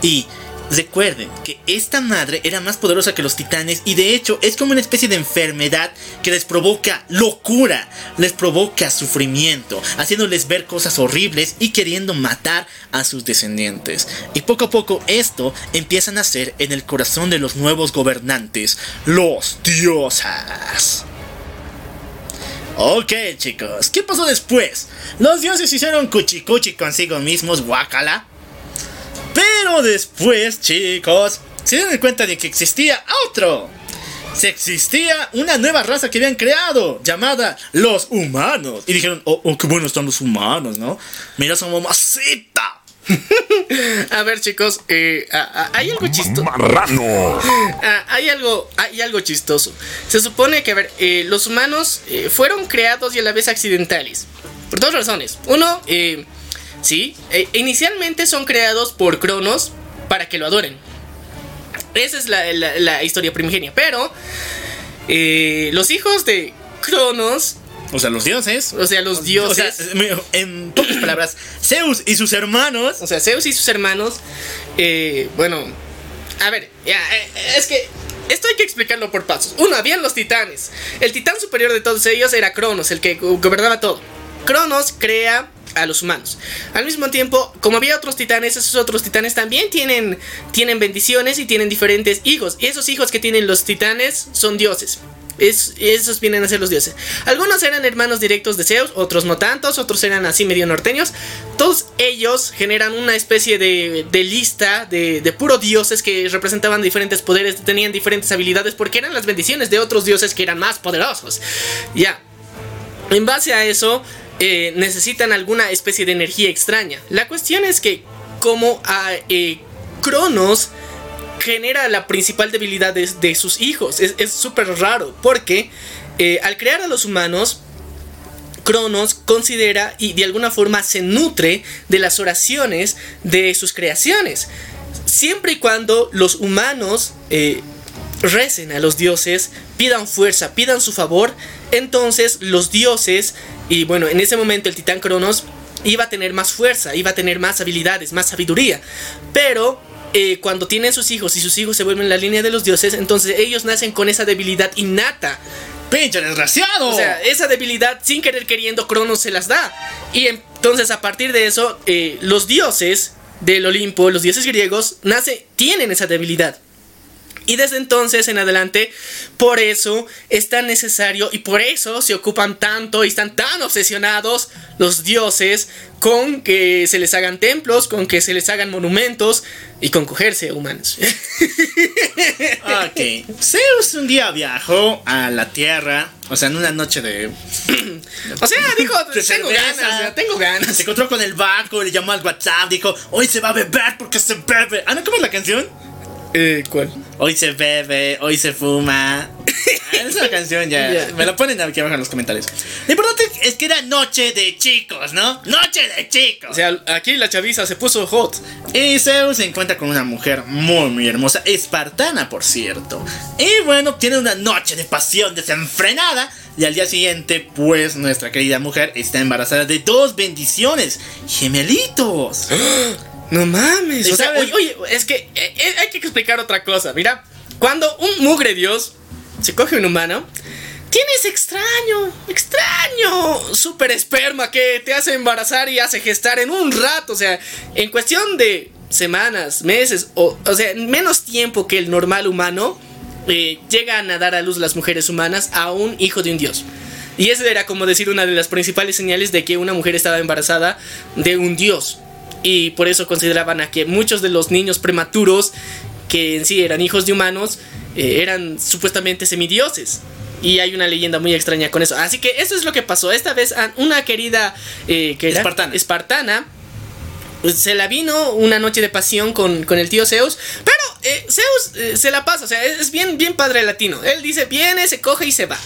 Y recuerden que esta madre era más poderosa que los titanes y de hecho es como una especie de enfermedad que les provoca locura, les provoca sufrimiento, haciéndoles ver cosas horribles y queriendo matar a sus descendientes. Y poco a poco esto empieza a nacer en el corazón de los nuevos gobernantes, los diosas. Ok, chicos, ¿qué pasó después? Los dioses hicieron cuchicuchi consigo mismos, guacala. Pero después, chicos, se dieron cuenta de que existía otro. Se existía una nueva raza que habían creado llamada los humanos. Y dijeron, oh, oh, qué bueno están los humanos, ¿no? Mira esa mamacita. A ver, chicos, eh, hay algo chistoso. ¡Marrano! Ah, hay algo, hay algo chistoso. Se supone que, a ver, eh, los humanos eh, fueron creados y a la vez accidentales. Por dos razones. Uno, eh, sí, eh, inicialmente son creados por Cronos para que lo adoren. Esa es la, la- la historia primigenia. Pero eh, los hijos de Cronos, O sea, los dioses. o sea, los O dioses, sea, en pocas palabras, Zeus y sus hermanos. o sea, Zeus y sus hermanos, eh, bueno, a ver, ya, eh, es que esto hay que explicarlo por pasos. Uno, habían los titanes. El titán superior de todos ellos era Cronos, el que go- gobernaba todo. Cronos crea a los humanos. Al mismo tiempo, como había otros titanes, esos otros titanes también tienen, tienen bendiciones y tienen diferentes hijos. Y esos hijos que tienen los titanes son dioses. Es- esos vienen a ser los dioses. Algunos eran hermanos directos de Zeus, otros no tantos, otros eran así medio norteños. Todos ellos generan una especie de, lista de, de puro dioses que representaban diferentes poderes, tenían diferentes habilidades porque eran las bendiciones de otros dioses que eran más poderosos. Ya. En base a eso, eh, necesitan alguna especie de energía extraña. La cuestión es que, como a eh, Cronos genera la principal debilidad de, sus hijos, es súper raro, porque eh, al crear a los humanos, Cronos considera y de alguna forma se nutre de las oraciones de sus creaciones. Siempre y cuando los humanos recen a los dioses, pidan fuerza, pidan su favor, entonces los dioses, y bueno, en ese momento el titán Cronos iba a tener más fuerza, iba a tener más habilidades, más sabiduría. Pero eh, cuando tienen sus hijos y sus hijos se vuelven la línea de los dioses, entonces ellos nacen con esa debilidad innata. ¡Pinche desgraciado! O sea, esa debilidad sin querer queriendo Cronos se las da. Y entonces a partir de eso, eh, los dioses del Olimpo, los dioses griegos, nace, tienen esa debilidad. Y desde entonces en adelante, por eso es tan necesario y por eso se ocupan tanto y están tan obsesionados los dioses con que se les hagan templos, con que se les hagan monumentos y con cogerse humanos. Ok. Zeus un día viajó a la Tierra, o sea, en una noche de... o sea, dijo, tengo cerveza. ganas, tengo ganas. Se encontró con el banco, le llamó al WhatsApp, dijo, hoy se va a beber porque se bebe. Ah, ¿no? ¿Cómo es la canción? Eh, ¿Cuál? Hoy se bebe, hoy se fuma. Ah, es una canción ya. Me la ponen aquí abajo en los comentarios. Lo importante es que era noche de chicos, ¿no? Noche de chicos. O sea, aquí la chaviza se puso hot. Y Zeus se encuentra con una mujer muy, muy hermosa, espartana, por cierto. Y bueno, tiene una noche de pasión desenfrenada. Y al día siguiente, pues nuestra querida mujer está embarazada de dos bendiciones, gemelitos. No mames. ¿Y O sea, oye, oye, es que eh, eh, hay que explicar otra cosa. Mira, cuando un mugre dios se coge un humano, tienes extraño, extraño, super esperma que te hace embarazar y hace gestar en un rato. O sea, en cuestión de semanas, meses, o, o sea, en menos tiempo que el normal humano, eh, llegan a dar a luz las mujeres humanas a un hijo de un dios. Y esa era como decir una de las principales señales de que una mujer estaba embarazada de un dios. Y por eso consideraban a que muchos de los niños prematuros, que en sí eran hijos de humanos, eh, eran supuestamente semidioses. Y hay una leyenda muy extraña con eso. Así que eso es lo que pasó. Esta vez a una querida eh, que era Espartana. espartana se la vino una noche de pasión con, con el tío Zeus. Pero eh, Zeus eh, se la pasa, o sea, es es bien, bien padre latino. Él dice, viene, se coge y se va.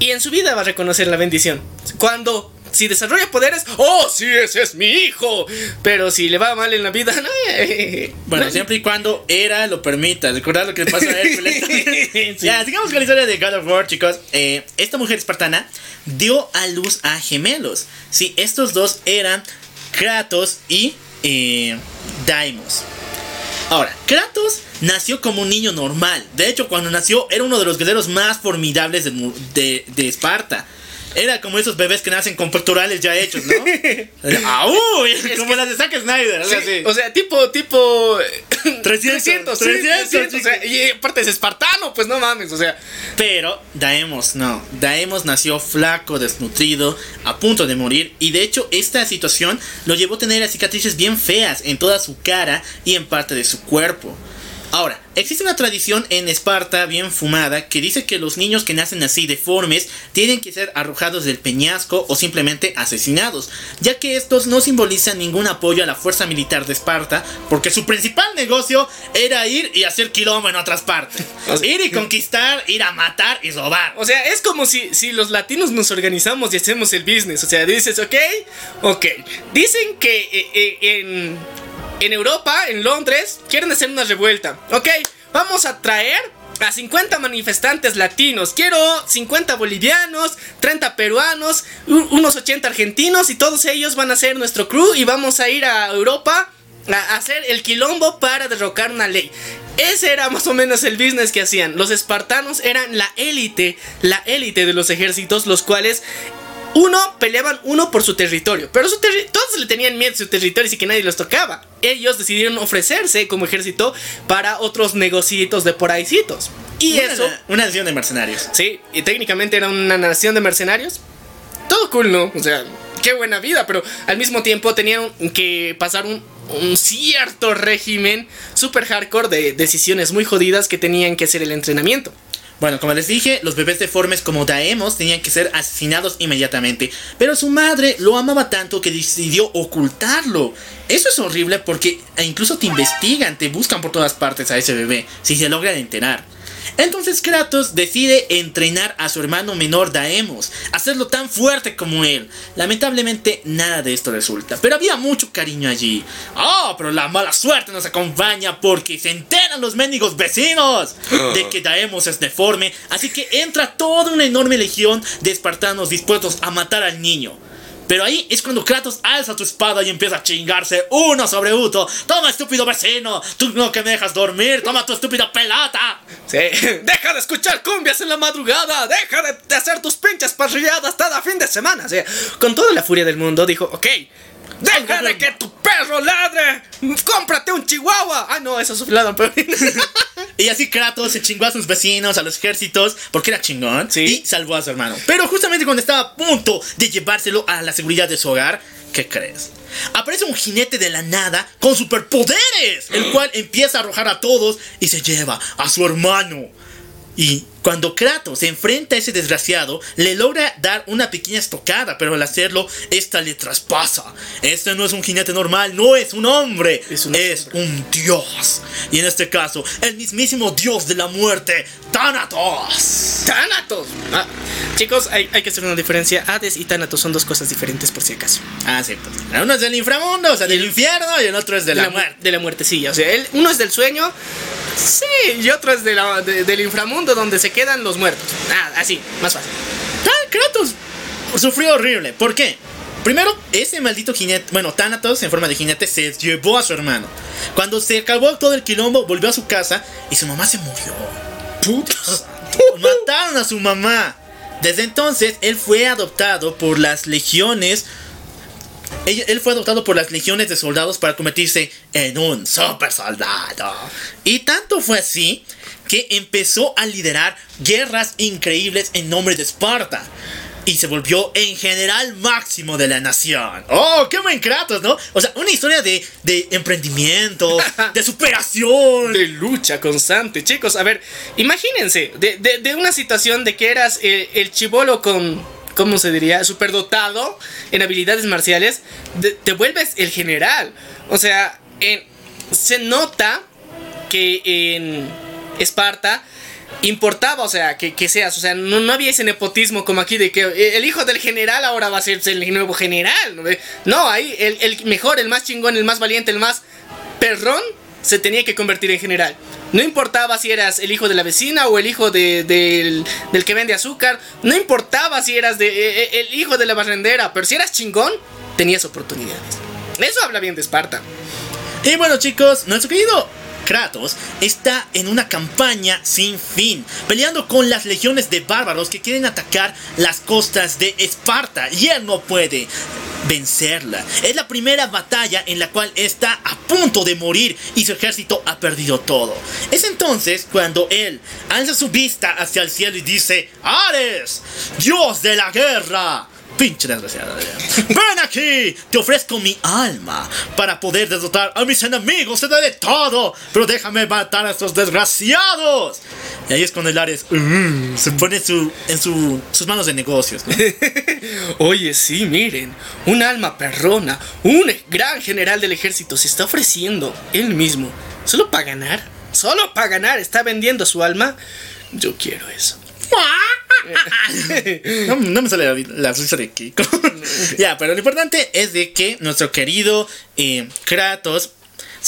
Y en su vida va a reconocer la bendición. Cuando, si desarrolla poderes, oh, sí, ese es mi hijo. Pero si le va mal en la vida, no. eh, Bueno, no. siempre y cuando Era lo permita. Recordad lo que le pasó a Hércules. Sí. Ya, sigamos con la historia de God of War, chicos. Eh, esta mujer espartana dio a luz a gemelos. Sí, estos dos eran Kratos y eh, Daimos. Ahora, Kratos nació como un niño normal. De hecho, cuando nació era uno de los guerreros más formidables de- de Esparta. Era como esos bebés que nacen con pectorales ya hechos, ¿no? ¡Au! Como las de Zack Snyder. algo Sí, así. O sea, tipo, tipo. 300, 300, sí, 300, 300, o sea, y aparte es espartano, pues no mames, o sea. Pero Daemos no. Daemos nació flaco, desnutrido, a punto de morir. Y de hecho, esta situación lo llevó a tener cicatrices bien feas en toda su cara y en parte de su cuerpo. Ahora, existe una tradición en Esparta bien fumada que dice que los niños que nacen así deformes tienen que ser arrojados del peñasco o simplemente asesinados, ya que estos no simbolizan ningún apoyo a la fuerza militar de Esparta, porque su principal negocio era ir y hacer quilombo en otras partes. Ir y conquistar, ir a matar y robar. O sea, es como si, si los latinos nos organizamos y hacemos el business. O sea, dices, ok, ok. Dicen que eh, eh, en, en Europa, en Londres, quieren hacer una revuelta. Ok, vamos a traer a 50 manifestantes latinos. Quiero 50 bolivianos, 30 peruanos, unos 80 argentinos y todos ellos van a ser nuestro crew y vamos a ir a Europa a hacer el quilombo para derrocar una ley. Ese era más o menos el business que hacían. Los espartanos eran la élite, la élite de los ejércitos, los cuales uno peleaban uno por su territorio, pero su terri- todos le tenían miedo a su territorio y que nadie los tocaba. Ellos decidieron ofrecerse como ejército para otros negocitos de por ahícitos. Y Una- eso, Una nación de mercenarios. sí, y técnicamente era una nación de mercenarios. Todo cool, ¿no? O sea, qué buena vida, pero al mismo tiempo tenían que pasar un, un cierto régimen super hardcore de decisiones muy jodidas que tenían que hacer el entrenamiento. Bueno, como les dije, los bebés deformes como Daemos tenían que ser asesinados inmediatamente. Pero su madre lo amaba tanto que decidió ocultarlo. Eso es horrible porque incluso te investigan, te buscan por todas partes a ese bebé, si se logran enterar. Entonces Kratos decide entrenar a su hermano menor Daemos, hacerlo tan fuerte como él. Lamentablemente nada de esto resulta, pero había mucho cariño allí. Oh, pero la mala suerte nos acompaña porque se enteran los mendigos vecinos de que Daemos es deforme, así que entra toda una enorme legión de espartanos dispuestos a matar al niño. Pero ahí es cuando Kratos alza tu espada y empieza a chingarse uno sobre uno. Toma, estúpido vecino, tú no que me dejas dormir, toma tu estúpida pelota. Sí. Deja de escuchar cumbias en la madrugada. Deja de, hacer tus pinches parrilladas cada fin de semana. Sea, con toda la furia del mundo dijo, ok. Deja de que tu perro ladre. Cómprate un chihuahua. Ah, no, eso es un pero... Y así Kratos se chingó a sus vecinos, a los ejércitos, porque era chingón, Sí. y salvó a su hermano. Pero justamente cuando estaba a punto de llevárselo a la seguridad de su hogar, ¿qué crees? Aparece un jinete de la nada con superpoderes, el cual empieza a arrojar a todos y se lleva a su hermano. Y cuando Kratos se enfrenta a ese desgraciado, le logra dar una pequeña estocada, pero al hacerlo, esta le traspasa. Este no es un jinete normal, no es un hombre, Es es, un dios. Y en este caso, el mismísimo dios de la muerte, Thanatos. ¡Thanatos! Ah, chicos, hay, hay que hacer una diferencia. Hades y Thanatos son dos cosas diferentes por si acaso. Ah, sí, pues, uno es del inframundo, o sea, del infierno, y el otro es de la, mu- muerte. De la muertecilla. O sea, el- uno es del sueño. Sí, y otro es de la- de- del inframundo donde se quedan los muertos. Ah, así, más fácil. Ah, Kratos sufrió horrible. ¿Por qué? Primero, ese maldito jinete, bueno, Thanatos en forma de jinete se llevó a su hermano. Cuando se acabó todo el quilombo, volvió a su casa y su mamá se murió. Putas. Mataron a su mamá. Desde entonces, él fue adoptado por las legiones. Él, él fue adoptado por las legiones de soldados para convertirse en un super soldado. Y tanto fue así que empezó a liderar guerras increíbles en nombre de Esparta. Y se volvió en general máximo de la nación. ¡Oh, qué buen Kratos, ¿no? O sea, una historia de, de emprendimiento, de superación. De lucha constante, chicos. A ver, imagínense, de, de- de una situación de que eras eh, el chivolo con, ¿cómo se diría? Superdotado en habilidades marciales, te vuelves el general. O sea, en- se nota que en Esparta importaba, o sea, que, que seas, o sea, no, no había ese nepotismo como aquí de que eh, el hijo del general ahora va a ser el nuevo general. ¿no? No, ahí el, el mejor, el más chingón, el más valiente, el más perrón se tenía que convertir en general. No importaba si eras el hijo de la vecina o el hijo de- del, del que vende azúcar. No importaba si eras de, eh, eh, el hijo de la barrendera. Pero si eras chingón, tenías oportunidades. Eso habla bien de Esparta. Y bueno chicos, nuestro querido Kratos está en una campaña sin fin, peleando con las legiones de bárbaros que quieren atacar las costas de Esparta y él no puede vencerla. Es la primera batalla en la cual está a punto de morir y su ejército ha perdido todo. Es entonces cuando él alza su vista hacia el cielo y dice, Ares, dios de la guerra, Pinche desgraciado. Ven aquí, te ofrezco mi alma para poder derrotar a mis enemigos. Te daré todo, pero déjame matar a estos desgraciados. Y ahí es cuando el Ares uh, se pone en su, sus manos de negocios. Oye, sí, miren, un alma perrona, un gran general del ejército se está ofreciendo él mismo, solo para ganar, solo para ganar, está vendiendo su alma. Yo quiero eso. No, no me sale la, la risa de Kiko. ya, pero lo importante es de que nuestro querido eh, Kratos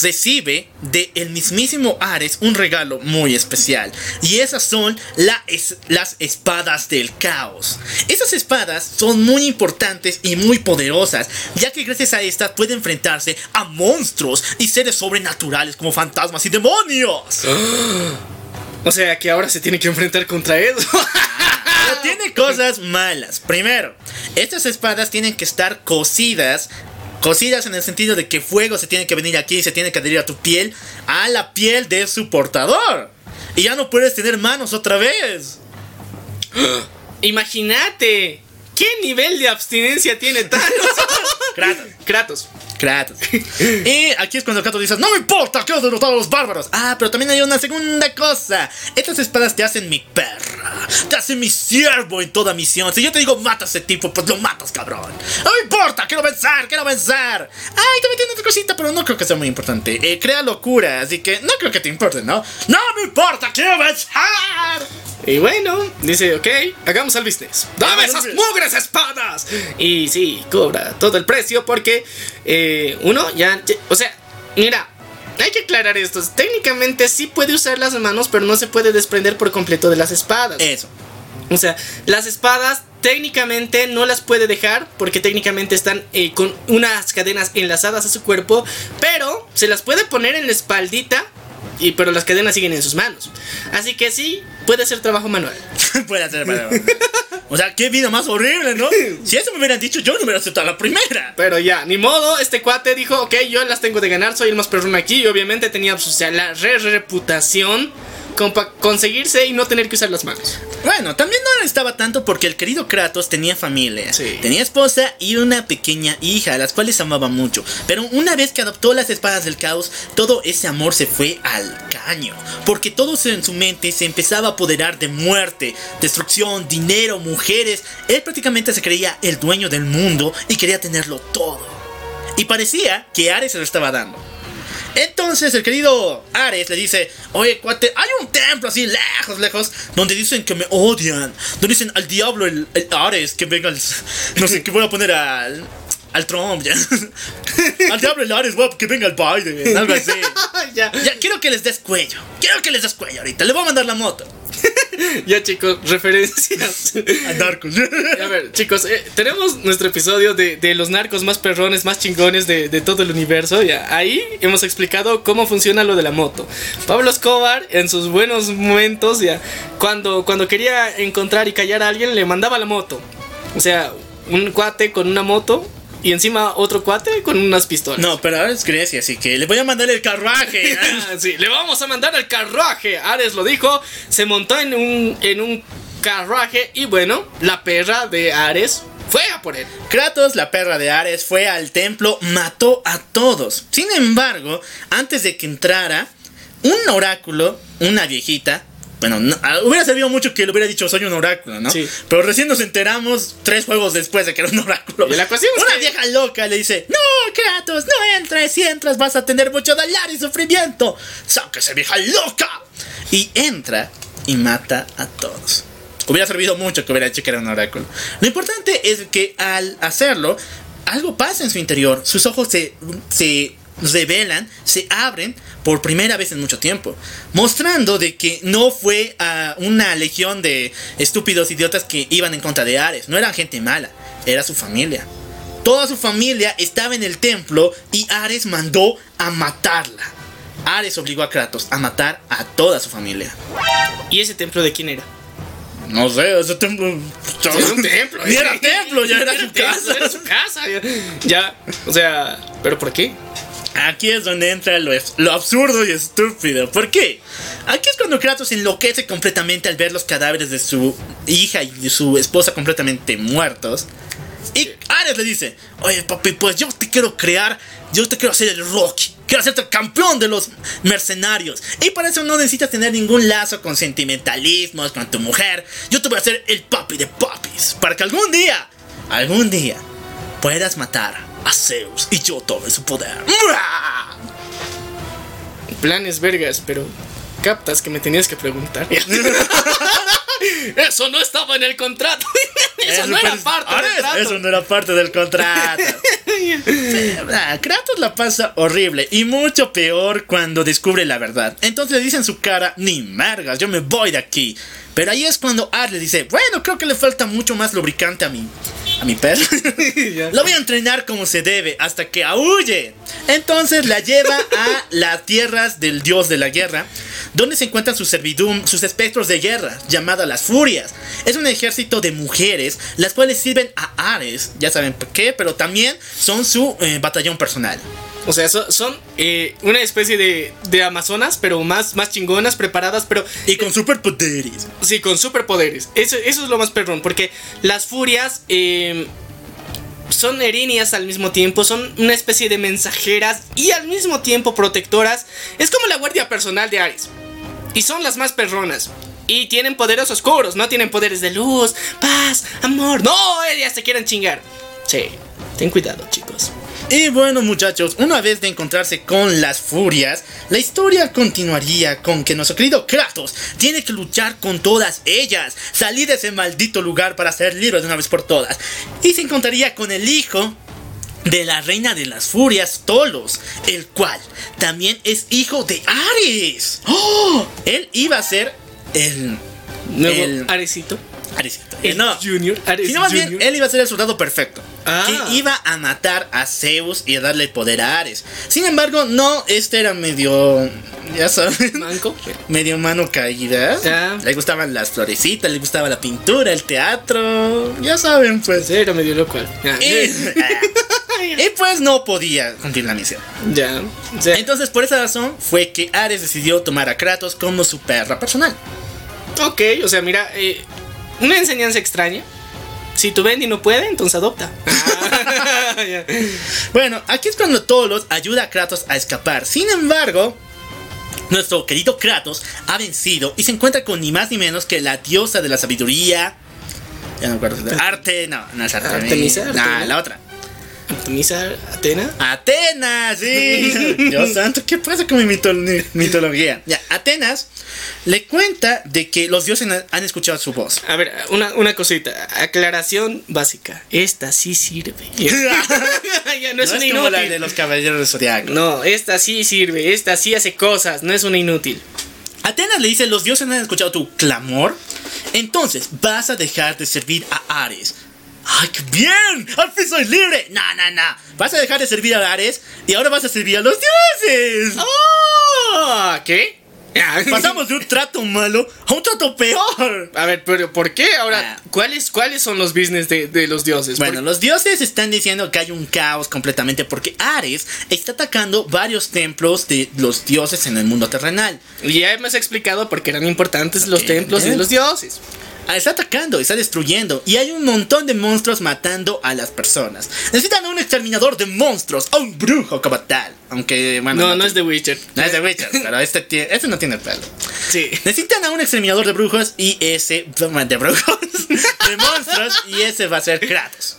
recibe de el mismísimo Ares un regalo muy especial. Y esas son la es- las espadas del caos. Esas espadas son muy importantes y muy poderosas, ya que gracias a estas puede enfrentarse a monstruos y seres sobrenaturales como fantasmas y demonios. O sea que ahora se tiene que enfrentar contra eso. Tiene cosas malas. Primero, estas espadas tienen que estar cosidas. Cosidas en el sentido de que fuego se tiene que venir aquí y se tiene que adherir a tu piel, a la piel de su portador. Y ya no puedes tener manos otra vez. Imagínate, ¿qué nivel de abstinencia tiene Thanos? Kratos. Kratos. Kratos. Y aquí es cuando Kratos dice, no me importa, quiero derrotar a los bárbaros. Ah, pero también hay una segunda cosa. Estas espadas te hacen mi perra. Te hacen mi siervo en toda misión. Si yo te digo, mata a ese tipo, pues lo matas, cabrón. No me importa, quiero vencer, quiero vencer. Ay, también tiene otra cosita, pero no creo que sea muy importante. Eh, crea locura, así que no creo que te importe, ¿no? No me importa, quiero vencer. Y bueno, dice, ok, hagamos el business. ¡Dame esas el mugres espadas! Y sí, cobra todo el precio porque eh, uno ya, ya- O sea, mira, hay que aclarar esto. Técnicamente sí puede usar las manos, pero no se puede desprender por completo de las espadas. Eso. O sea, las espadas técnicamente no las puede dejar porque técnicamente están eh, con unas cadenas enlazadas a su cuerpo, pero se las puede poner en la espaldita. Y, pero las cadenas siguen en sus manos. Así que sí, puede ser trabajo manual. Puede hacer, pero... O sea, qué vida más horrible, ¿no? Si eso me hubieran dicho, yo no hubiera aceptado la primera. Pero ya, ni modo, este cuate dijo, ok, yo las tengo de ganar, soy el más perrón aquí. Y obviamente tenía pues, o sea, la re reputación para conseguirse y no tener que usar las manos. Bueno, también no estaba tanto porque el querido Kratos tenía familia. Sí. Tenía esposa y una pequeña hija, a las cuales amaba mucho. Pero una vez que adoptó las espadas del caos, todo ese amor se fue al caño. Porque todo en su mente se empezaba a apoderar de muerte, destrucción, dinero, mujeres. Él prácticamente se creía el dueño del mundo y quería tenerlo todo. Y parecía que Ares se lo estaba dando. Entonces el querido Ares le dice, oye cuate, hay un templo así lejos, lejos, donde dicen que me odian, donde dicen al diablo el, el Ares que venga al... No sé, que voy a poner al... Al Trump, ya. al diablo el Ares, a- que venga el Biden, algo así. ya, Ya, quiero que les des cuello. Quiero que les des cuello ahorita. Le voy a mandar la moto. ya chicos, referencias. A narcos. A ver, chicos, eh, tenemos nuestro episodio de, de los narcos más perrones, más chingones de, de todo el universo. Ya, ahí hemos explicado cómo funciona lo de la moto. Pablo Escobar, en sus buenos momentos, ya, cuando, cuando quería encontrar y callar a alguien, le mandaba la moto. O sea, un cuate con una moto y encima otro cuate con unas pistolas. No, pero ahora es Grecia, así que le voy a mandar el carruaje. sí, le vamos a mandar el carruaje. Ares lo dijo, se montó en un, en un carruaje y bueno, la perra de Ares fue a por él. Kratos, la perra de Ares, fue al templo, mató a todos. Sin embargo, antes de que entrara, un oráculo, una viejita, bueno, no- ah, hubiera servido mucho que le hubiera dicho soy un oráculo, ¿no? Sí. Pero recién nos enteramos tres juegos después de que era un oráculo. Y la cuestión es una que- vieja loca le dice, no, Kratos, no entres, si entras vas a tener mucho dolor y sufrimiento. Sáquese, vieja loca. Y entra y mata a todos. Hubiera servido mucho que hubiera dicho que era un oráculo. Lo importante es que al hacerlo, algo pasa en su interior. Sus ojos se, se revelan, se abren por primera vez en mucho tiempo. Mostrando de que no fue a una legión de estúpidos idiotas que iban en contra de Ares. No eran gente mala, era su familia. Toda su familia estaba en el templo y Ares mandó a matarla. Ares obligó a Kratos a matar a toda su familia. ¿Y ese templo de quién era? No sé, ese templo. Era un templo. Ni era templo, ya era su templo, casa. Era su casa. Ya, o sea, ¿pero por qué? Aquí es donde entra lo, absurdo y estúpido. ¿Por qué? Aquí es cuando Kratos enloquece completamente al ver los cadáveres de su hija y de su esposa completamente muertos. Y Ares le dice, oye papi, pues yo te quiero crear, yo te quiero hacer el Rocky, quiero hacerte el campeón de los mercenarios. Y para eso no necesitas tener ningún lazo con sentimentalismos con tu mujer. Yo te voy a hacer el papi de papis, para que algún día, algún día, puedas matar a Zeus y yo tome su poder. Planes vergas, pero captas que me tenías que preguntar. Eso no estaba en el contrato. Eso no era parte del trato. Eso no era parte del contrato. Ah, Kratos la pasa horrible y mucho peor cuando descubre la verdad. Entonces le dice en su cara, ni margas, yo me voy de aquí. Pero ahí es cuando Ares le dice, bueno, creo que le falta mucho más lubricante a mi, a mi perro. Lo voy a entrenar como se debe hasta que aúlle. Entonces la lleva a las tierras del dios de la guerra, donde se encuentran sus servidum, sus espectros de guerra, llamadas las furias. Es un ejército de mujeres, las cuales sirven a Ares, ya saben por qué, pero también son su eh, batallón personal. O sea, so- son eh, una especie de, de amazonas, pero más, más chingonas, preparadas, pero Y con superpoderes. sí, con superpoderes. Eso, eso es lo más perrón, porque las furias eh, son erinias al mismo tiempo, son una especie de mensajeras y al mismo tiempo protectoras. Es como la guardia personal de Ares. Y son las más perronas. Y tienen poderes oscuros, no tienen poderes de luz, paz, amor. No, ellas se quieren chingar. Sí, ten cuidado, chicos. Y bueno muchachos, una vez de encontrarse con las furias, la historia continuaría con que nuestro querido Kratos tiene que luchar con todas ellas, salir de ese maldito lugar para ser libre de una vez por todas. Y se encontraría con el hijo de la reina de las furias, Tolos, el cual también es hijo de Ares. ¡Oh! Él iba a ser el... Nuevo el- Aresito. Aresito. El no, Junior. Ares Sino más bien, él iba a ser el soldado perfecto. Ah. Que iba a matar a Zeus y a darle poder a Ares. Sin embargo, no, este era medio. Ya saben. Manco. Medio mano caída. Le gustaban las florecitas, le gustaba la pintura, el teatro. Ya saben, pues. Era medio loco. Y, y pues no podía cumplir la misión. Ya. Entonces, por esa razón, fue que Ares decidió tomar a Kratos como su perra personal. ok, o sea, mira, eh, una enseñanza extraña. Si tu Bendy no puede, entonces adopta. Ah. Bueno, aquí es cuando Tolos ayuda a Kratos a escapar. Sin embargo, nuestro querido Kratos ha vencido y se encuentra con ni más ni menos que la diosa de la sabiduría. Ya no me acuerdo. Arte, no, no es Arte. Artemisa, No, Artemisa. la otra. Artemisa, Atena. Atenas, sí. Dios santo, ¿qué pasa con mi mito- mi mitología? Ya, Atenas le cuenta de que los dioses han- escuchado su voz. A ver, una, una cosita. Aclaración básica. Esta sí sirve. ya no es no una es como la de los caballeros del zodiaco. No, esta sí sirve. Esta sí hace cosas. No es una inútil. Atenas le dice, los dioses han escuchado tu clamor, entonces vas a dejar de servir a Ares. ¡Ay, qué bien! ¡Al fin soy libre! No, no, no. Vas a dejar de servir a Ares y ahora vas a servir a los dioses. ¡Oh! ¿Qué? Pasamos de un trato malo a un trato peor. A ver, pero ¿por qué? Ahora, Ah. ¿cuáles, ¿cuáles son los business de, de los dioses? Bueno, ¿Por- los dioses están diciendo que hay un caos completamente porque Ares está atacando varios templos de los dioses en el mundo terrenal. Y ya hemos explicado por qué eran importantes los templos de los dioses. Ah, Está atacando, está destruyendo y hay un montón de monstruos matando a las personas. Necesitan a un exterminador de monstruos, a un brujo como tal. Aunque, bueno, No, no es The Witcher. no es de Witcher, pero este, este no tiene pelo. Sí. Necesitan a un exterminador de brujos y ese. de brujos. de monstruos y ese va a ser Kratos.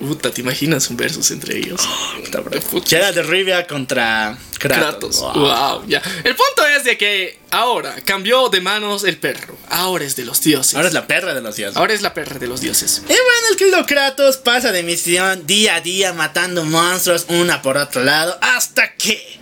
Puta, ¿te imaginas un versus entre ellos? Geralt de Rivia contra Kratos. Kratos. Wow. Wow, ya. El punto es de que ahora cambió de manos el perro. Ahora es de los dioses. Ahora es la perra de los dioses. Ahora es la perra de los dioses. Y bueno, el querido Kratos pasa de misión día a día matando monstruos una por otro lado hasta que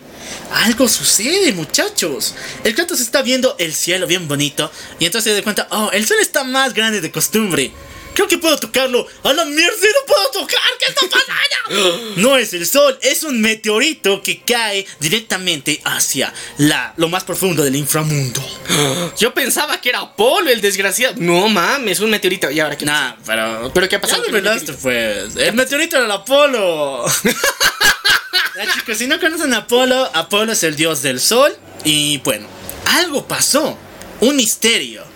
algo sucede, muchachos. El Kratos está viendo el cielo bien bonito y entonces se da cuenta, oh, el sol está más grande de costumbre. Creo que puedo tocarlo. ¡A la mierda! ¡sí ¡No puedo tocar! ¿Qué está pasando? No es el sol, es un meteorito que cae directamente hacia la, lo más profundo del inframundo. Yo pensaba que era Apolo el desgraciado. No mames, un meteorito. ¿Y ahora qué? Nah, pero. ¿Pero qué ha pasado Ya revelaste, pues. El meteorito era el Apolo. ya, chicos, si no conocen a Apolo, Apolo es el dios del sol. Y bueno, algo pasó. Un misterio.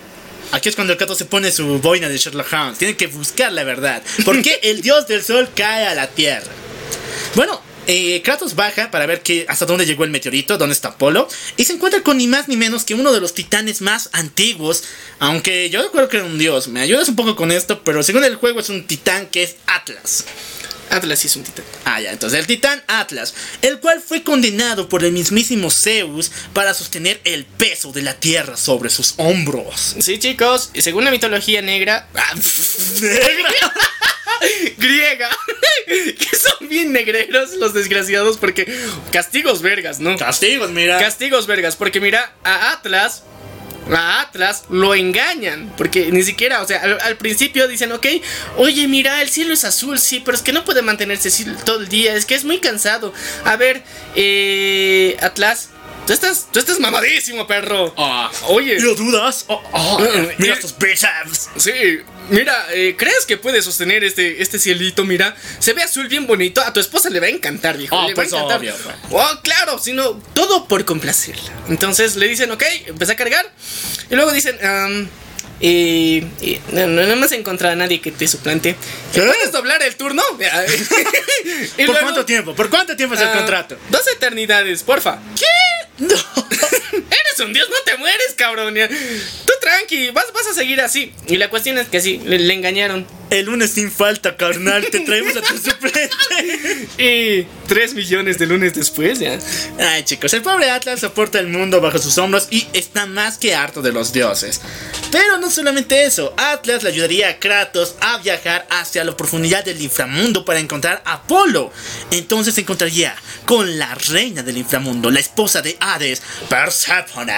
Aquí es cuando el Kratos se pone su boina de Sherlock Holmes. Tiene que buscar la verdad. ¿Por qué el dios del sol cae a la tierra? Bueno, eh, Kratos baja para ver que, hasta dónde llegó el meteorito, dónde está Apolo, y se encuentra con ni más ni menos que uno de los titanes más antiguos, aunque yo recuerdo que era un dios, me ayudas un poco con esto, pero según el juego es un titán que es Atlas. Atlas sí es un titán. Ah, ya, entonces el titán Atlas, el cual fue condenado por el mismísimo Zeus para sostener el peso de la tierra sobre sus hombros. Sí, chicos, y según la mitología negra. ah, ¡Negra! griega. que son bien negreros los desgraciados porque. Castigos vergas, ¿no? Castigos, mira. Castigos vergas, porque mira, a Atlas. A Atlas lo engañan, porque ni siquiera, o sea, al, principio dicen, ok, oye, mira, el cielo es azul, sí, pero es que no puede mantenerse así todo el día, es que es muy cansado. A ver, eh, Atlas, tú estás, tú estás mamadísimo, perro. Ah, Oye, ¿Lo dudas? Oh, oh, mira y- estos biceps. Sí, mira, eh, ¿crees que puedes sostener este, este cielito? Mira, se ve azul bien bonito. A tu esposa le va a encantar, viejo. Oh, le pues va a encantar. obvio, pues. Oh, claro, sino todo por complacerla. Entonces le dicen, ok, empieza a cargar. Y luego dicen, um, eh, eh, no, no, no hemos encontrado a nadie que te suplante. ¿Qué? ¿Puedes doblar el turno? Y ¿Por luego, cuánto tiempo? ¿Por cuánto tiempo es el ah, contrato? Dos eternidades, porfa. No. Eres un dios, no te mueres, cabrón. Tú tranqui, vas, vas a seguir así. Y la cuestión es que sí, le engañaron. El lunes sin falta, carnal. Te traemos a tu suplente. Y 3 millones de lunes después, ya. Ay, chicos, el pobre Atlas soporta el mundo bajo sus hombros y está más que harto de los dioses. Pero no solamente eso, Atlas le ayudaría a Kratos a viajar hacia la profundidad del inframundo para encontrar a Apolo. Entonces se encontraría con la reina del inframundo, la esposa de Hades, Persephone.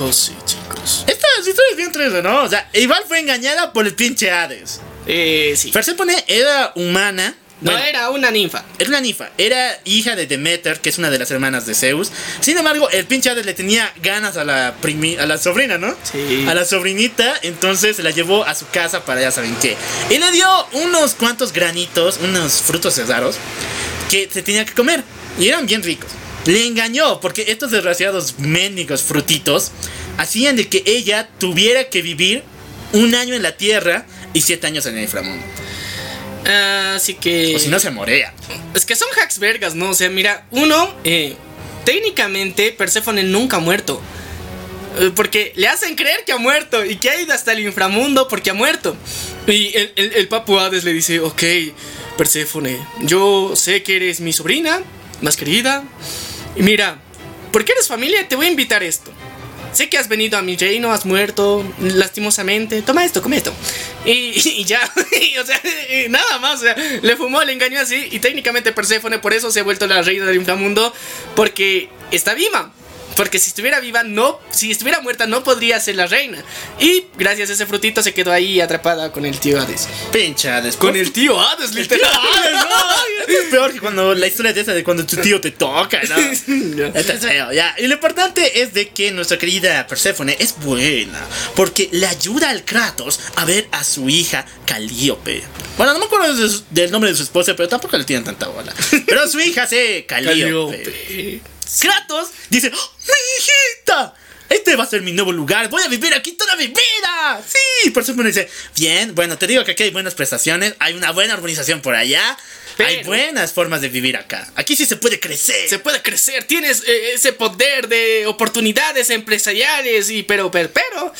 Oh, sí, chicos. Esta historia es bien triste, ¿no? O sea, igual fue engañada por el pinche Hades. Eh, sí. Persephone era humana. No bueno, era una ninfa. era una ninfa, era hija de Demeter, que es una de las hermanas de Zeus. Sin embargo, el pinche Hades le tenía ganas a la primi- a la sobrina, ¿no? Sí. A la sobrinita, entonces se la llevó a su casa para ya saben qué. Y le dio unos cuantos granitos, unos frutos raros, que se tenía que comer. Y eran bien ricos. Le engañó, porque estos desgraciados mendigos frutitos hacían de que ella tuviera que vivir un año en la tierra y siete años en el inframundo. Así que. O si no, se morea. Es que son hacks vergas, ¿no? O sea, mira, uno, eh, técnicamente Perséfone nunca ha muerto. Eh, Porque le hacen creer que ha muerto y que ha ido hasta el inframundo porque ha muerto. Y el, el, el papu Hades le dice, ok, Perséfone, yo sé que eres mi sobrina, más querida. Y mira, porque eres familia, te voy a invitar esto. Sé que has venido a mi reino, has muerto lastimosamente. Toma esto, come esto. Y, ya, y, o sea, nada más. O sea, le fumó, le engañó así. Y técnicamente Perséfone por eso se ha vuelto la reina del inframundo. Porque está viva. Porque si estuviera viva, no. Si estuviera muerta, no podría ser la reina. Y gracias a ese frutito se quedó ahí atrapada con el tío Hades. Pinche Hades. Con el tío Hades, El tío literal. Hades, no. Es peor que cuando la historia de esa de cuando tu tío te toca, ¿no? Esto es feo, ya. Y lo importante es de que nuestra querida Perséfone es buena. Porque le ayuda al Kratos a ver a su hija Calíope. Bueno, no me acuerdo de su- del nombre de su esposa, pero tampoco le tienen tanta bola. Pero su hija se Calíope. Calíope. Kratos dice: ¡Oh, ¡Mi hijita! Este va a ser mi nuevo lugar. Voy a vivir aquí toda mi vida. Sí. Perséfone dice: Bien, bueno, te digo que aquí hay buenas prestaciones. Hay una buena urbanización por allá. Hay Pero- buenas formas de vivir acá. Aquí sí se puede crecer. Se puede crecer, tienes eh, ese poder de oportunidades empresariales y pero pero pero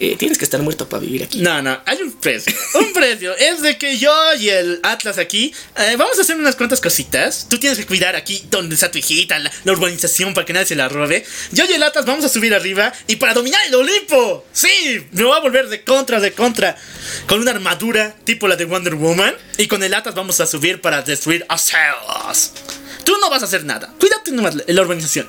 eh, tienes que estar muerto para vivir aquí. No, no, hay un precio. Un precio. Es de que yo y el Atlas aquí eh, vamos a hacer unas cuantas cositas. Tú tienes que cuidar aquí donde está tu hijita, la, la urbanización para que nadie se la robe. Yo y el Atlas vamos a subir arriba y para dominar el Olimpo. Sí, me voy a volver de contra, de contra. Con una armadura tipo la de Wonder Woman. Y con el Atlas vamos a subir para destruir a Zeus. Tú no vas a hacer nada. Cuídate nomás la, la urbanización.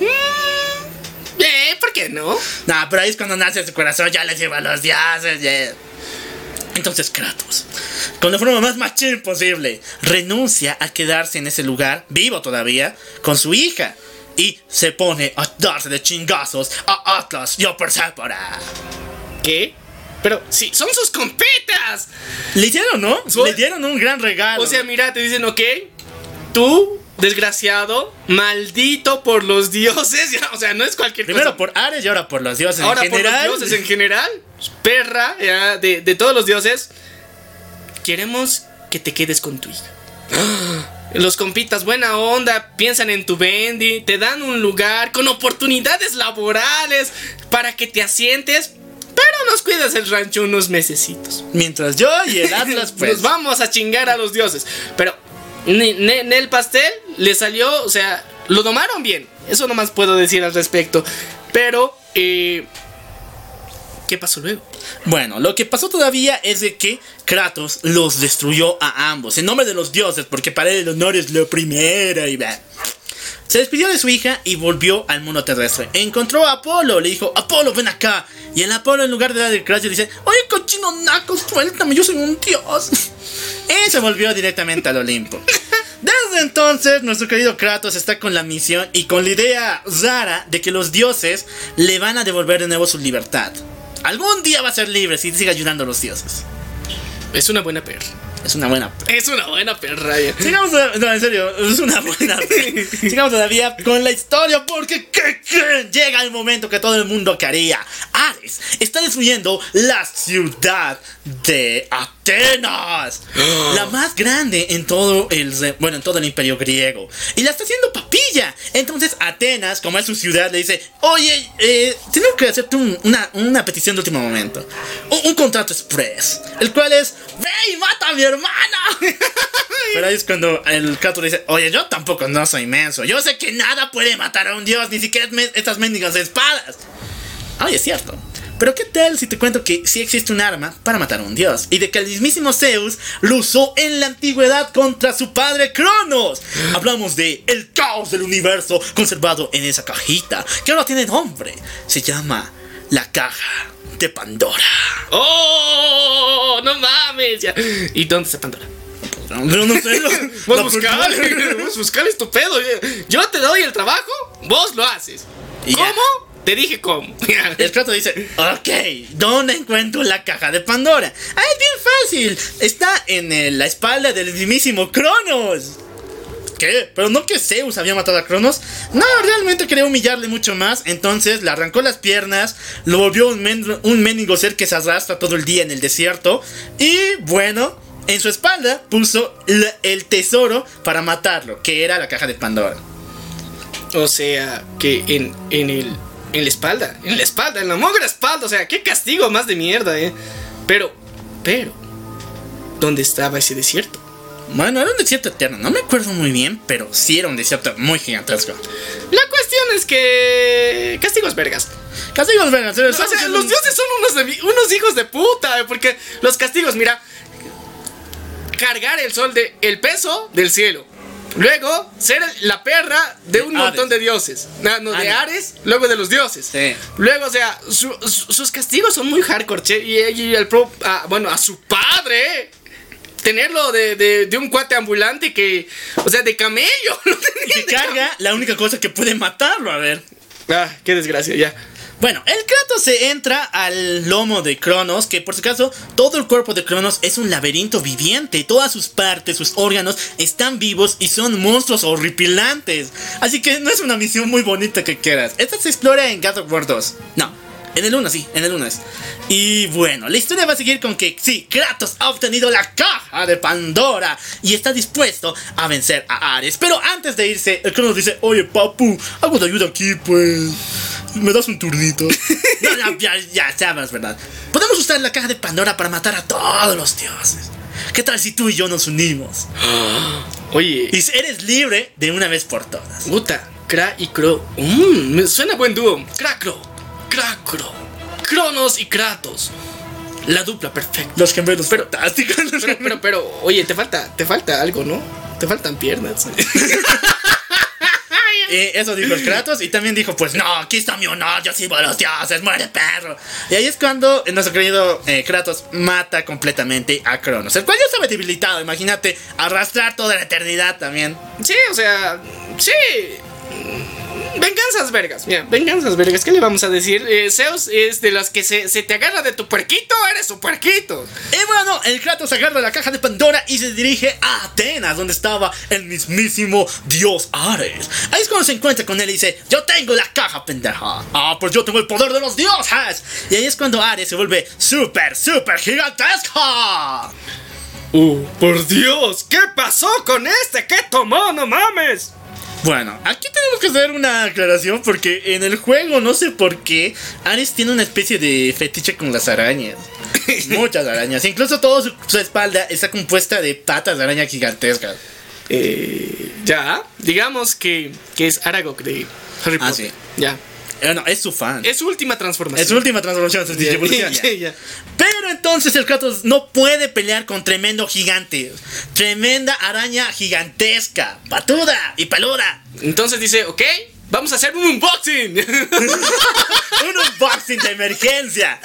Eh, ¿por qué no? Nah, pero ahí es cuando nace su corazón, ya le lleva los dioses. yeah. Entonces Kratos, con la forma más machín posible, renuncia a quedarse en ese lugar, vivo todavía, con su hija. Y se pone a darse de chingazos a Atlas y a Persephone. ¿Qué? Pero sí, son sus competas. Le dieron, ¿no? Le dieron un gran regalo. O sea, mira, te dicen, ok, tú desgraciado, maldito por los dioses. ya, o sea, no es cualquier Primero cosa. por Ares y ahora por los dioses Ahora en por general. los dioses en general, perra, ya, de, de todos los dioses, queremos que te quedes con tu hija. Los compitas, buena onda, piensan en tu bendy, te dan un lugar con oportunidades laborales para que te asientes, pero nos cuidas el rancho unos mesecitos. Mientras yo y el Atlas, pues. Nos vamos a chingar a los dioses. Pero en el pastel le salió, o sea, lo domaron bien. Eso nomás puedo decir al respecto. Pero, eh, ¿qué pasó luego? Bueno, lo que pasó todavía es de que Kratos los destruyó a ambos en nombre de los dioses, porque para él el honor es lo primero y va. Se despidió de su hija y volvió al mundo terrestre. Encontró a Apolo, le dijo, Apolo, ven acá. Y el Apolo, en lugar de darle gracias, dice, oye, cochino naco, suéltame, yo soy un dios. Y se volvió directamente al Olimpo. Desde entonces, nuestro querido Kratos está con la misión y con la idea rara de que los dioses le van a devolver de nuevo su libertad. Algún día va a ser libre si sigue ayudando a los dioses. Es una buena perra. Es una buena. Es una buena perra. ya. Sigamos, no, en serio, es una buena. Sigamos todavía con la historia porque ¿qué creen? Llega el momento que todo el mundo quería. Ares está destruyendo la ciudad de Atenas, la más grande en todo el bueno en todo el imperio griego y la está haciendo papilla. Entonces Atenas, como es su ciudad, le dice, oye, eh, tengo que hacerte un- una, una petición de último momento, un, un contrato express, el cual es, ve y mata a mi hermana. Pero ahí es cuando el le dice, oye, yo tampoco no soy inmenso. Yo sé que nada puede matar a un dios, ni siquiera estas mendigas espadas. Oye, es cierto. Pero qué tal si te cuento que sí existe un arma para matar a un dios. Y de que el mismísimo Zeus lo usó en la antigüedad contra su padre Cronos. Hablamos de el caos del universo conservado en esa cajita. Que ahora tiene nombre. Se llama la caja de Pandora. ¡Oh! ¡No mames! ya. ¿Y dónde está Pandora? No, no sé. Vos buscale, vos buscale es tu pedo. Yo te doy el trabajo, vos lo haces. ¿Cómo? Te dije cómo. El Kratos dice, ok, ¿dónde encuentro la caja de Pandora? Ah, es bien fácil. Está en el- la espalda del mismísimo Cronos. ¿Qué? ¿Pero no que Zeus había matado a Cronos? No, realmente quería humillarle mucho más. Entonces le arrancó las piernas, lo volvió un, men- mendigo ser que se arrastra todo el día en el desierto. Y bueno, en su espalda puso el tesoro para matarlo, que era la caja de Pandora. O sea, que en, en el. En la espalda. En la espalda, en la mogra espalda. O sea, qué castigo más de mierda, eh. Pero, pero. ¿Dónde estaba ese desierto? Bueno, era un desierto eterno, no me acuerdo muy bien, pero sí era un desierto muy gigantesco. La cuestión es que. Castigos vergas. Castigos, vengan, O sea, los dioses son unos, de unos hijos de puta, eh, porque los castigos, mira, cargar el sol de el peso del cielo. Luego, ser la perra de un De montón de dioses. No, no, de Ah, no. Ares, luego de los dioses. Sí. Luego, o sea, su- su- sus castigos son muy hardcore, che. Y, y el pro, ah, bueno, a su padre. Tenerlo de, de- de un cuate ambulante que, o sea, de camello. lo tenía Que carga la única cosa que puede matarlo, a ver. Ah, qué desgracia, ya. Bueno, el Kratos se entra al lomo de Cronos, que por si acaso todo el cuerpo de Cronos es un laberinto viviente. Todas sus partes, sus órganos están vivos y son monstruos horripilantes. Así que no es una misión muy bonita que quieras. Esta se explora en God of War 2. No, en el 1 sí, en el 1 es. Y bueno, la historia va a seguir con que sí, Kratos ha obtenido la caja de Pandora y está dispuesto a vencer a Ares. Pero antes de irse, el Cronos dice, oye papu, algo de ayuda aquí pues. ¿Me das un turnito? no, no, ya, ya sabes, ¿verdad? Podemos usar la caja de Pandora para matar a todos los dioses. ¿Qué tal si tú y yo nos unimos? Oye, Y eres libre de una vez por todas. Puta, Kra y Kro. Mmm, me suena buen dúo. Krakro, Krakro, Cronos y Kratos. La dupla perfecta. Los gemelos fantásticos. Pero, pero, pero, oye, te falta, te falta algo, ¿no? Te faltan piernas. Eh, eso dijo el Kratos y también dijo, pues no, aquí está mi honor, yo sirvo a los dioses, muere perro. Y ahí es cuando nuestro querido eh, Kratos mata completamente a Cronos, el cual ya estaba debilitado, imagínate, arrastrar toda la eternidad también. Sí, o sea, sí. Venganzas vergas, mira, venganzas vergas, ¿qué le vamos a decir? Eh, Zeus es de los que se, se te agarra de tu puerquito, eres su puerquito. Y bueno, el Kratos agarra la caja de Pandora y se dirige a Atenas, donde estaba el mismísimo dios Ares. Ahí es cuando se encuentra con él y dice, yo tengo la caja, pendeja. Ah, pues yo tengo el poder de los dioses. Y ahí es cuando Ares se vuelve súper, súper gigantesca. Uh, por Dios, ¿qué pasó con este? ¿Qué tomó? No mames. Bueno, aquí tenemos que hacer una aclaración porque en el juego no sé por qué Ares tiene una especie de fetiche con las arañas. Muchas arañas. Incluso toda su, su espalda está compuesta de patas de araña gigantescas. Eh, ya, digamos que, que es Aragog de Harry Ah, Potter. sí. Ya. Eh, no, es su fan. Es su última transformación. Es su última transformación, su. Pero entonces el Kratos no puede pelear con tremendo gigante. Tremenda araña gigantesca, patuda y peluda. Entonces dice, ok, vamos a hacer un unboxing. Un unboxing de emergencia.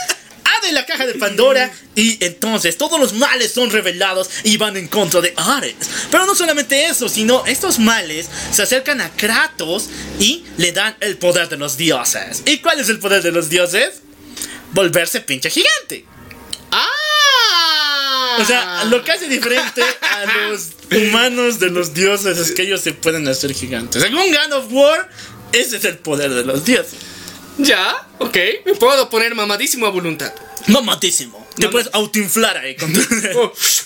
Abre la caja de Pandora y entonces todos los males son revelados y van en contra de Ares. Pero no solamente eso, sino estos males se acercan a Kratos y le dan el poder de los dioses. ¿Y cuál es el poder de los dioses? Volverse pinche gigante. ¡Ah! O sea, lo que hace diferente a los humanos de los dioses es que ellos se pueden hacer gigantes. Según God of War, ese es el poder de los dioses. Ya, ok, me puedo poner mamadísimo a voluntad. Mamadísimo. Te Mamá- puedes autoinflar ahí con tu...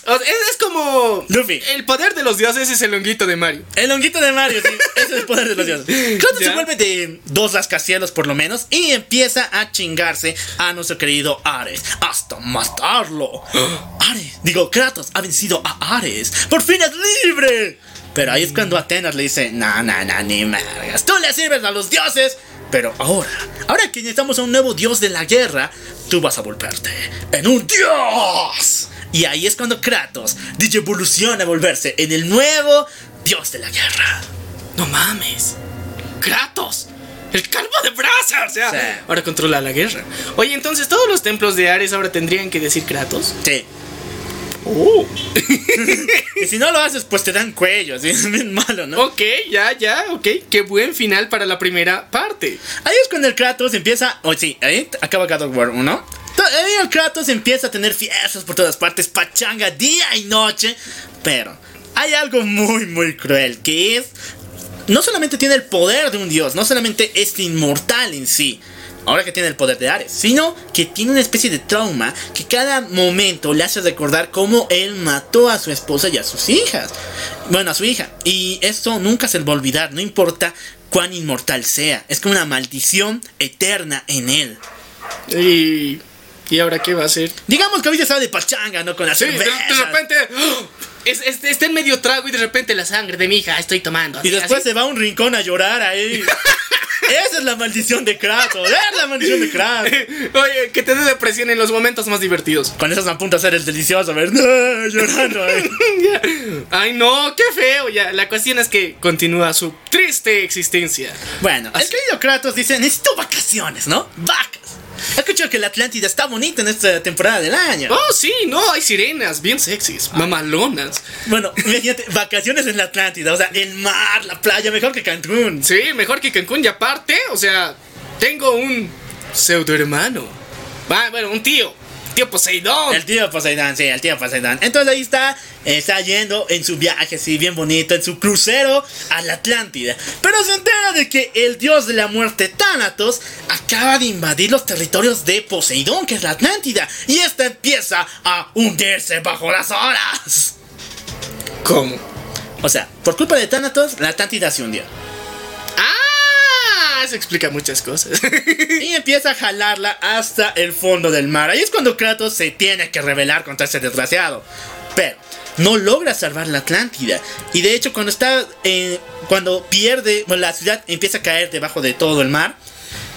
Oh, es, es como... Luffy. El poder de los dioses es el honguito de Mario. El honguito de Mario, sí, ese es el poder de los dioses. Kratos Ya. se vuelve de dos rascacielos por lo menos y empieza a chingarse a nuestro querido Ares hasta matarlo. Ares, digo, Kratos ha vencido a Ares. ¡Por fin es libre! Pero ahí es cuando Atenas le dice, no, no, no, ni mergas. Tú le sirves a los dioses. Pero ahora, ahora que necesitamos a un nuevo dios de la guerra, tú vas a volverte en un dios. Y ahí es cuando Kratos dice evoluciona a volverse en el nuevo dios de la guerra. No mames. Kratos. El calvo de brasa. O sea, Sí. ahora controla la guerra. Oye, entonces todos los templos de Ares ahora tendrían que decir Kratos. Sí. Oh. Y si no lo haces, pues te dan cuello. Así es bien malo, ¿no? Ok, ya, ya, ok. Qué buen final para la primera parte. Ahí es cuando el Kratos empieza. Oh, sí, ahí acaba God of War 1. To- Ahí el Kratos empieza a tener fiestas por todas partes, pachanga día y noche. Pero hay algo muy, muy cruel que es. No solamente tiene el poder de un dios, no solamente es inmortal en sí. Ahora que tiene el poder de Ares, sino que tiene una especie de trauma que cada momento le hace recordar cómo él mató a su esposa y a sus hijas. Bueno, a su hija. Y esto nunca se va a olvidar, no importa cuán inmortal sea. Es como una maldición eterna en él. Y. ¿Y ahora qué va a hacer? Digamos que ahorita estaba de pachanga, ¿no? Con la Sí, de, cerveza. de repente. ¡oh! Es, es- está en medio trago y de repente la sangre de mi hija estoy tomando. Y así- después así. se va a un rincón a llorar ahí. Esa es la maldición de Kratos. Es la maldición de Kratos. Oye, que te dé depresión en los momentos más divertidos. Con a de hacer el delicioso, ver, no, llorando ahí. Ay, no, qué feo. Ya, la cuestión es que continúa su triste existencia. Bueno, el querido Kratos dice, necesito vacaciones, ¿no? Vacas. Escucho que la Atlántida está bonita en esta temporada del año. Oh, sí, no, hay sirenas bien sexys, mamalonas. Bueno, imagínate, vacaciones en la Atlántida, o sea, el mar, la playa, mejor que Cancún. Sí, mejor que Cancún y aparte, o sea, tengo un pseudo hermano. Ah, bueno, un tío, tío Poseidón. El tío Poseidón, sí, el tío Poseidón. Entonces ahí está, está yendo en su viaje así bien bonito, en su crucero a la Atlántida. Pero se entera de que el dios de la muerte, Thanatos, acaba de invadir los territorios de Poseidón, que es la Atlántida. Y esta empieza a hundirse bajo las olas. ¿Cómo? O sea, por culpa de Thanatos, la Atlántida se hundió. Explica muchas cosas. Y empieza a jalarla hasta el fondo del mar. Ahí es cuando Kratos se tiene que rebelar contra ese desgraciado. Pero no logra salvar la Atlántida. Y de hecho, cuando está. eh, cuando pierde. Bueno, la ciudad empieza a caer debajo de todo el mar.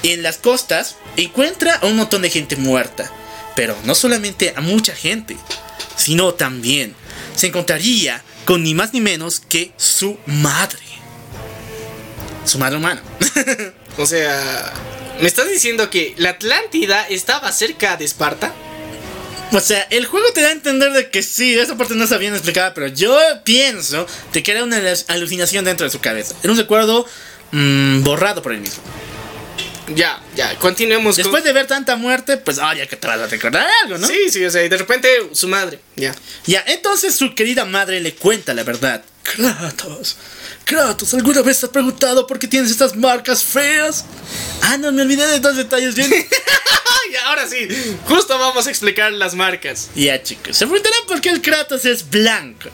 En las costas encuentra a un montón de gente muerta. Pero no solamente a mucha gente. Sino también se encontraría con ni más ni menos que su madre. Su madre humana. o sea, ¿me estás diciendo que la Atlántida estaba cerca de Esparta? O sea, el juego te da a entender de que sí, esa parte no está bien explicada, pero yo pienso de que era una alu- alucinación dentro de su cabeza. Era un recuerdo mm, borrado por él mismo. Ya, ya, continuemos con- Después de ver tanta muerte, pues, ah, ya que te vas a recordar algo, ¿no? Sí, sí, o sea, y de repente su madre, ya. Ya, entonces su querida madre le cuenta la verdad. Kratos, Kratos, ¿alguna vez te has preguntado por qué tienes estas marcas feas? Ah, no, me olvidé de dos detalles bien. Ahora sí, justo vamos a explicar las marcas. ya, chicos, se preguntarán por qué el Kratos es blanco.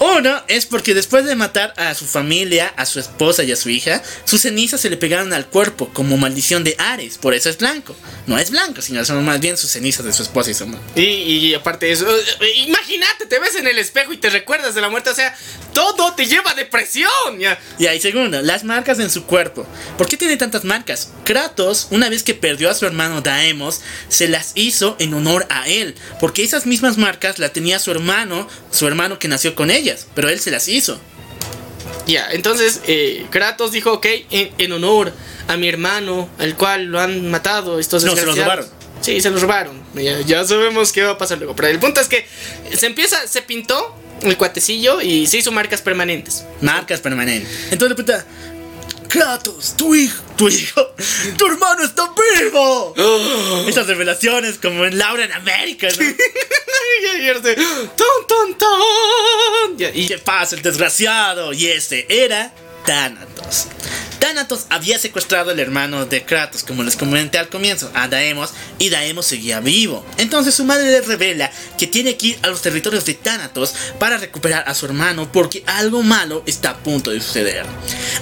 Uno es porque después de matar a su familia, a su esposa y a su hija, sus cenizas se le pegaron al cuerpo como maldición de Ares, por eso es blanco. No es blanco, sino son más bien sus cenizas de su esposa y su madre. Y, y aparte de eso, eh, imagínate, te ves en el espejo y te recuerdas de la muerte, o sea, todo te lleva a depresión, ya. Y ahí segundo, las marcas en su cuerpo. ¿Por qué tiene tantas marcas? Kratos, una vez que perdió a su hermano Daemos, se las hizo en honor a él. Porque esas mismas marcas las tenía su hermano, su hermano que nació con ellas. Pero él se las hizo. Ya, entonces eh, Kratos dijo, ok, en, en honor a mi hermano, al cual lo han matado estos No, se los desgraciados". robaron. Sí, se los robaron. Ya, ya sabemos qué va a pasar luego. Pero el punto es que se empieza, se pintó el cuatecillo y se hizo marcas permanentes. Marcas permanentes. Entonces pregunta, Kratos, tu hijo, tu hijo, tu hermano está vivo. Esas revelaciones como en Laura en América, ¿no? y y este, ton, ton, ton. Ya, y ¿Qué pasa el desgraciado? Y este era Thanatos. Thanatos había secuestrado al hermano de Kratos, como les comenté al comienzo, a Daemos, y Daemos seguía vivo. Entonces su madre le revela que tiene que ir a los territorios de Thanatos para recuperar a su hermano porque algo malo está a punto de suceder.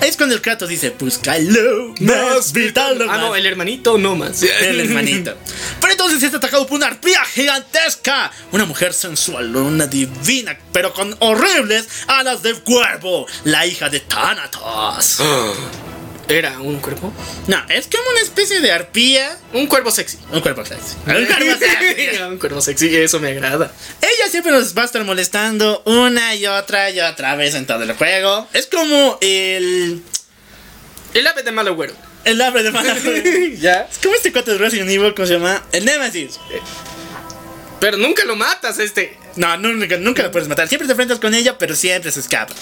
Ahí es cuando el Kratos dice, búscalo, más vital, Ah, no, más". el hermanito no más. El hermanito. Pero entonces es atacado por una arpía gigantesca. Una mujer sensual, una divina, pero con horribles alas de cuervo. La hija de Thanatos. ¿Era un cuerpo? No, es como una especie de arpía. Un cuerpo sexy. Un cuerpo sexy. Un cuerpo sexy. un cuerpo sexy, eso me agrada. Ella siempre nos va a estar molestando una y otra y otra vez en todo el juego. Es como el. El ave de mal agüero. El ave de mala. Ya. Es como este cuate de Resident Evil, ¿cómo se llama? El Nemesis. Pero nunca lo matas, este. No, nunca, nunca la puedes matar. Siempre te enfrentas con ella, pero siempre se escapa.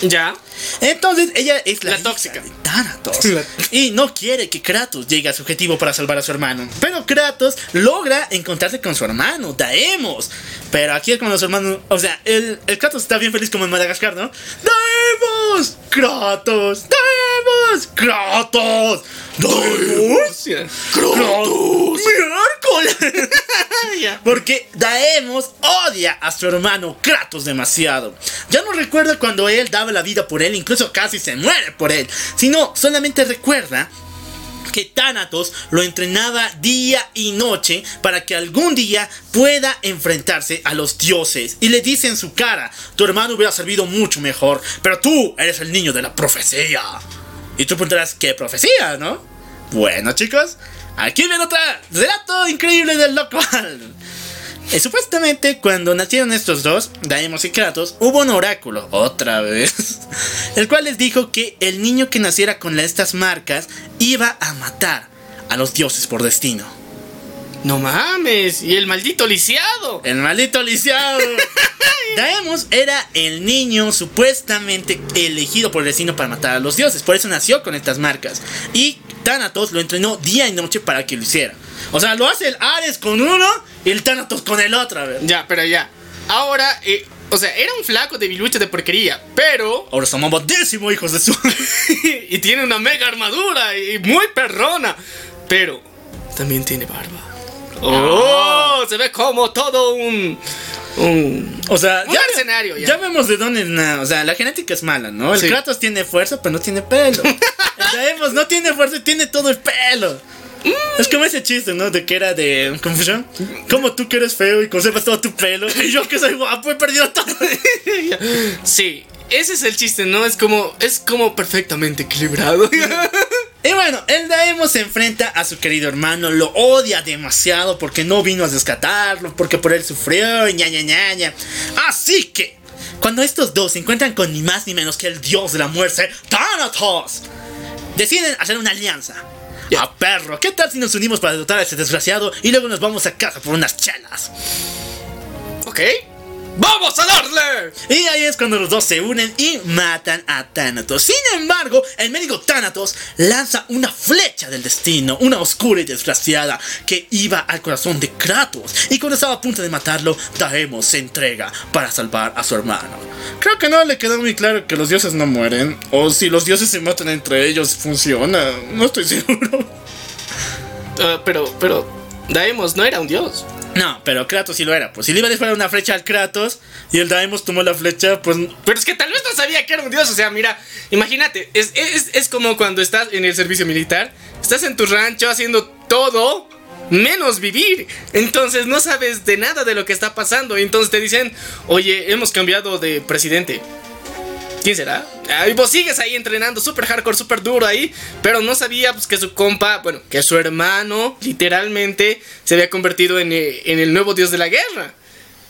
Ya. Entonces ella es la, tóxica. de Thanatos. La- Y no quiere que Kratos llegue a su objetivo para salvar a su hermano. Pero Kratos logra encontrarse con su hermano, Daemos. Pero aquí es cuando su hermano. O sea, el, el Kratos está bien feliz como en Madagascar, ¿no? ¡Daemos! ¡Kratos! ¡Daemos! ¡Kratos! ¡Daemos! ¡Kratos! Porque Daemos odia a su hermano Kratos demasiado. Ya no recuerda cuando él daba la vida por él, incluso casi se muere por él, sino solamente recuerda que Thanatos lo entrenaba día y noche para que algún día pueda enfrentarse a los dioses. Y le dice en su cara, tu hermano hubiera servido mucho mejor, pero tú eres el niño de la profecía. Y tú preguntarás, ¿qué profecía, no? Bueno chicos, aquí viene otro relato increíble del local. Eh, supuestamente, cuando nacieron estos dos, Daemos y Kratos, hubo un oráculo, otra vez, el cual les dijo que el niño que naciera con estas marcas iba a matar a los dioses por destino. No mames. Y el maldito lisiado. El maldito lisiado. Daemos era el niño supuestamente elegido por el destino para matar a los dioses. Por eso nació con estas marcas. Y Thanatos lo entrenó día y noche para que lo hiciera. O sea, lo hace el Ares con uno y el Thanatos con el otro. a ver. Ya, pero ya. Ahora, eh, o sea, era un flaco de biluche de porquería, pero. Ahora somos botísimos, hijos de su. y tiene una mega armadura y muy perrona. Pero también tiene barba. Oh, se ve como todo un. Un. O sea, Un ya, mercenario, ya. ya vemos de dónde. na- o sea, la genética es mala, ¿no? El Sí. Kratos tiene fuerza, pero no tiene pelo. El Daemos no tiene fuerza y tiene todo el pelo. Es como ese chiste, ¿no? De que era de. ¿Cómo se llama? Como tú que eres feo y conservas todo tu pelo. Y yo que soy guapo he perdido todo. Sí, ese es el chiste, ¿no? Es como. Es como perfectamente equilibrado. Y bueno, el Daemos se enfrenta a su querido hermano, lo odia demasiado porque no vino a rescatarlo, porque por él sufrió y ña ña ña ña. Así que, cuando estos dos se encuentran con ni más ni menos que el dios de la muerte, Thanatos, deciden hacer una alianza. A perro, ¿qué tal si nos unimos para derrotar a ese desgraciado y luego nos vamos a casa por unas chelas? ok. ¡Vamos a darle! Y ahí es cuando los dos se unen y matan a Thanatos. Sin embargo, el médico Thanatos lanza una flecha del destino, una oscura y desgraciada, que iba al corazón de Kratos. Y cuando estaba a punto de matarlo, Daemos se entrega para salvar a su hermano. Creo que no le quedó muy claro que los dioses no mueren. O si los dioses se matan entre ellos, funciona. No estoy seguro. Ah, pero, pero, Daemos no era un dios. No, pero Kratos sí lo era. Pues si le iba a disparar una flecha al Kratos y el Daemos tomó la flecha, pues Pero es que tal vez no sabía que era un dios. O sea, mira, imagínate, es, es, es como cuando estás en el servicio militar, estás en tu rancho haciendo todo menos vivir. Entonces no sabes de nada de lo que está pasando. Entonces te dicen, oye, hemos cambiado de presidente. ¿Quién será? Ah, Y vos sigues ahí entrenando súper hardcore, súper duro ahí. Pero no sabía pues, que su compa, bueno, que su hermano literalmente se había convertido en, eh, en el nuevo dios de la guerra.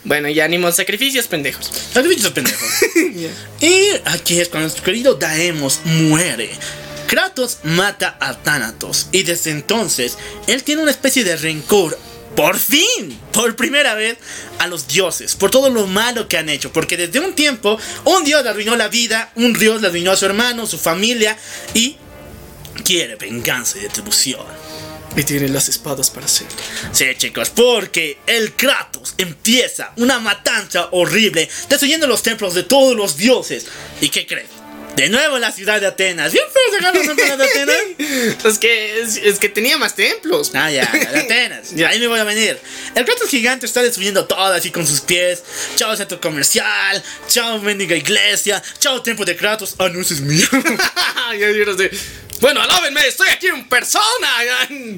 Bueno, ya ni modo, sacrificios pendejos. Sacrificios pendejos. y aquí es cuando nuestro querido Daemos muere. Kratos mata a Thanatos y desde entonces él tiene una especie de rencor. Por fin, por primera vez, a los dioses, por todo lo malo que han hecho. Porque desde un tiempo, un dios le arruinó la vida, un dios le arruinó a su hermano, su familia, y quiere venganza y retribución. Y tiene las espadas para hacerlo. Sí, chicos, porque el Kratos empieza una matanza horrible, destruyendo los templos de todos los dioses. ¿Y qué crees? De nuevo la ciudad de Atenas. ¿Bien feo sacar los templos de Atenas? Es que, es, es que tenía más templos. Ah, ya, de Atenas. Ya. Ahí me voy a venir. El Kratos gigante está destruyendo todo así con sus pies. Chao centro comercial. Chao mendiga iglesia. Chao templo de Kratos. Ah, no, ese es mío. Bueno, alábenme, estoy aquí en persona.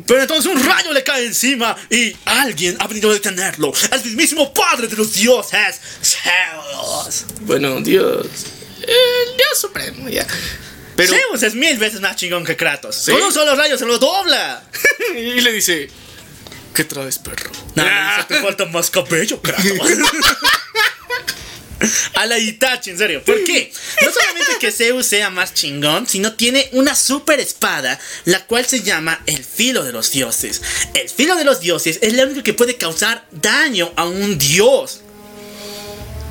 Pero entonces un rayo le cae encima y alguien ha venido a detenerlo. El mismísimo padre de los dioses, Zeus. Bueno, Dios. El Dios supremo, ya. Pero. Zeus es mil veces más chingón que Kratos. ¿Sí? Con un solo rayo se lo dobla. y le dice: ¿Qué traes, perro? Dice, te falta más cabello, Kratos. A la Itachi, en serio. ¿Por qué? No solamente que Zeus sea más chingón, sino tiene una super espada, la cual se llama el filo de los dioses. El filo de los dioses es la única que puede causar daño a un dios.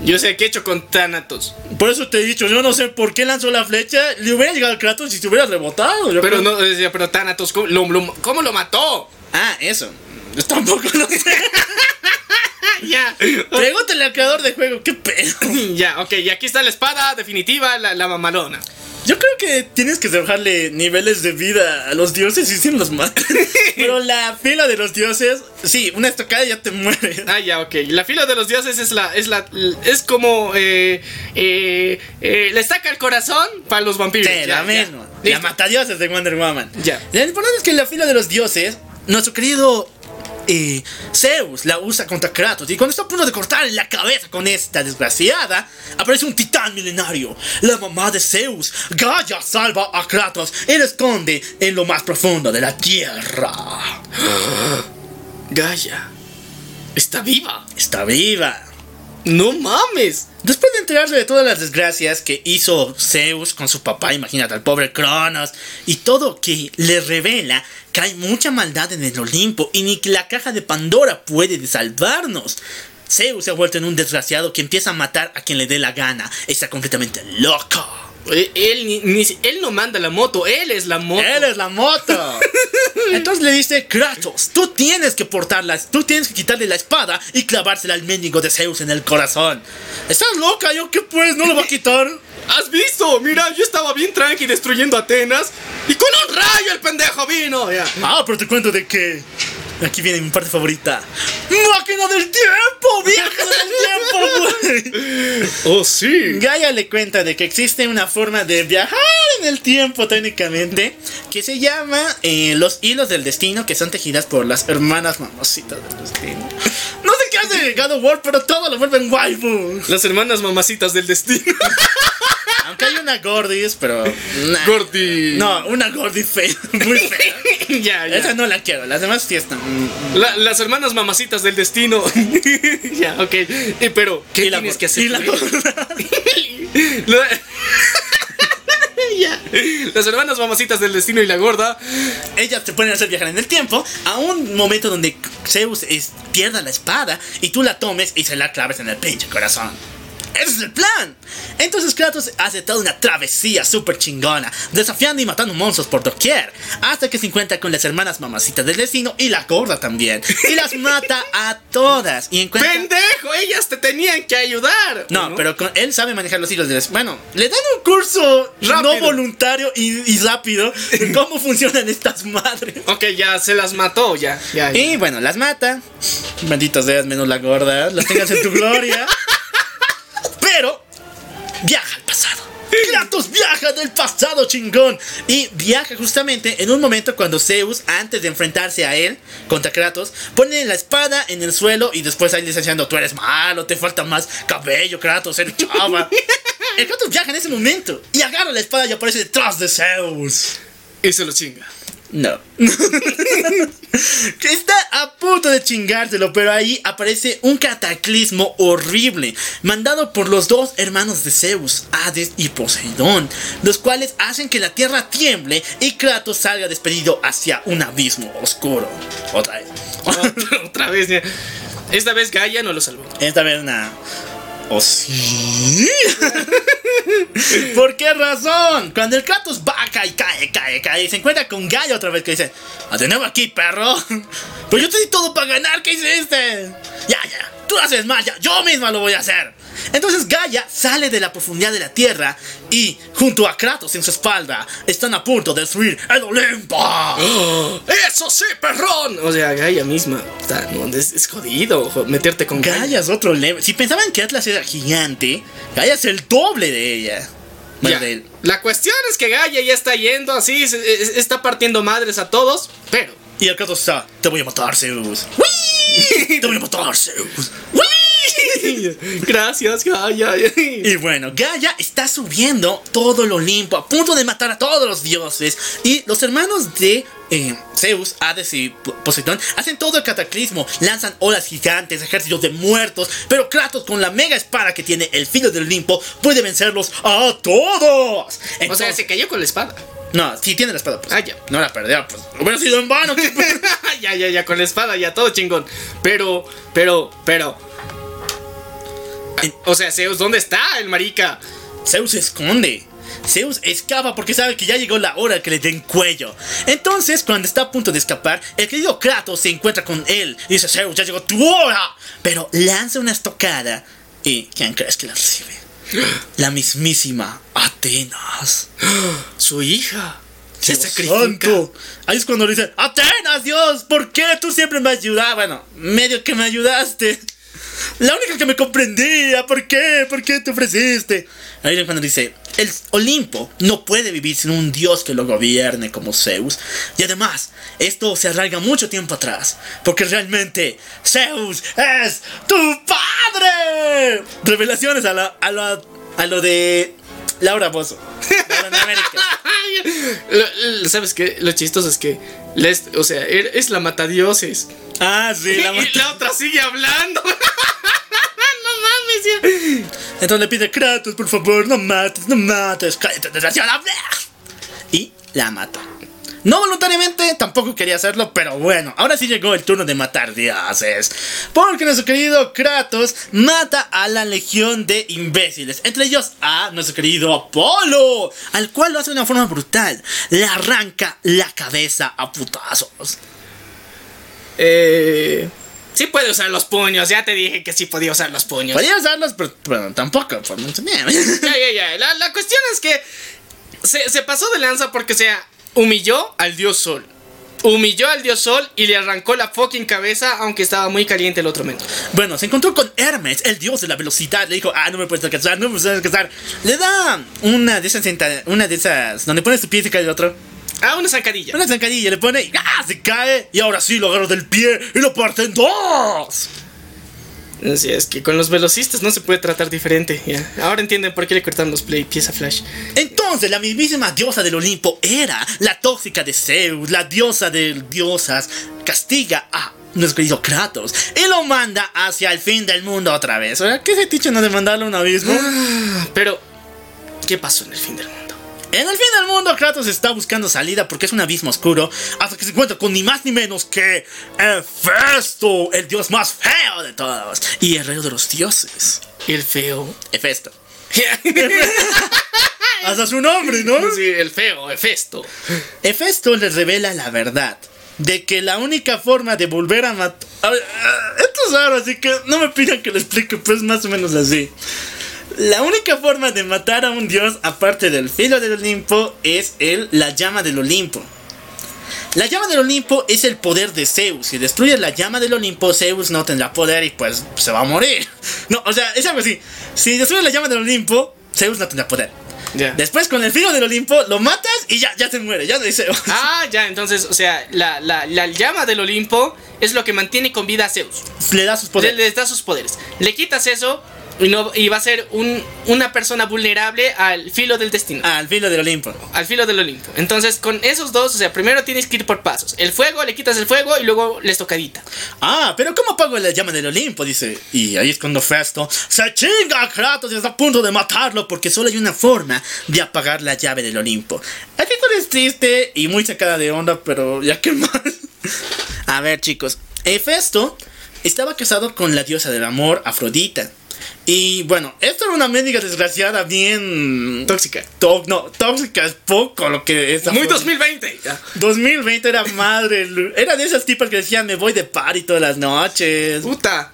Yo sé qué he hecho con Thanatos. Por eso te he dicho, yo no sé por qué lanzó la flecha. Le hubiera llegado al Kratos si se hubiera rebotado. yo Pero creo. no, decía, pero Thanatos, ¿cómo lo, lo- cómo lo mató? Ah, eso. Yo tampoco lo sé. ya. Pregúntale al creador de juego, qué pedo. ya, ok, y aquí está la espada definitiva, la, la mamalona. Yo creo que tienes que dejarle niveles de vida a los dioses y si los matan. Pero la fila de los dioses, sí, una estocada ya te mueres. Ah, ya, ok. La fila de los dioses es la. es la. es como. Eh, eh, eh, le saca el corazón para los vampiros. Sí, Ya, la misma. La matadioses de Wonder Woman. Ya. Lo importante es que la fila de los dioses, nuestro querido eh, Zeus la usa contra Kratos. Y cuando está a punto de cortarle la cabeza con esta desgraciada, aparece un titán milenario. La mamá de Zeus, Gaia, salva a Kratos y lo esconde en lo más profundo de la tierra. Gaia. Está viva. Está viva. No mames. Después de enterarse de todas las desgracias que hizo Zeus con su papá, imagínate al pobre Cronos, y todo que le revela que hay mucha maldad en el Olimpo y ni que la caja de Pandora puede salvarnos. Zeus se ha vuelto en un desgraciado que empieza a matar a quien le dé la gana. Está completamente loco. Él, ni- ni- él no manda la moto, él es la moto. Él es la moto. Entonces le dice, Kratos, tú tienes que portarla, tú tienes que quitarle la espada y clavársela al mendigo de Zeus en el corazón. ¿Estás loca? ¿Yo qué pues? ¿No lo va a quitar? ¿Has visto? Mira, yo estaba bien tranqui destruyendo Atenas. Y con un rayo el pendejo vino. Ah, pero te cuento de que. Aquí viene mi parte favorita. ¡Máquina del tiempo! ¡Viaje del tiempo, güey! Oh, sí. Gaia le cuenta de que existe una forma de viajar en el tiempo técnicamente que se llama eh, los hilos del destino que son tejidas por las hermanas mamositas del destino. No sé qué hace God of War, pero todo lo vuelven waifu. Las hermanas mamacitas del destino. Aunque hay una Gordis, pero... nah. Gordi. No, una Gordi fea, muy fea. ya, ya. Esa no la quiero, las demás sí están... La- las hermanas mamacitas del destino. ya, ok. Eh, pero, ¿qué Y tienes que hacer? y la ya. Las hermanas mamacitas del destino y la gorda. Ellas te pueden hacer viajar en el tiempo a un momento donde Zeus es- pierda la espada y tú la tomes y se la claves en el pinche corazón. Ese es el plan. Entonces Kratos hace toda una travesía súper chingona, desafiando y matando monstruos por doquier, hasta que se encuentra con las hermanas mamacitas del destino y la gorda también, y las mata a todas y encuentra... ¡Pendejo! Ellas te tenían que ayudar. No, pero con- él sabe manejar los hilos destino. Bueno, le dan un curso Rápido. no voluntario y, y rápido de cómo funcionan estas madres. Ok, ya se las mató, ya. ya, ya. Y bueno, las mata. Benditos seas, menos la gorda. Las tengas en tu gloria. Pero viaja al pasado. Kratos viaja del pasado, chingón. Y viaja justamente en un momento cuando Zeus, antes de enfrentarse a él, contra Kratos, pone la espada en el suelo y después ahí diciendo: Tú eres malo, te falta más cabello, Kratos, eres chava. El Kratos viaja en ese momento y agarra la espada y aparece detrás de Zeus. Y se lo chinga. No. está a punto de chingárselo, pero ahí aparece un cataclismo horrible, mandado por los dos hermanos de Zeus, Hades y Poseidón, los cuales hacen que la tierra tiemble y Kratos salga despedido hacia un abismo oscuro. Otra vez. Otra, otra vez. Esta vez Gaia no lo salvó. Esta vez una. ¿O sí? ¿Por qué razón? Cuando el Kratos baja y cae, cae, cae, y se encuentra con Gaia otra vez que dice: "Ah, De nuevo aquí, perro. Pues yo te di todo para ganar, ¿qué hiciste? Ya, ya, tú haces mal, ya, yo misma lo voy a hacer. Entonces Gaia sale de la profundidad de la tierra y, junto a Kratos en su espalda, están a punto de destruir el Olimpo. ¡Eso sí, perrón! O sea, Gaia misma. está- no, es, es jodido jo- meterte con Gaia. Gaia es otro level. Si pensaban que Atlas era gigante, Gaia es el doble de ella. Bueno, Ya. de. La cuestión es que Gaia ya está yendo así, se- es- está partiendo madres a todos, pero Y el Kratos está, te voy a matar, Zeus. ¡Uy! Te voy a matar, Zeus. ¡Uy! Gracias, Gaia. Y bueno, Gaia está subiendo todo el Olimpo, a punto de matar a todos los dioses. Y los hermanos de eh, Zeus, Hades y Poseidón hacen todo el cataclismo, lanzan olas gigantes, ejércitos de muertos. Pero Kratos, con la mega espada que tiene el filo del Olimpo, puede vencerlos a todos. O sea, Entonces- se cayó con la espada. no, si tiene la espada, pues. Ah, ya. No la perdió, pues. Hubiera sido en vano. ya, ya, ya, con la espada, ya, todo chingón. Pero, pero, pero. O sea, Zeus, ¿dónde está el marica? Zeus se esconde. Zeus escapa porque sabe que ya llegó la hora que le den cuello. Entonces, cuando está a punto de escapar, el querido Kratos se encuentra con él y dice: Zeus, ya llegó tu hora. Pero lanza una estocada. ¿Y quién crees que la recibe? La mismísima Atenas. Su hija. Se Dios sacrifica. santo. Ahí es cuando le dice: Atenas, Dios, ¿por qué tú siempre me ayudas? Bueno, medio que me ayudaste. La única que me comprendía, ¿por qué? ¿Por qué te ofreciste? Ahí cuando dice, el Olimpo no puede vivir sin un dios que lo gobierne como Zeus. Y además, esto se arraiga mucho tiempo atrás, porque realmente Zeus es tu padre. Revelaciones a, la- a, lo, a lo de Laura Bozo. En América. Lo- ¿Sabes qué? Lo chistoso es que. les- o sea, er- es la matadioses. Ah, sí, la y la otra sigue hablando. no mames, ya. Entonces le pide Kratos, por favor, no mates, no mates, cállate, desgraciada. Y la mata. No voluntariamente, tampoco quería hacerlo, pero bueno, ahora sí llegó el turno de matar dioses. Porque nuestro querido Kratos mata a la legión de imbéciles, entre ellos a nuestro querido Apolo, al cual lo hace de una forma brutal. Le arranca la cabeza a putazos. Eh. Sí puede usar los puños, ya te dije que sí podía usar los puños. Podría usarlos, pero, pero tampoco, por mucho. Ya, ya, ya. La, la cuestión es que se, se pasó de lanza porque, o sea, humilló al dios sol. Humilló al dios sol y le arrancó la fucking cabeza, aunque estaba muy caliente el otro men. Bueno, se encontró con Hermes, el dios de la velocidad. Le dijo, ah, no me puedes alcanzar, no me puedes alcanzar. Le da una de esas, una de esas, donde pones tu pie y se cae el otro. Ah, una zancadilla. Una zancadilla, le pone y ¡ah! se cae. Y ahora sí lo agarro del pie y lo parte en dos. Así es que con los velocistas no se puede tratar diferente. Ya. Ahora entienden por qué le cortaron los play pies a Flash. Entonces, la mismísima diosa del Olimpo era la tóxica de Zeus, la diosa de diosas, castiga a nuestro querido Kratos y lo manda hacia el fin del mundo otra vez. ¿Ahora qué fetiche no de mandarle a un abismo? Pero, ¿qué pasó en el fin del mundo? En el fin del mundo, Kratos está buscando salida porque es un abismo oscuro hasta que se encuentra con ni más ni menos que Hefesto, el dios más feo de todos y el rey de los dioses. El feo. Hefesto. Hasta su nombre, ¿no? Sí, el feo, Hefesto. Hefesto le revela la verdad de que la única forma de volver a matar. Esto es raro, así que no me pidan que lo explique, pues más o menos así. La única forma de matar a un dios, aparte del filo del Olimpo, es el, la llama del Olimpo. La llama del Olimpo es el poder de Zeus. Si destruyes la llama del Olimpo, Zeus no tendrá poder y pues se va a morir. No, o sea, es algo así. Si destruyes la llama del Olimpo, Zeus no tendrá poder. Después con el filo del Olimpo lo matas y ya, ya se muere, ya no dice. Ah, ya, entonces, o sea, la, la, la llama del Olimpo es lo que mantiene con vida a Zeus. Le da sus Le, poderes. le da sus poderes. Le quitas eso y, no, y va a ser un, una persona vulnerable al filo del destino. Al filo del Olimpo. Al filo del Olimpo. Entonces, con esos dos, o sea, primero tienes que ir por pasos. El fuego, le quitas el fuego y luego les tocadita. Ah, pero ¿cómo apago la llama del Olimpo? Dice. Y ahí es cuando Festo se chinga a Kratos y está a punto de matarlo porque solo hay una forma de apagar la llave del Olimpo. Esta historia es triste y muy sacada de onda, pero ya que más. A ver, chicos. Hefesto estaba casado con la diosa del amor, Afrodita. Y bueno, esto era una mendiga desgraciada bien... Tóxica. tó- no, tóxica es poco lo que es. Muy Afrodita. 2020. Ya. 2020 era madre. Era de esas tipas que decían me voy de party todas las noches. Puta.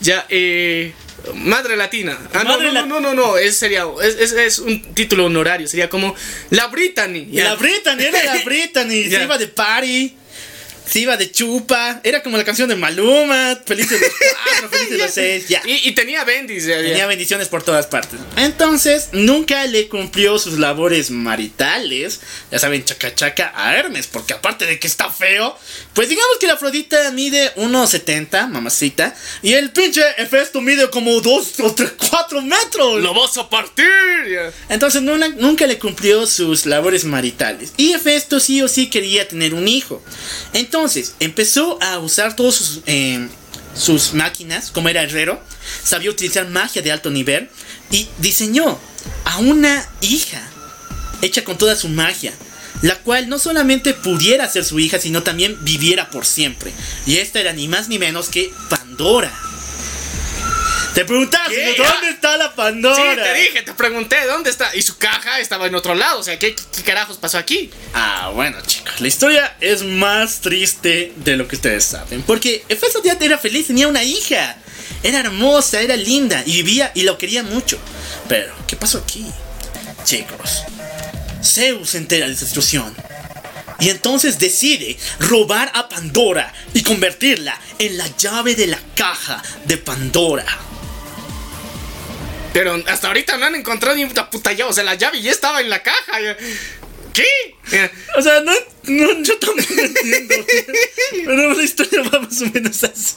Ya, eh. Madre Latina. Ah, no, Madre no, la- no, no, no, es, sería, es, es, es un título honorario. Sería como la Brittany. Y la Britney, era la Britney. Ya. Se iba de party. Se iba de chupa. Era como la canción de Maluma. Felices los cuatro, felices los seis. Ya. Y, y tenía ya. Tenía bendiciones por todas partes. Entonces, nunca le cumplió sus labores maritales. Ya saben, chaca chaca a Hermes. Porque aparte de que está feo, pues digamos que la Afrodita mide 1,70, mamacita. Y el pinche Hefesto mide como 2 o 3, 4 metros. Lo vas a partir. Entonces no- nunca le cumplió sus labores maritales. Y Hefesto sí o sí quería tener un hijo. Entonces empezó a usar todas sus, eh, sus máquinas, como era herrero. Sabía utilizar magia de alto nivel. Y diseñó a una hija hecha con toda su magia. La cual no solamente pudiera ser su hija, sino también viviera por siempre. Y esta era ni más ni menos que Pandora. Te preguntaste, ¿Qué? ¿dónde está la Pandora? Sí, te dije, te pregunté dónde está. Y su caja estaba en otro lado. O sea, ¿qué, qué carajos pasó aquí? Ah, bueno, chicos, la historia es más triste de lo que ustedes saben. Porque Efeso ya era feliz, tenía una hija. Era hermosa, era linda y vivía y lo quería mucho. Pero, ¿qué pasó aquí? Chicos, Zeus se entera de esa situación. Y entonces decide robar a Pandora y convertirla en la llave de la caja de Pandora. Pero hasta ahorita no han encontrado ni una puta llave. O sea, la llave ya estaba en la caja. ¿Qué? O sea, no, no yo tampoco entiendo. Pero la historia va más o menos así.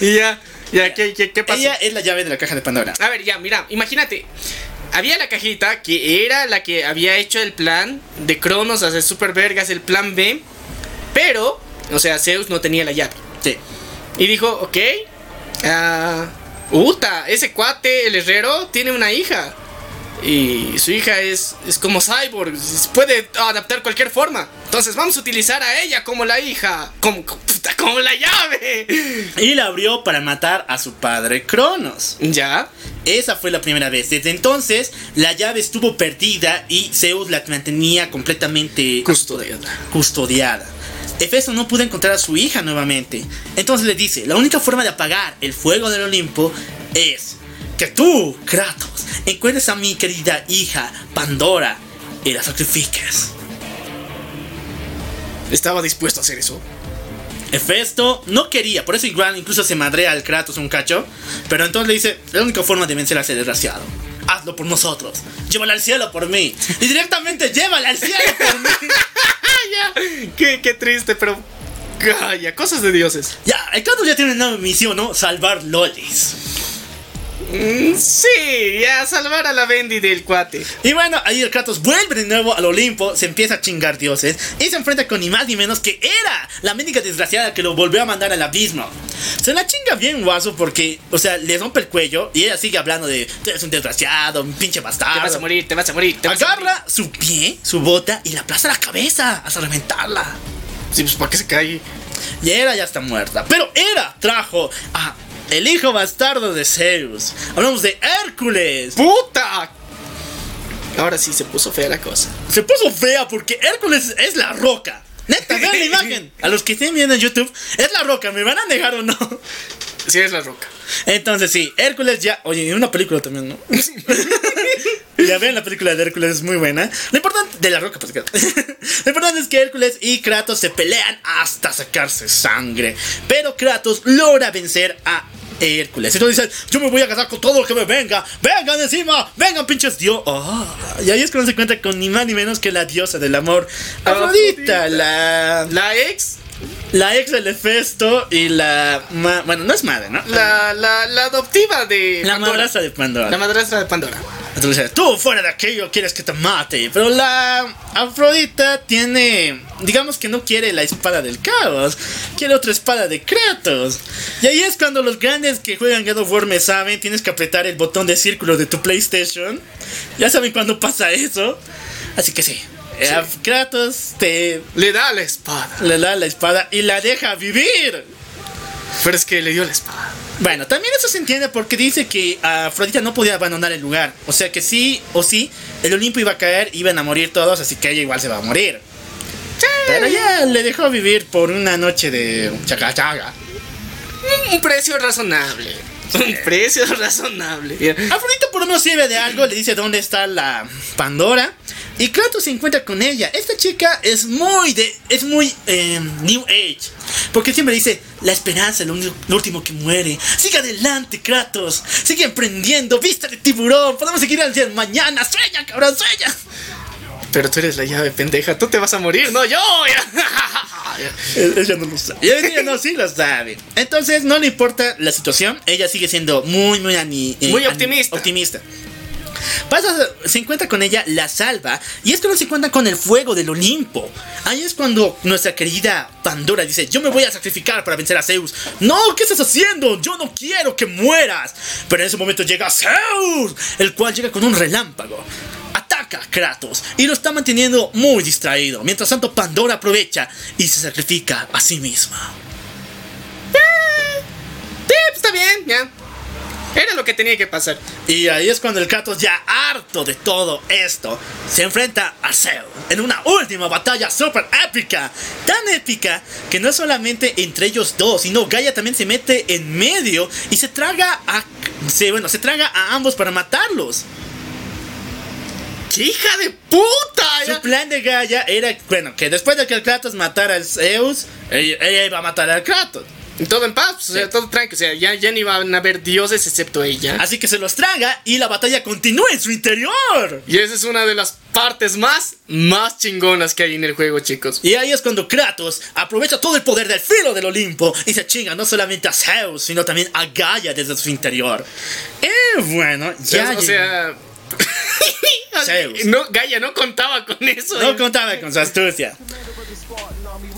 Y ya, ya, ¿qué, qué, qué pasó? Ella es la llave de la caja de Pandora. A ver, ya, mira, imagínate. Había la cajita que era la que había hecho el plan de Cronos hacer super vergas, el plan B. Pero, o sea, Zeus no tenía la llave. Sí. Y dijo, ok. Ah. Uta, ese cuate, el herrero, tiene una hija. Y su hija es, es como cyborg, puede adaptar cualquier forma. Entonces vamos a utilizar a ella como la hija, como, como la llave. Y la abrió para matar a su padre Cronos. Ya. Esa fue la primera vez. Desde entonces, la llave estuvo perdida y Zeus la mantenía completamente Custodiada. custodiada. Efeso no pudo encontrar a su hija nuevamente. Entonces le dice, la única forma de apagar el fuego del Olimpo es que tú, Kratos, encuentres a mi querida hija Pandora y la sacrifiques. Estaba dispuesto a hacer eso. Hefesto no quería, por eso igual incluso se madrea al Kratos un cacho. Pero entonces le dice: La única forma de vencer a ese desgraciado. Hazlo por nosotros. Llévala al cielo por mí. Y directamente llévala al cielo por mí. Qué, qué triste, pero. Calla, cosas de dioses. Ya, el Kratos ya tiene una misión, ¿no? Salvar lolis. Mm, Sí, ya salvar a la Bendy del cuate. Y bueno, ahí el Kratos vuelve de nuevo al Olimpo, se empieza a chingar dioses y se enfrenta con ni más ni menos que Hera, la médica desgraciada que lo volvió a mandar al abismo. Se la chinga bien guaso porque, o sea, le rompe el cuello y ella sigue hablando de, tú eres un desgraciado, un pinche bastardo. Te vas a morir, te vas a morir, te vas a morir. Agarra su pie, su bota y la aplaza a la cabeza hasta reventarla. Sí, pues para que se cae. Y Hera ya está muerta. Pero Hera trajo a el hijo bastardo de Zeus. Hablamos de Hércules. ¡Puta! Ahora sí se puso fea la cosa. Se puso fea porque Hércules es la roca. Neta, vean la imagen. A los que estén viendo en YouTube, es la roca. ¿Me van a negar o no? Sí, es la roca. Entonces, sí, Hércules ya. Oye, y una película también, ¿no? ya ven, la película de Hércules es muy buena. Lo importante. De la roca, pues. que- Lo importante es que Hércules y Kratos se pelean hasta sacarse sangre. Pero Kratos logra vencer a. Hércules. Entonces dice, yo me voy a casar con todo lo que me venga. Vengan encima, vengan pinches dios. y ahí es cuando se encuentra con ni más ni menos que la diosa del amor. Afrodita, la, La ex, la ex del Hefesto y la... ma- bueno, no es madre, ¿no? la, la, la adoptiva de La Pandora. madrastra de Pandora. La madrastra de Pandora. Entonces, tú fuera de aquello quieres que te mate. Pero la Afrodita tiene, digamos que no quiere la espada del caos, quiere otra espada de Kratos. Y ahí es cuando los grandes que juegan God of War me saben, tienes que apretar el botón de círculo de tu PlayStation. Ya saben cuándo pasa eso. Así que sí, eh, a Kratos te Le da la espada. le da la espada y la deja vivir. Pero es que le dio la espada. Bueno, también eso se entiende porque dice que Afrodita no podía abandonar el lugar. O sea que sí o sí, el Olimpo iba a caer, iban a morir todos, así que ella igual se va a morir. Pero ya le dejó vivir por una noche de chaga chaga. Un precio razonable. Un precio razonable. Bien. Afrodita por lo menos sirve de algo, le dice dónde está la Pandora. Y Kratos se encuentra con ella. Esta chica es muy de. es muy eh, New Age. Porque siempre dice, la esperanza es lo, lo último que muere. Sigue adelante, Kratos. Sigue emprendiendo. Vista de tiburón. Podemos seguir al día mañana. Sueña, cabrón, sueña. Pero tú eres la llave, pendeja. Tú te vas a morir, no yo. Ella no lo sabe. Ella no, sí lo sabe. Entonces, no le importa la situación. Ella sigue siendo muy, muy ani- eh, Muy ani- optimista. optimista. Pasa, se encuentra con ella, la salva. Y es cuando se encuentra con el fuego del Olimpo. Ahí es cuando nuestra querida Pandora dice: Yo me voy a sacrificar para vencer a Zeus. No, ¿qué estás haciendo? Yo no quiero que mueras. Pero en ese momento llega Zeus, el cual llega con un relámpago. Ataca a Kratos y lo está manteniendo muy distraído. Mientras tanto, Pandora aprovecha y se sacrifica a sí misma. Sí, pues, está bien, ya. Era lo que tenía que pasar. Y ahí es cuando el Kratos, ya harto de todo esto, se enfrenta a Zeus en una última batalla super épica. Tan épica que no es solamente entre ellos dos, sino Gaia también se mete en medio y se traga a. Bueno, se traga a ambos para matarlos. ¡Qué hija de puta! Su plan de Gaia era, bueno, que después de que el Kratos matara al Zeus, ella, ella iba a matar al Kratos. Todo en paz, o sea, todo tranquilo. O sea, ya, ya ni van a haber dioses excepto ella. Así que se los traga y la batalla continúa en su interior. Y esa es una de las partes más, más chingonas que hay en el juego, chicos. Y ahí es cuando Kratos aprovecha todo el poder del filo del Olimpo y se chinga no solamente a Zeus, sino también a Gaia desde su interior. Y bueno, ya. o sea. No, Gaia no contaba con eso. no contaba con su astucia.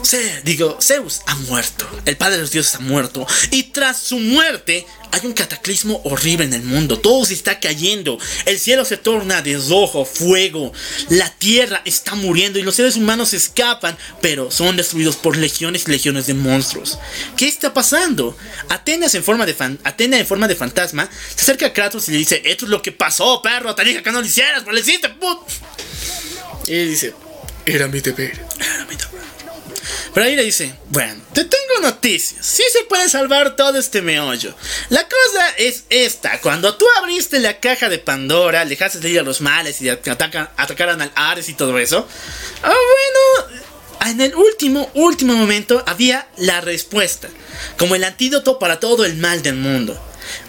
Se, digo, Zeus ha muerto. El padre de los dioses ha muerto. Y tras su muerte, hay un cataclismo horrible en el mundo. Todo se está cayendo. El cielo se torna de rojo, fuego. La tierra está muriendo y los seres humanos escapan, pero son destruidos por legiones y legiones de monstruos. ¿Qué está pasando? Atenas en forma de fan- Atena en forma de fantasma se acerca a Kratos y le dice: Esto es lo que pasó, perro. Te dije que no lo hicieras, pero lo hiciste, put. Y dice: Era mi deber. Pero ahí le dice, bueno, te tengo noticias. Sí se puede salvar todo este meollo. La cosa es esta. Cuando tú abriste la caja de Pandora, dejaste de ir a los males y atacan, atacaran al Ares y todo eso. Ah, bueno, en el último, último momento había la respuesta. Como el antídoto para todo el mal del mundo.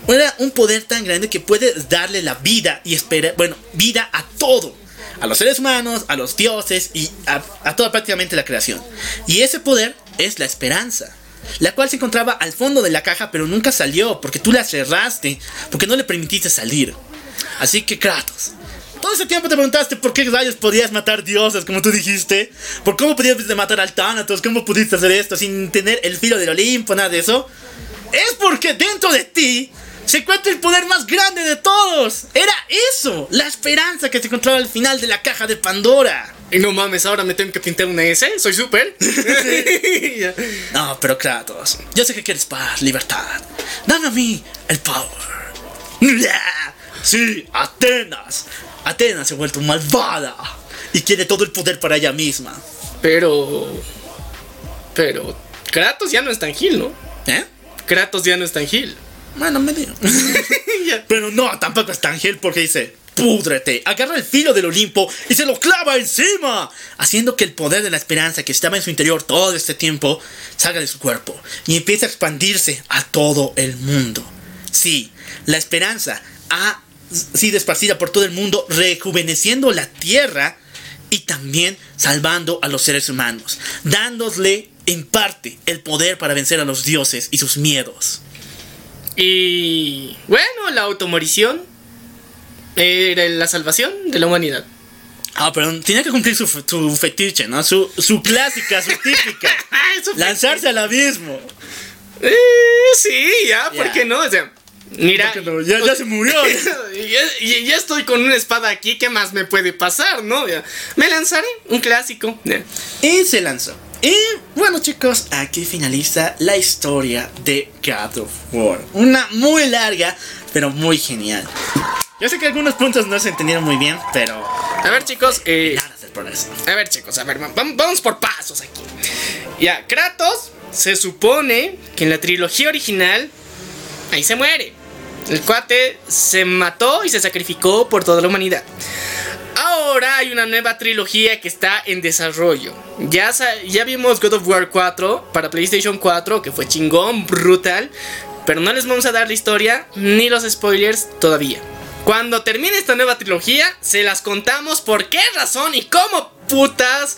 Era un poder tan grande que puede darle la vida y espera, bueno, vida a todo a los seres humanos, a los dioses y a, a toda prácticamente la creación. Y ese poder es la esperanza. la cual se encontraba al fondo de la caja, pero nunca salió, porque tú la cerraste, porque no le permitiste salir. Así que Kratos, todo ese tiempo te preguntaste por qué rayos podías matar dioses, como tú dijiste, por cómo podías matar al Thanatos, cómo pudiste hacer esto sin tener el filo del Olimpo, nada de eso. Es porque dentro de ti se encuentra el poder más grande de todos. Era eso, la esperanza que se encontraba al final de la caja de Pandora. Y no mames, ahora me tengo que pintar una S. Soy súper. No, pero Kratos, yo sé que quieres paz, libertad. Dame a mí el power. Sí, Atenas. Atenas se ha vuelto malvada y quiere todo el poder para ella misma. Pero. Pero. Kratos ya no es tan Gil, ¿no? ¿Eh? Kratos ya no es tan Gil. Bueno, medio. Pero no, tampoco es tan gel porque dice, púdrete, agarra el filo del Olimpo y se lo clava encima, haciendo que el poder de la esperanza que estaba en su interior todo este tiempo salga de su cuerpo y empiece a expandirse a todo el mundo. Sí, la esperanza ha sido esparcida por todo el mundo, rejuveneciendo la tierra y también salvando a los seres humanos, dándole en parte el poder para vencer a los dioses y sus miedos. Y. Bueno, la automorición. Era la salvación de la humanidad. Ah, pero tenía que cumplir su, su fetiche, ¿no? Su, su clásica, su típica. Su Lanzarse al abismo. Eh, sí, ya, ¿por qué no? O sea, mira. ¿Por qué no? Ya- ya se murió. ya, ya- estoy con una espada aquí, ¿qué más me puede pasar, no? Ya. Me lanzaré, un clásico. Y se lanzó. Y bueno chicos, aquí finaliza la historia de God of War. Una muy larga, pero muy genial. Yo sé que algunos puntos no se entendieron muy bien, pero A ver, chicos, eh. A ver, chicos, a ver, va- vam- vamos por pasos aquí. Ya, Kratos se supone que en la trilogía original ahí se muere. El cuate se mató y se sacrificó por toda la humanidad. Ahora hay una nueva trilogía que está en desarrollo. Ya, ya vimos God of War 4 para PlayStation 4, que fue chingón, brutal. Pero no les vamos a dar la historia ni los spoilers todavía. Cuando termine esta nueva trilogía, se las contamos por qué razón y cómo putas.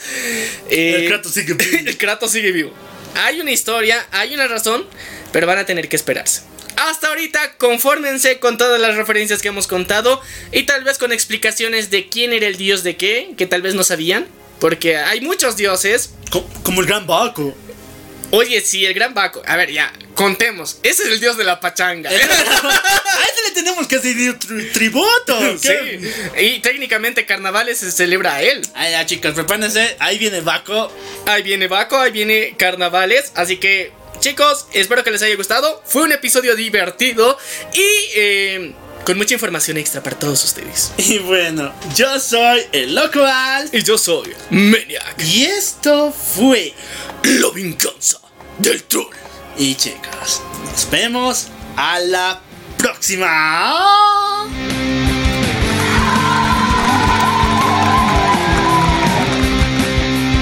eh, El Kratos sigue vivo. el Kratos sigue vivo. Hay una historia, hay una razón, pero van a tener que esperarse. Hasta ahorita, confórmense con todas las referencias que hemos contado y tal vez con explicaciones de quién era el dios de qué, que tal vez no sabían. Porque hay muchos dioses. Co- Como el gran Baco. Oye, sí, el gran Baco. A ver, ya, contemos. Ese es el dios de la pachanga. A ese le tenemos que hacer tri- tributo. Sí. Y técnicamente carnavales se celebra a él. Ay, ya chicos, prepárense. Ahí viene Baco. Ahí viene Baco, ahí viene Carnavales. Así que, chicos, espero que les haya gustado. Fue un episodio divertido y eh, con mucha información extra para todos ustedes. Y bueno, yo soy el local. Y yo soy Maniac. Y esto fue. La venganza del troll. Y chicos, nos vemos a la próxima.